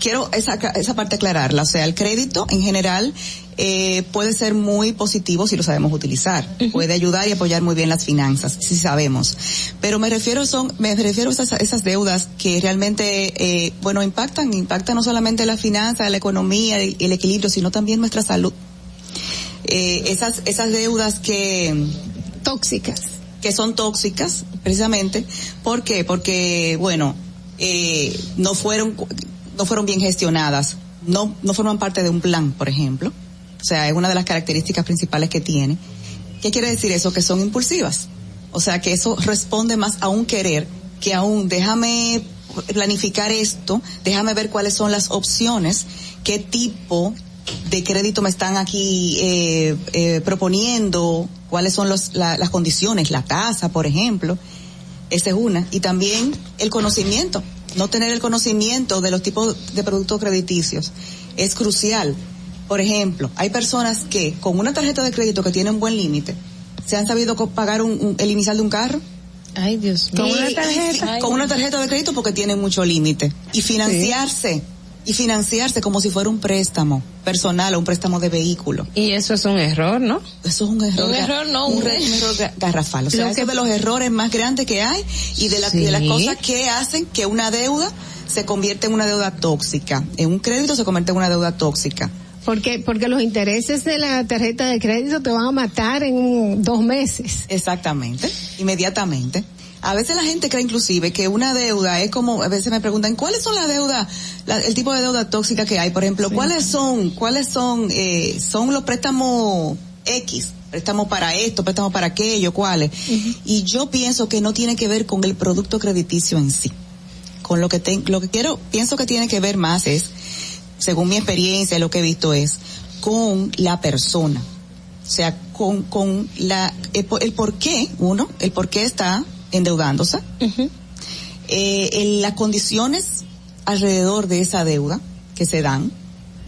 quiero esa, esa parte aclararla, o sea, el crédito en general eh, puede ser muy positivo si lo sabemos utilizar, puede ayudar y apoyar muy bien las finanzas, si sabemos, pero me refiero son, me refiero a esas, esas deudas que realmente, eh, bueno, impactan, impactan no solamente la finanza, la economía, el, el equilibrio, sino también nuestra salud. Eh, esas esas deudas que tóxicas. que son tóxicas precisamente ¿por qué? porque bueno eh, no fueron no fueron bien gestionadas no no forman parte de un plan por ejemplo o sea es una de las características principales que tiene qué quiere decir eso que son impulsivas o sea que eso responde más a un querer que a un déjame planificar esto déjame ver cuáles son las opciones qué tipo de crédito me están aquí eh, eh, proponiendo, cuáles son los, la- las condiciones, la tasa, por ejemplo. Esa es una. Y también el conocimiento. No tener el conocimiento de los tipos de productos crediticios es crucial. Por ejemplo, hay personas que con una tarjeta de crédito que tiene un buen límite, se han sabido pagar un- un- el inicial de un carro. Ay, Dios Con mío. una tarjeta, con una tarjeta de crédito porque tiene mucho límite. Y financiarse, y financiarse como si fuera un préstamo personal o un préstamo de vehículo. Y eso es un error, ¿no? Eso es un error. Un error, no, un, un error ga- garrafal. O sea, eso que- es de los errores más grandes que hay y de, la- de las cosas que hacen que una deuda se convierte en una deuda tóxica. En un crédito se convierte en una deuda tóxica. Porque, porque los intereses de la tarjeta de crédito te van a matar en dos meses. Exactamente, inmediatamente. A veces la gente cree inclusive que una deuda es como, a veces me preguntan, ¿cuáles son las deudas, la- el tipo de deuda tóxica que hay? Por ejemplo, ¿cuáles son, cuáles son, eh, son los préstamos X? Préstamos para esto, préstamos para aquello, ¿cuáles? Y yo pienso que no tiene que ver con el producto crediticio en sí. Con lo que ten- lo que quiero, pienso que tiene que ver más es, según mi experiencia, lo que he visto es, con la persona. O sea, con, con la, el, por- el por qué, uno, el por qué está endeudándose, eh, en las condiciones alrededor de esa deuda que se dan,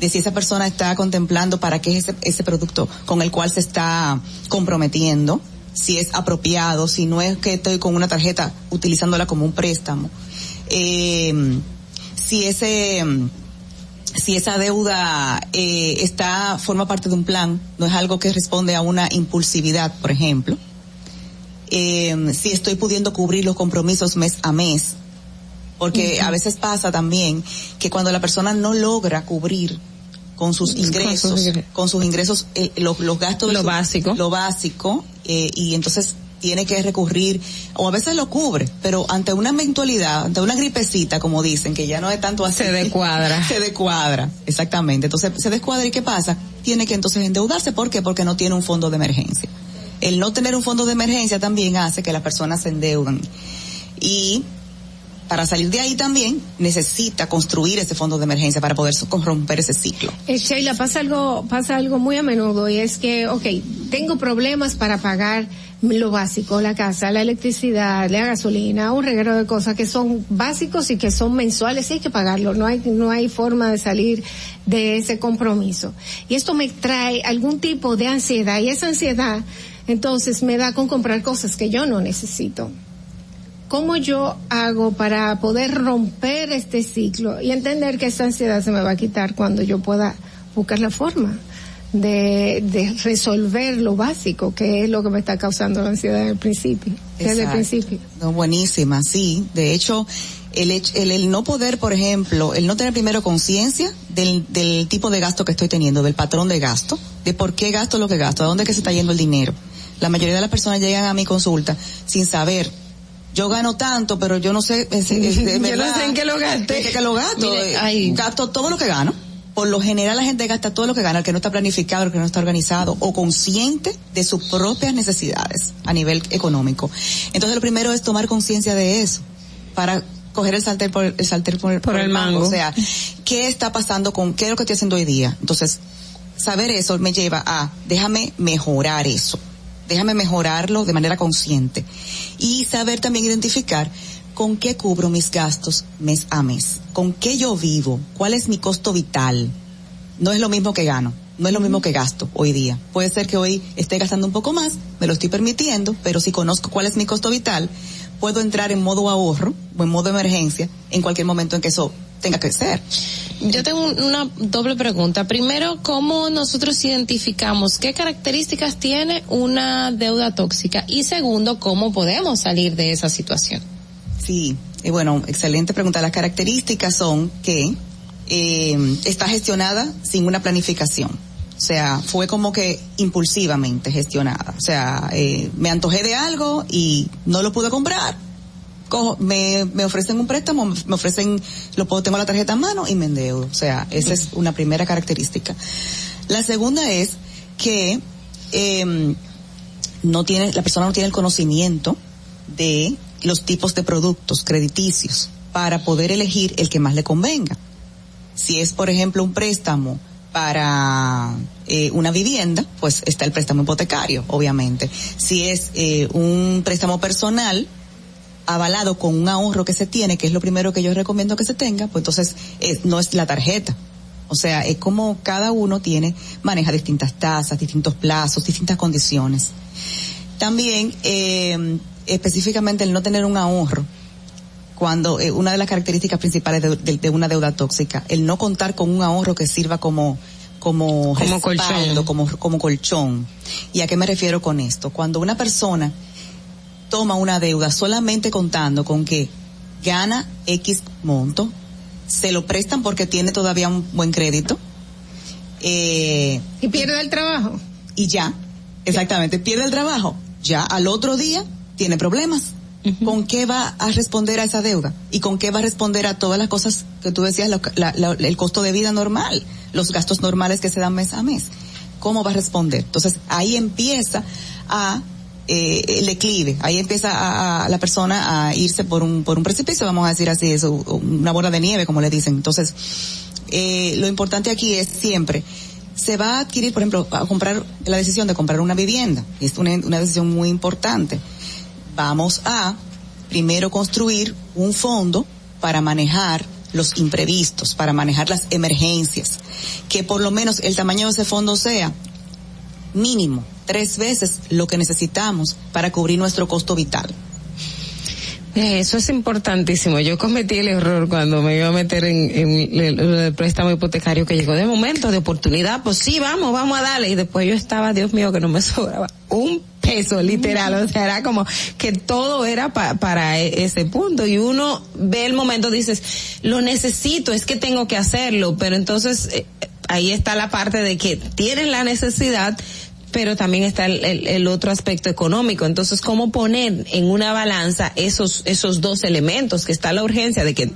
de si esa persona está contemplando para qué es ese, ese producto con el cual se está comprometiendo, si es apropiado, si no es que estoy con una tarjeta utilizándola como un préstamo, eh, si ese, si esa deuda eh, está forma parte de un plan, no es algo que responde a una impulsividad, por ejemplo. Eh, si estoy pudiendo cubrir los compromisos mes a mes, porque a veces pasa también que cuando la persona no logra cubrir con sus ingresos, con sus ingresos, eh, los, los gastos. de Lo su- básico. Lo básico, eh, y entonces tiene que recurrir, o a veces lo cubre, pero ante una eventualidad, ante una gripecita, como dicen, que ya no es tanto así. Se descuadra. *laughs* se descuadra, exactamente. Entonces se descuadra y ¿qué pasa? Tiene que entonces endeudarse, ¿por qué? Porque no tiene un fondo de emergencia. El no tener un fondo de emergencia también hace que las personas se endeudan. Y para salir de ahí también necesita construir ese fondo de emergencia para poder romper ese ciclo. Eh, Sheila, pasa algo, pasa algo muy a menudo y es que, ok, tengo problemas para pagar lo básico, la casa, la electricidad, la gasolina, un reguero de cosas que son básicos y que son mensuales y hay que pagarlo, no hay, no hay forma de salir de ese compromiso. Y esto me trae algún tipo de ansiedad y esa ansiedad entonces me da con comprar cosas que yo no necesito. ¿Cómo yo hago para poder romper este ciclo y entender que esa ansiedad se me va a quitar cuando yo pueda buscar la forma de, de resolver lo básico, que es lo que me está causando la ansiedad en el principio, desde el principio? No, buenísima, sí. De hecho, el, el, el no poder, por ejemplo, el no tener primero conciencia del, del tipo de gasto que estoy teniendo, del patrón de gasto, de por qué gasto lo que gasto, a dónde es que se está yendo el dinero. La mayoría de las personas llegan a mi consulta sin saber. Yo gano tanto, pero yo no sé, es- es- de *laughs* Yo no sé en qué lo gasté. en qué- lo gasto. Mire, Eh. Gasto todo lo que gano. Por lo general la gente gasta todo lo que gana, el que no está planificado, el que no está organizado o consciente de sus propias necesidades a nivel económico. Entonces lo primero es tomar conciencia de eso para coger el salter por el salter por, por el mango. O sea, ¿qué está pasando con qué es lo que estoy haciendo hoy día? Entonces, saber eso me lleva a déjame mejorar eso. Déjame mejorarlo de manera consciente y saber también identificar con qué cubro mis gastos mes a mes, con qué yo vivo, cuál es mi costo vital. No es lo mismo que gano, no es lo mismo que gasto hoy día. Puede ser que hoy esté gastando un poco más, me lo estoy permitiendo, pero si conozco cuál es mi costo vital, puedo entrar en modo ahorro o en modo emergencia en cualquier momento en que eso tenga que ser. Yo tengo un- una doble pregunta. Primero, ¿cómo nosotros identificamos qué características tiene una deuda tóxica? Y segundo, ¿cómo podemos salir de esa situación? Sí, y bueno, excelente pregunta. Las características son que eh, está gestionada sin una planificación. O sea, fue como que impulsivamente gestionada. O sea, eh, me antojé de algo y no lo pude comprar. Cojo, me, me ofrecen un préstamo, me ofrecen, lo puedo, tengo la tarjeta en mano y me endeudo. O sea, esa es una primera característica. La segunda es que eh, no tiene, la persona no tiene el conocimiento de los tipos de productos crediticios para poder elegir el que más le convenga. Si es, por ejemplo, un préstamo para eh, una vivienda, pues está el préstamo hipotecario, obviamente. Si es eh, un préstamo personal, avalado con un ahorro que se tiene, que es lo primero que yo recomiendo que se tenga, pues entonces eh, no es la tarjeta. O sea, es como cada uno tiene, maneja distintas tasas, distintos plazos, distintas condiciones. También, eh, específicamente el no tener un ahorro, cuando eh, una de las características principales de, de- de una deuda tóxica, el no contar con un ahorro que sirva como como, Como respaldo, colchón. como como colchón. ¿Y a qué me refiero con esto? Cuando una persona toma una deuda solamente contando con que gana X monto, se lo prestan porque tiene todavía un buen crédito, eh, Y pierde el trabajo. y ya, exactamente, pierde el trabajo, ya al otro día tiene problemas. ¿Con qué va a responder a esa deuda? ¿Y con qué va a responder a todas las cosas que tú decías, la- la- el costo de vida normal, los gastos normales que se dan mes a mes? ¿Cómo va a responder? Entonces ahí empieza a eh, el declive, ahí empieza a, a la persona a irse por un por un precipicio, vamos a decir así, eso, una bola de nieve, como le dicen. Entonces eh, lo importante aquí es siempre se va a adquirir, por ejemplo, a comprar la decisión de comprar una vivienda. Es una, una decisión muy importante. Vamos a primero construir un fondo para manejar los imprevistos, para manejar las emergencias. Que por lo menos el tamaño de ese fondo sea mínimo tres veces lo que necesitamos para cubrir nuestro costo vital. Eh, Eso es importantísimo. Yo cometí el error cuando me iba a meter en, en el, el préstamo hipotecario que llegó de momento, de oportunidad. Pues sí, vamos, vamos a darle. Y después yo estaba, Dios mío, que no me *laughs* sobraba un peso, literal. O sea, era como que todo era pa- para e- ese punto. Y uno ve el momento, dices, lo necesito, es que tengo que hacerlo. Pero entonces, eh, ahí está la parte de que tienen la necesidad, pero también está el, el, el, otro aspecto económico. Entonces, ¿cómo poner en una balanza esos, esos dos elementos? Que está la urgencia de que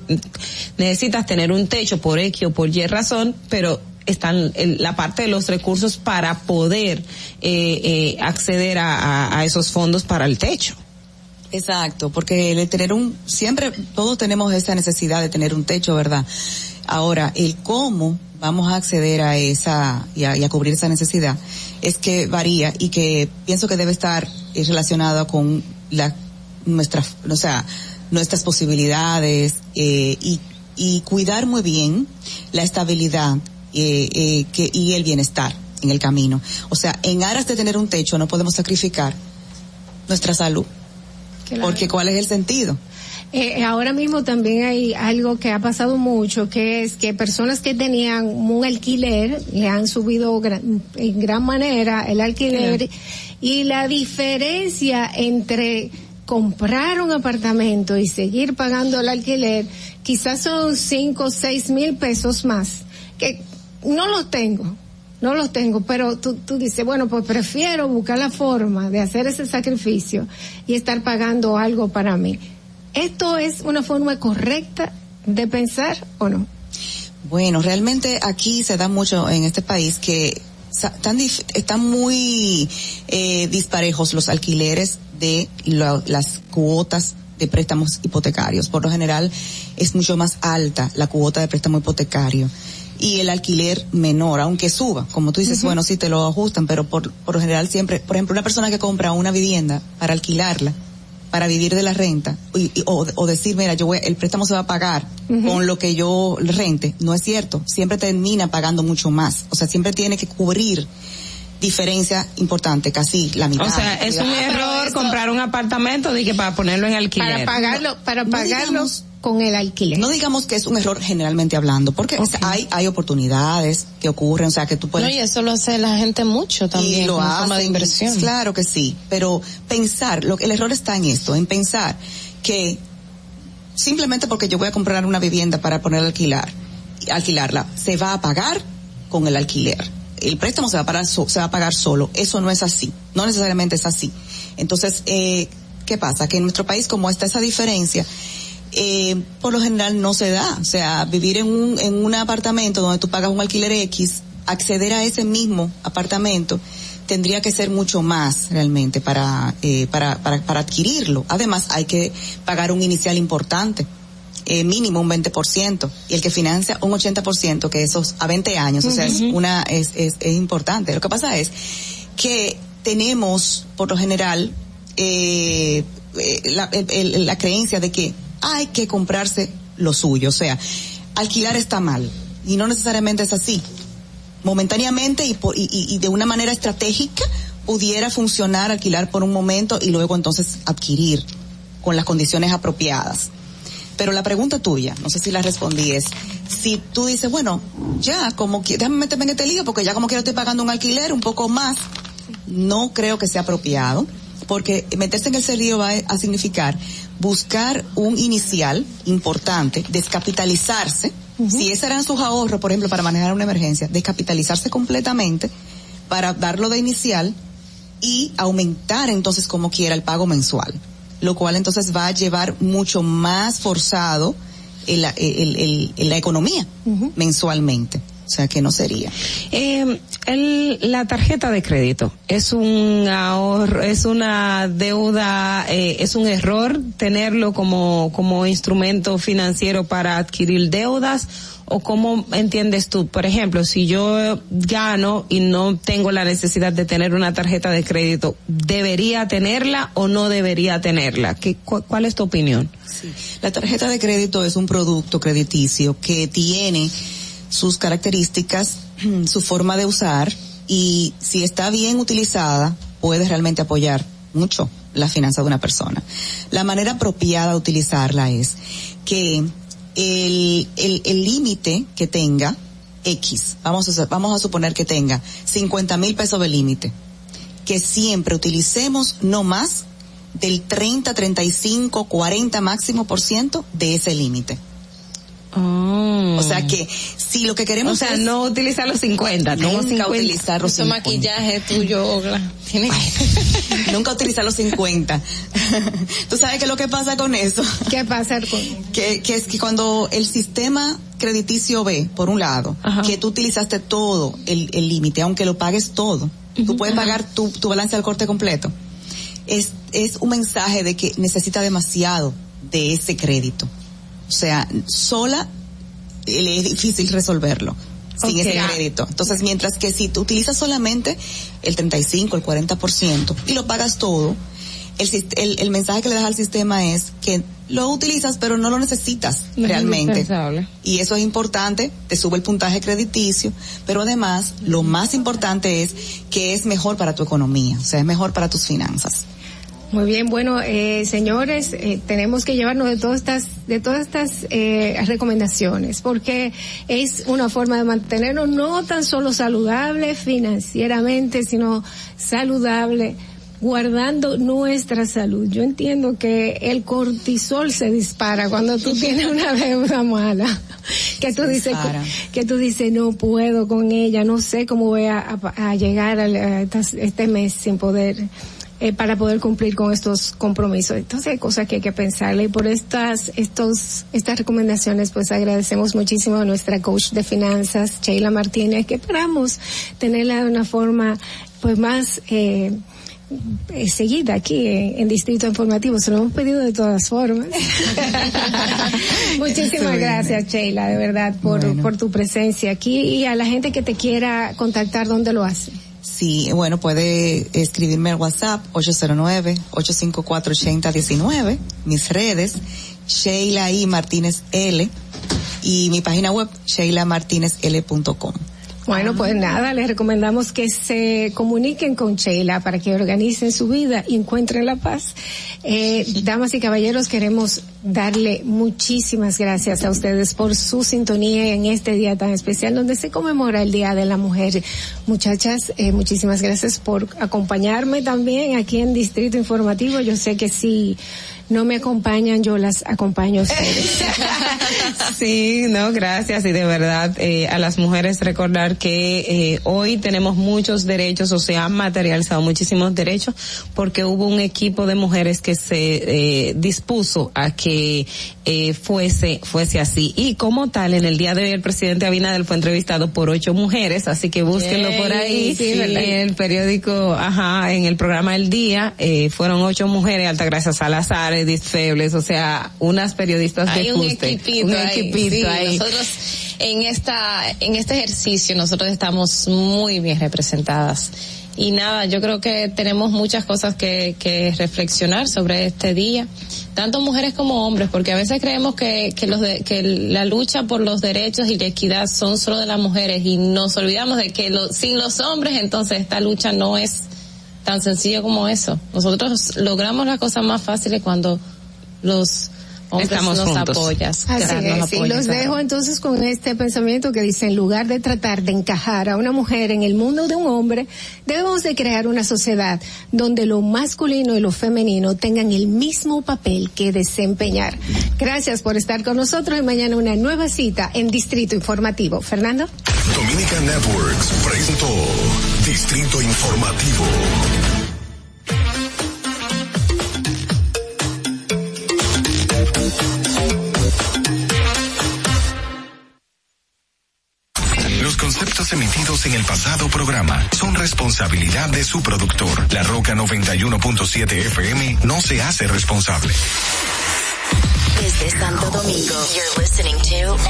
necesitas tener un techo por X o por Y razón, pero están en la parte de los recursos para poder eh, eh, acceder a, a, esos fondos para el techo. Exacto, porque el tener un, siempre todos tenemos esa necesidad de tener un techo, ¿verdad? Ahora, el cómo vamos a acceder a esa y a, y a cubrir esa necesidad es que varía y que pienso que debe estar relacionado con la nuestra, o sea, nuestras posibilidades eh, y, y cuidar muy bien la estabilidad eh, eh, que, y el bienestar en el camino. O sea, en aras de tener un techo no podemos sacrificar nuestra salud. Claro. Porque ¿cuál es el sentido? Eh, ahora mismo también hay algo que ha pasado mucho, que es que personas que tenían un alquiler le han subido gran, en gran manera el alquiler y la diferencia entre comprar un apartamento y seguir pagando el alquiler quizás son cinco o seis mil pesos más que no los tengo no los tengo, pero tú, tú dices, bueno, pues prefiero buscar la forma de hacer ese sacrificio y estar pagando algo para mí. ¿Esto es una forma correcta de pensar o no? Bueno, realmente aquí se da mucho en este país que están, están muy eh, disparejos los alquileres de lo, las cuotas de préstamos hipotecarios. Por lo general es mucho más alta la cuota de préstamo hipotecario y el alquiler menor, aunque suba. Como tú dices, uh -huh. bueno, sí te lo ajustan, pero por, por lo general siempre, por ejemplo, una persona que compra una vivienda para alquilarla, para vivir de la renta, y, y, o, o, decir, mira, yo voy, el préstamo se va a pagar uh -huh. con lo que yo rente, no es cierto. Siempre termina pagando mucho más. O sea, siempre tiene que cubrir diferencia importante, casi la mitad. O sea, es un ah, error eso, comprar un apartamento de que para ponerlo en alquiler. Para pagarlo, para no pagarlo. Digamos, con el alquiler. No digamos que es un error generalmente hablando, porque okay. o sea, hay hay oportunidades que ocurren, o sea, que tú puedes No, y eso lo hace la gente mucho también y lo como forma de inversión. Claro que sí, pero pensar, lo el error está en esto, en pensar que simplemente porque yo voy a comprar una vivienda para poner alquilar, alquilarla, se va a pagar con el alquiler. El préstamo se va a pagar, se va a pagar solo. Eso no es así. No necesariamente es así. Entonces, eh, ¿qué pasa? Que en nuestro país, como está esa diferencia, eh, por lo general no se da. O sea, vivir en un, en un apartamento donde tú pagas un alquiler X, acceder a ese mismo apartamento tendría que ser mucho más realmente para, eh, para, para, para adquirirlo. Además, hay que pagar un inicial importante. Eh, mínimo un 20% y el que financia un 80% que esos a 20 años, uh -huh. o sea, es una es, es, es importante. Lo que pasa es que tenemos por lo general eh, la, el, la creencia de que hay que comprarse lo suyo. O sea, alquilar está mal. Y no necesariamente es así. Momentáneamente y, y, de una manera estratégica pudiera funcionar alquilar por un momento y luego entonces adquirir con las condiciones apropiadas. Pero la pregunta tuya, no sé si la respondí, es si tú dices, bueno, ya como que, déjame meterme en este lío porque ya como quiero estoy pagando un alquiler un poco más, no creo que sea apropiado porque meterse en ese lío va a significar buscar un inicial importante, descapitalizarse, uh -huh. si esos eran sus ahorros, por ejemplo, para manejar una emergencia, descapitalizarse completamente para darlo de inicial y aumentar entonces como quiera el pago mensual, lo cual entonces va a llevar mucho más forzado el, el, el, la economía uh -huh. mensualmente. O sea que no sería. Eh, el, la tarjeta de crédito es un ahorro, es una deuda, eh, es un error tenerlo como, como instrumento financiero para adquirir deudas o cómo entiendes tú, por ejemplo, si yo gano y no tengo la necesidad de tener una tarjeta de crédito, ¿debería tenerla o no debería tenerla? ¿Qué, cu ¿Cuál es tu opinión? Sí. La tarjeta de crédito es un producto crediticio que tiene sus características, *clears throat* su forma de usar y si está bien utilizada puede realmente apoyar mucho la finanza de una persona. La manera apropiada de utilizarla es que el el límite que tenga X, vamos a, vamos a suponer que tenga 50 mil pesos de límite, que siempre utilicemos no más del 30, 35, 40 máximo por ciento de ese límite O sea que si lo que queremos Oh. O sea, es no utilizar los 50, tengo nunca 50. utilizar los Ese 50. maquillaje tuyo, Ogla. *laughs* Nunca utilizar los 50. ¿Tú sabes qué es lo que pasa con eso? ¿Qué pasa con Que, que es que cuando el sistema crediticio ve, por un lado, que tú utilizaste todo el el límite, aunque lo pagues todo, tú puedes pagar tu, tu balance al corte completo. Es, es un mensaje de que necesita demasiado de ese crédito. O sea, sola eh, le es difícil resolverlo sin ese crédito. Entonces, mientras que si tú utilizas solamente el 35, el 40% y lo pagas todo, el, el, el mensaje que le das al sistema es que lo utilizas pero no lo necesitas No realmente. Y eso es importante, te sube el puntaje crediticio, pero además lo más importante es que es mejor para tu economía, o sea, es mejor para tus finanzas. Muy bien, bueno, eh, señores, eh, tenemos que llevarnos de todas estas, de todas estas eh, recomendaciones, porque es una forma de mantenernos no tan solo saludable financieramente, sino saludable guardando nuestra salud. Yo entiendo que el cortisol se dispara cuando tú tienes una *laughs* deuda mala, que tú dices que tú dices no puedo con ella, no sé cómo voy a, a- a llegar a estas- este mes sin poder eh, para poder cumplir con estos compromisos. Entonces hay cosas que hay que pensarle y por estas, estos, estas recomendaciones pues agradecemos muchísimo a nuestra coach de finanzas, Sheila Martínez, que esperamos tenerla de una forma pues más, eh, eh, seguida aquí en, en Distrito Informativo. Se lo hemos pedido de todas formas. *laughs* Muchísimas gracias, Sheila, de verdad, por, por tu presencia aquí y a la gente que te quiera contactar, ¿dónde lo hace? Sí, bueno, puede escribirme al WhatsApp 809-854-8019, mis redes, Sheila I. Martínez L y mi página web, sheilamartinezl.com. Bueno, pues nada, les recomendamos que se comuniquen con Sheila para que organicen su vida y encuentren la paz. Eh, damas y caballeros, queremos darle muchísimas gracias a ustedes por su sintonía en este día tan especial donde se conmemora el Día de la Mujer. Muchachas, eh, muchísimas gracias por acompañarme también aquí en Distrito Informativo. Yo sé que si no me acompañan, yo las acompaño a ustedes. *laughs* Sí, no, gracias. Y de verdad, eh, a las mujeres recordar que eh, hoy tenemos muchos derechos, o se han materializado muchísimos derechos, porque hubo un equipo de mujeres que se eh, dispuso a que eh, fuese, fuese así. Y como tal, en el día de hoy el presidente Abinader fue entrevistado por ocho mujeres, así que búsquenlo por ahí. Sí, en el periódico, ajá, en el programa El Día, eh, fueron ocho mujeres, Altagracia Salazar, Febles, o sea, unas periodistas de Hay un equipito, un ahí, equipito sí, ahí. Nosotros en esta, en este ejercicio nosotros estamos muy bien representadas. Y nada, yo creo que tenemos muchas cosas que, que reflexionar sobre este día, tanto mujeres como hombres, porque a veces creemos que, que, los de- que la lucha por los derechos y la equidad son solo de las mujeres y nos olvidamos de que lo- sin los hombres entonces esta lucha no es tan sencillo como eso. Nosotros logramos las cosas más fáciles cuando los Estamos nos juntos. apoyan. Así claro, nos es, y apoyan, los claro. dejo entonces con este pensamiento que dice, en lugar de tratar de encajar a una mujer en el mundo de un hombre, debemos de crear una sociedad donde lo masculino y lo femenino tengan el mismo papel que desempeñar. Gracias por estar con nosotros y mañana una nueva cita en Distrito Informativo. Fernando. Dominica Networks presentó Distrito Informativo. En el pasado programa son responsabilidad de su productor. La Roca 91.7 FM no se hace responsable. Desde Santo Domingo, you're listening to 91.7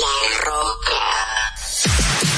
La Roca.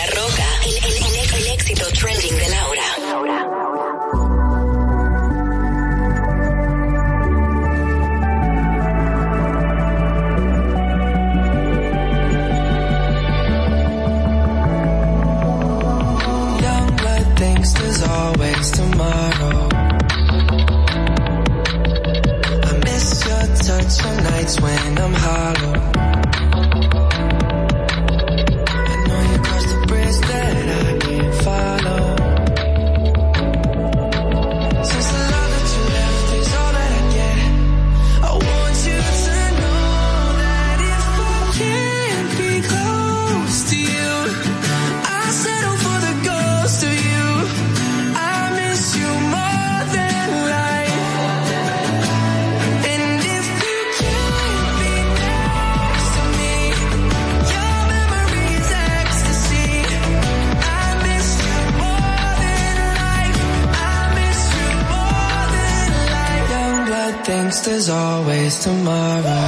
La Roca, el, el, el, el éxito trending de Laura. Young blood thinks there's always tomorrow. I miss your touch on nights when I'm hollow. tomorrow.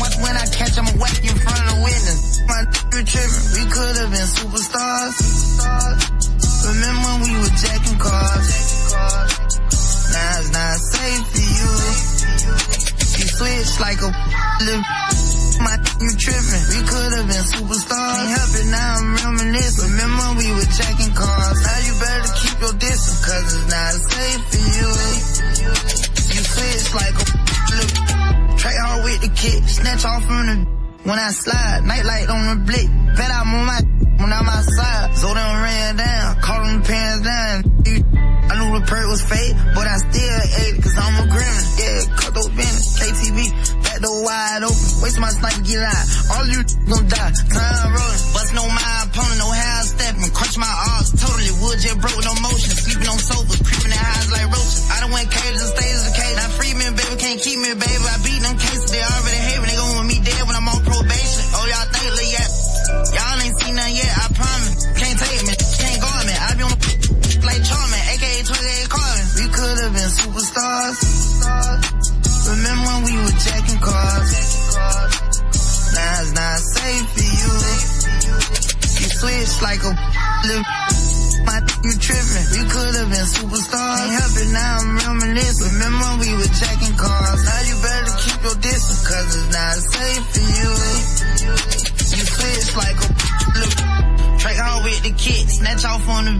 Watch when I catch, I'ma whack in front of the witness. My you tripping, we could have been superstars. Remember when we were jacking cars? Now it's not safe for you. You switch like a little *laughs* my you tripping. We could have been superstars. Can't now I'm reminiscing. Remember we were jacking cars? Now you better keep your distance cause it's not safe for you. You switch like a *laughs* little Trade hard with the kick, snatch off from the when I slide, nightlight on the blick. Bet I'm on my when I'm outside. Them ran down, call them pants down. I knew the perk was fake, but I still ate it cause I'm a grinner. Yeah, cut those business, KTV, back door wide open. Waste my sniper, get out. All you gon' die. Time rolling, bust no my opponent, no I'm stepping. Crunch my arms, totally wood jet broke, no motion. Sleeping on sofas, creeping in highs like roaches. I done went cages and stages can't keep me, baby. I beat them cases, they already hate me. They gon' want me dead when I'm on probation. Oh, y'all think, look, yeah. Y'all ain't seen nothing yet, I promise. Can't take me, can't guard me. I be on the *laughs* like Charmin, aka 28 Carlin. We could have been superstars. Remember when we were jacking cars? Now it's not safe for you. You switch like a *laughs* little my you tripping. We could have been superstars. Can't help it now I'm reminiscing. Remember we were jacking cars? Now you better keep your distance cause it's not safe for you. You switch like a little Trade hard with the kick, snatch off on the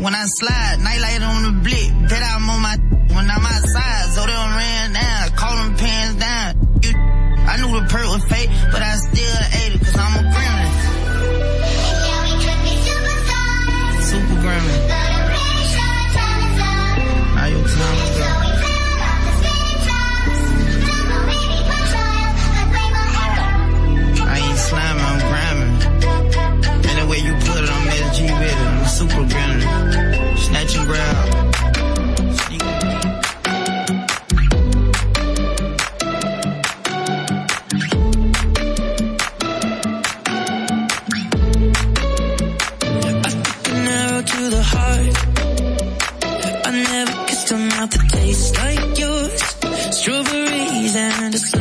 when I slide, nightlight on the blick. Bet I'm on my when I'm outside, so they don't ran down, call them pants down. You, I knew the perk was fake, but I still ate it cause I'm a gremlin. programming. Now your time is up. I ain't I'm. And the way you put it, I'm SG with it. I'm super grinding. Snatch and grab. strawberries and a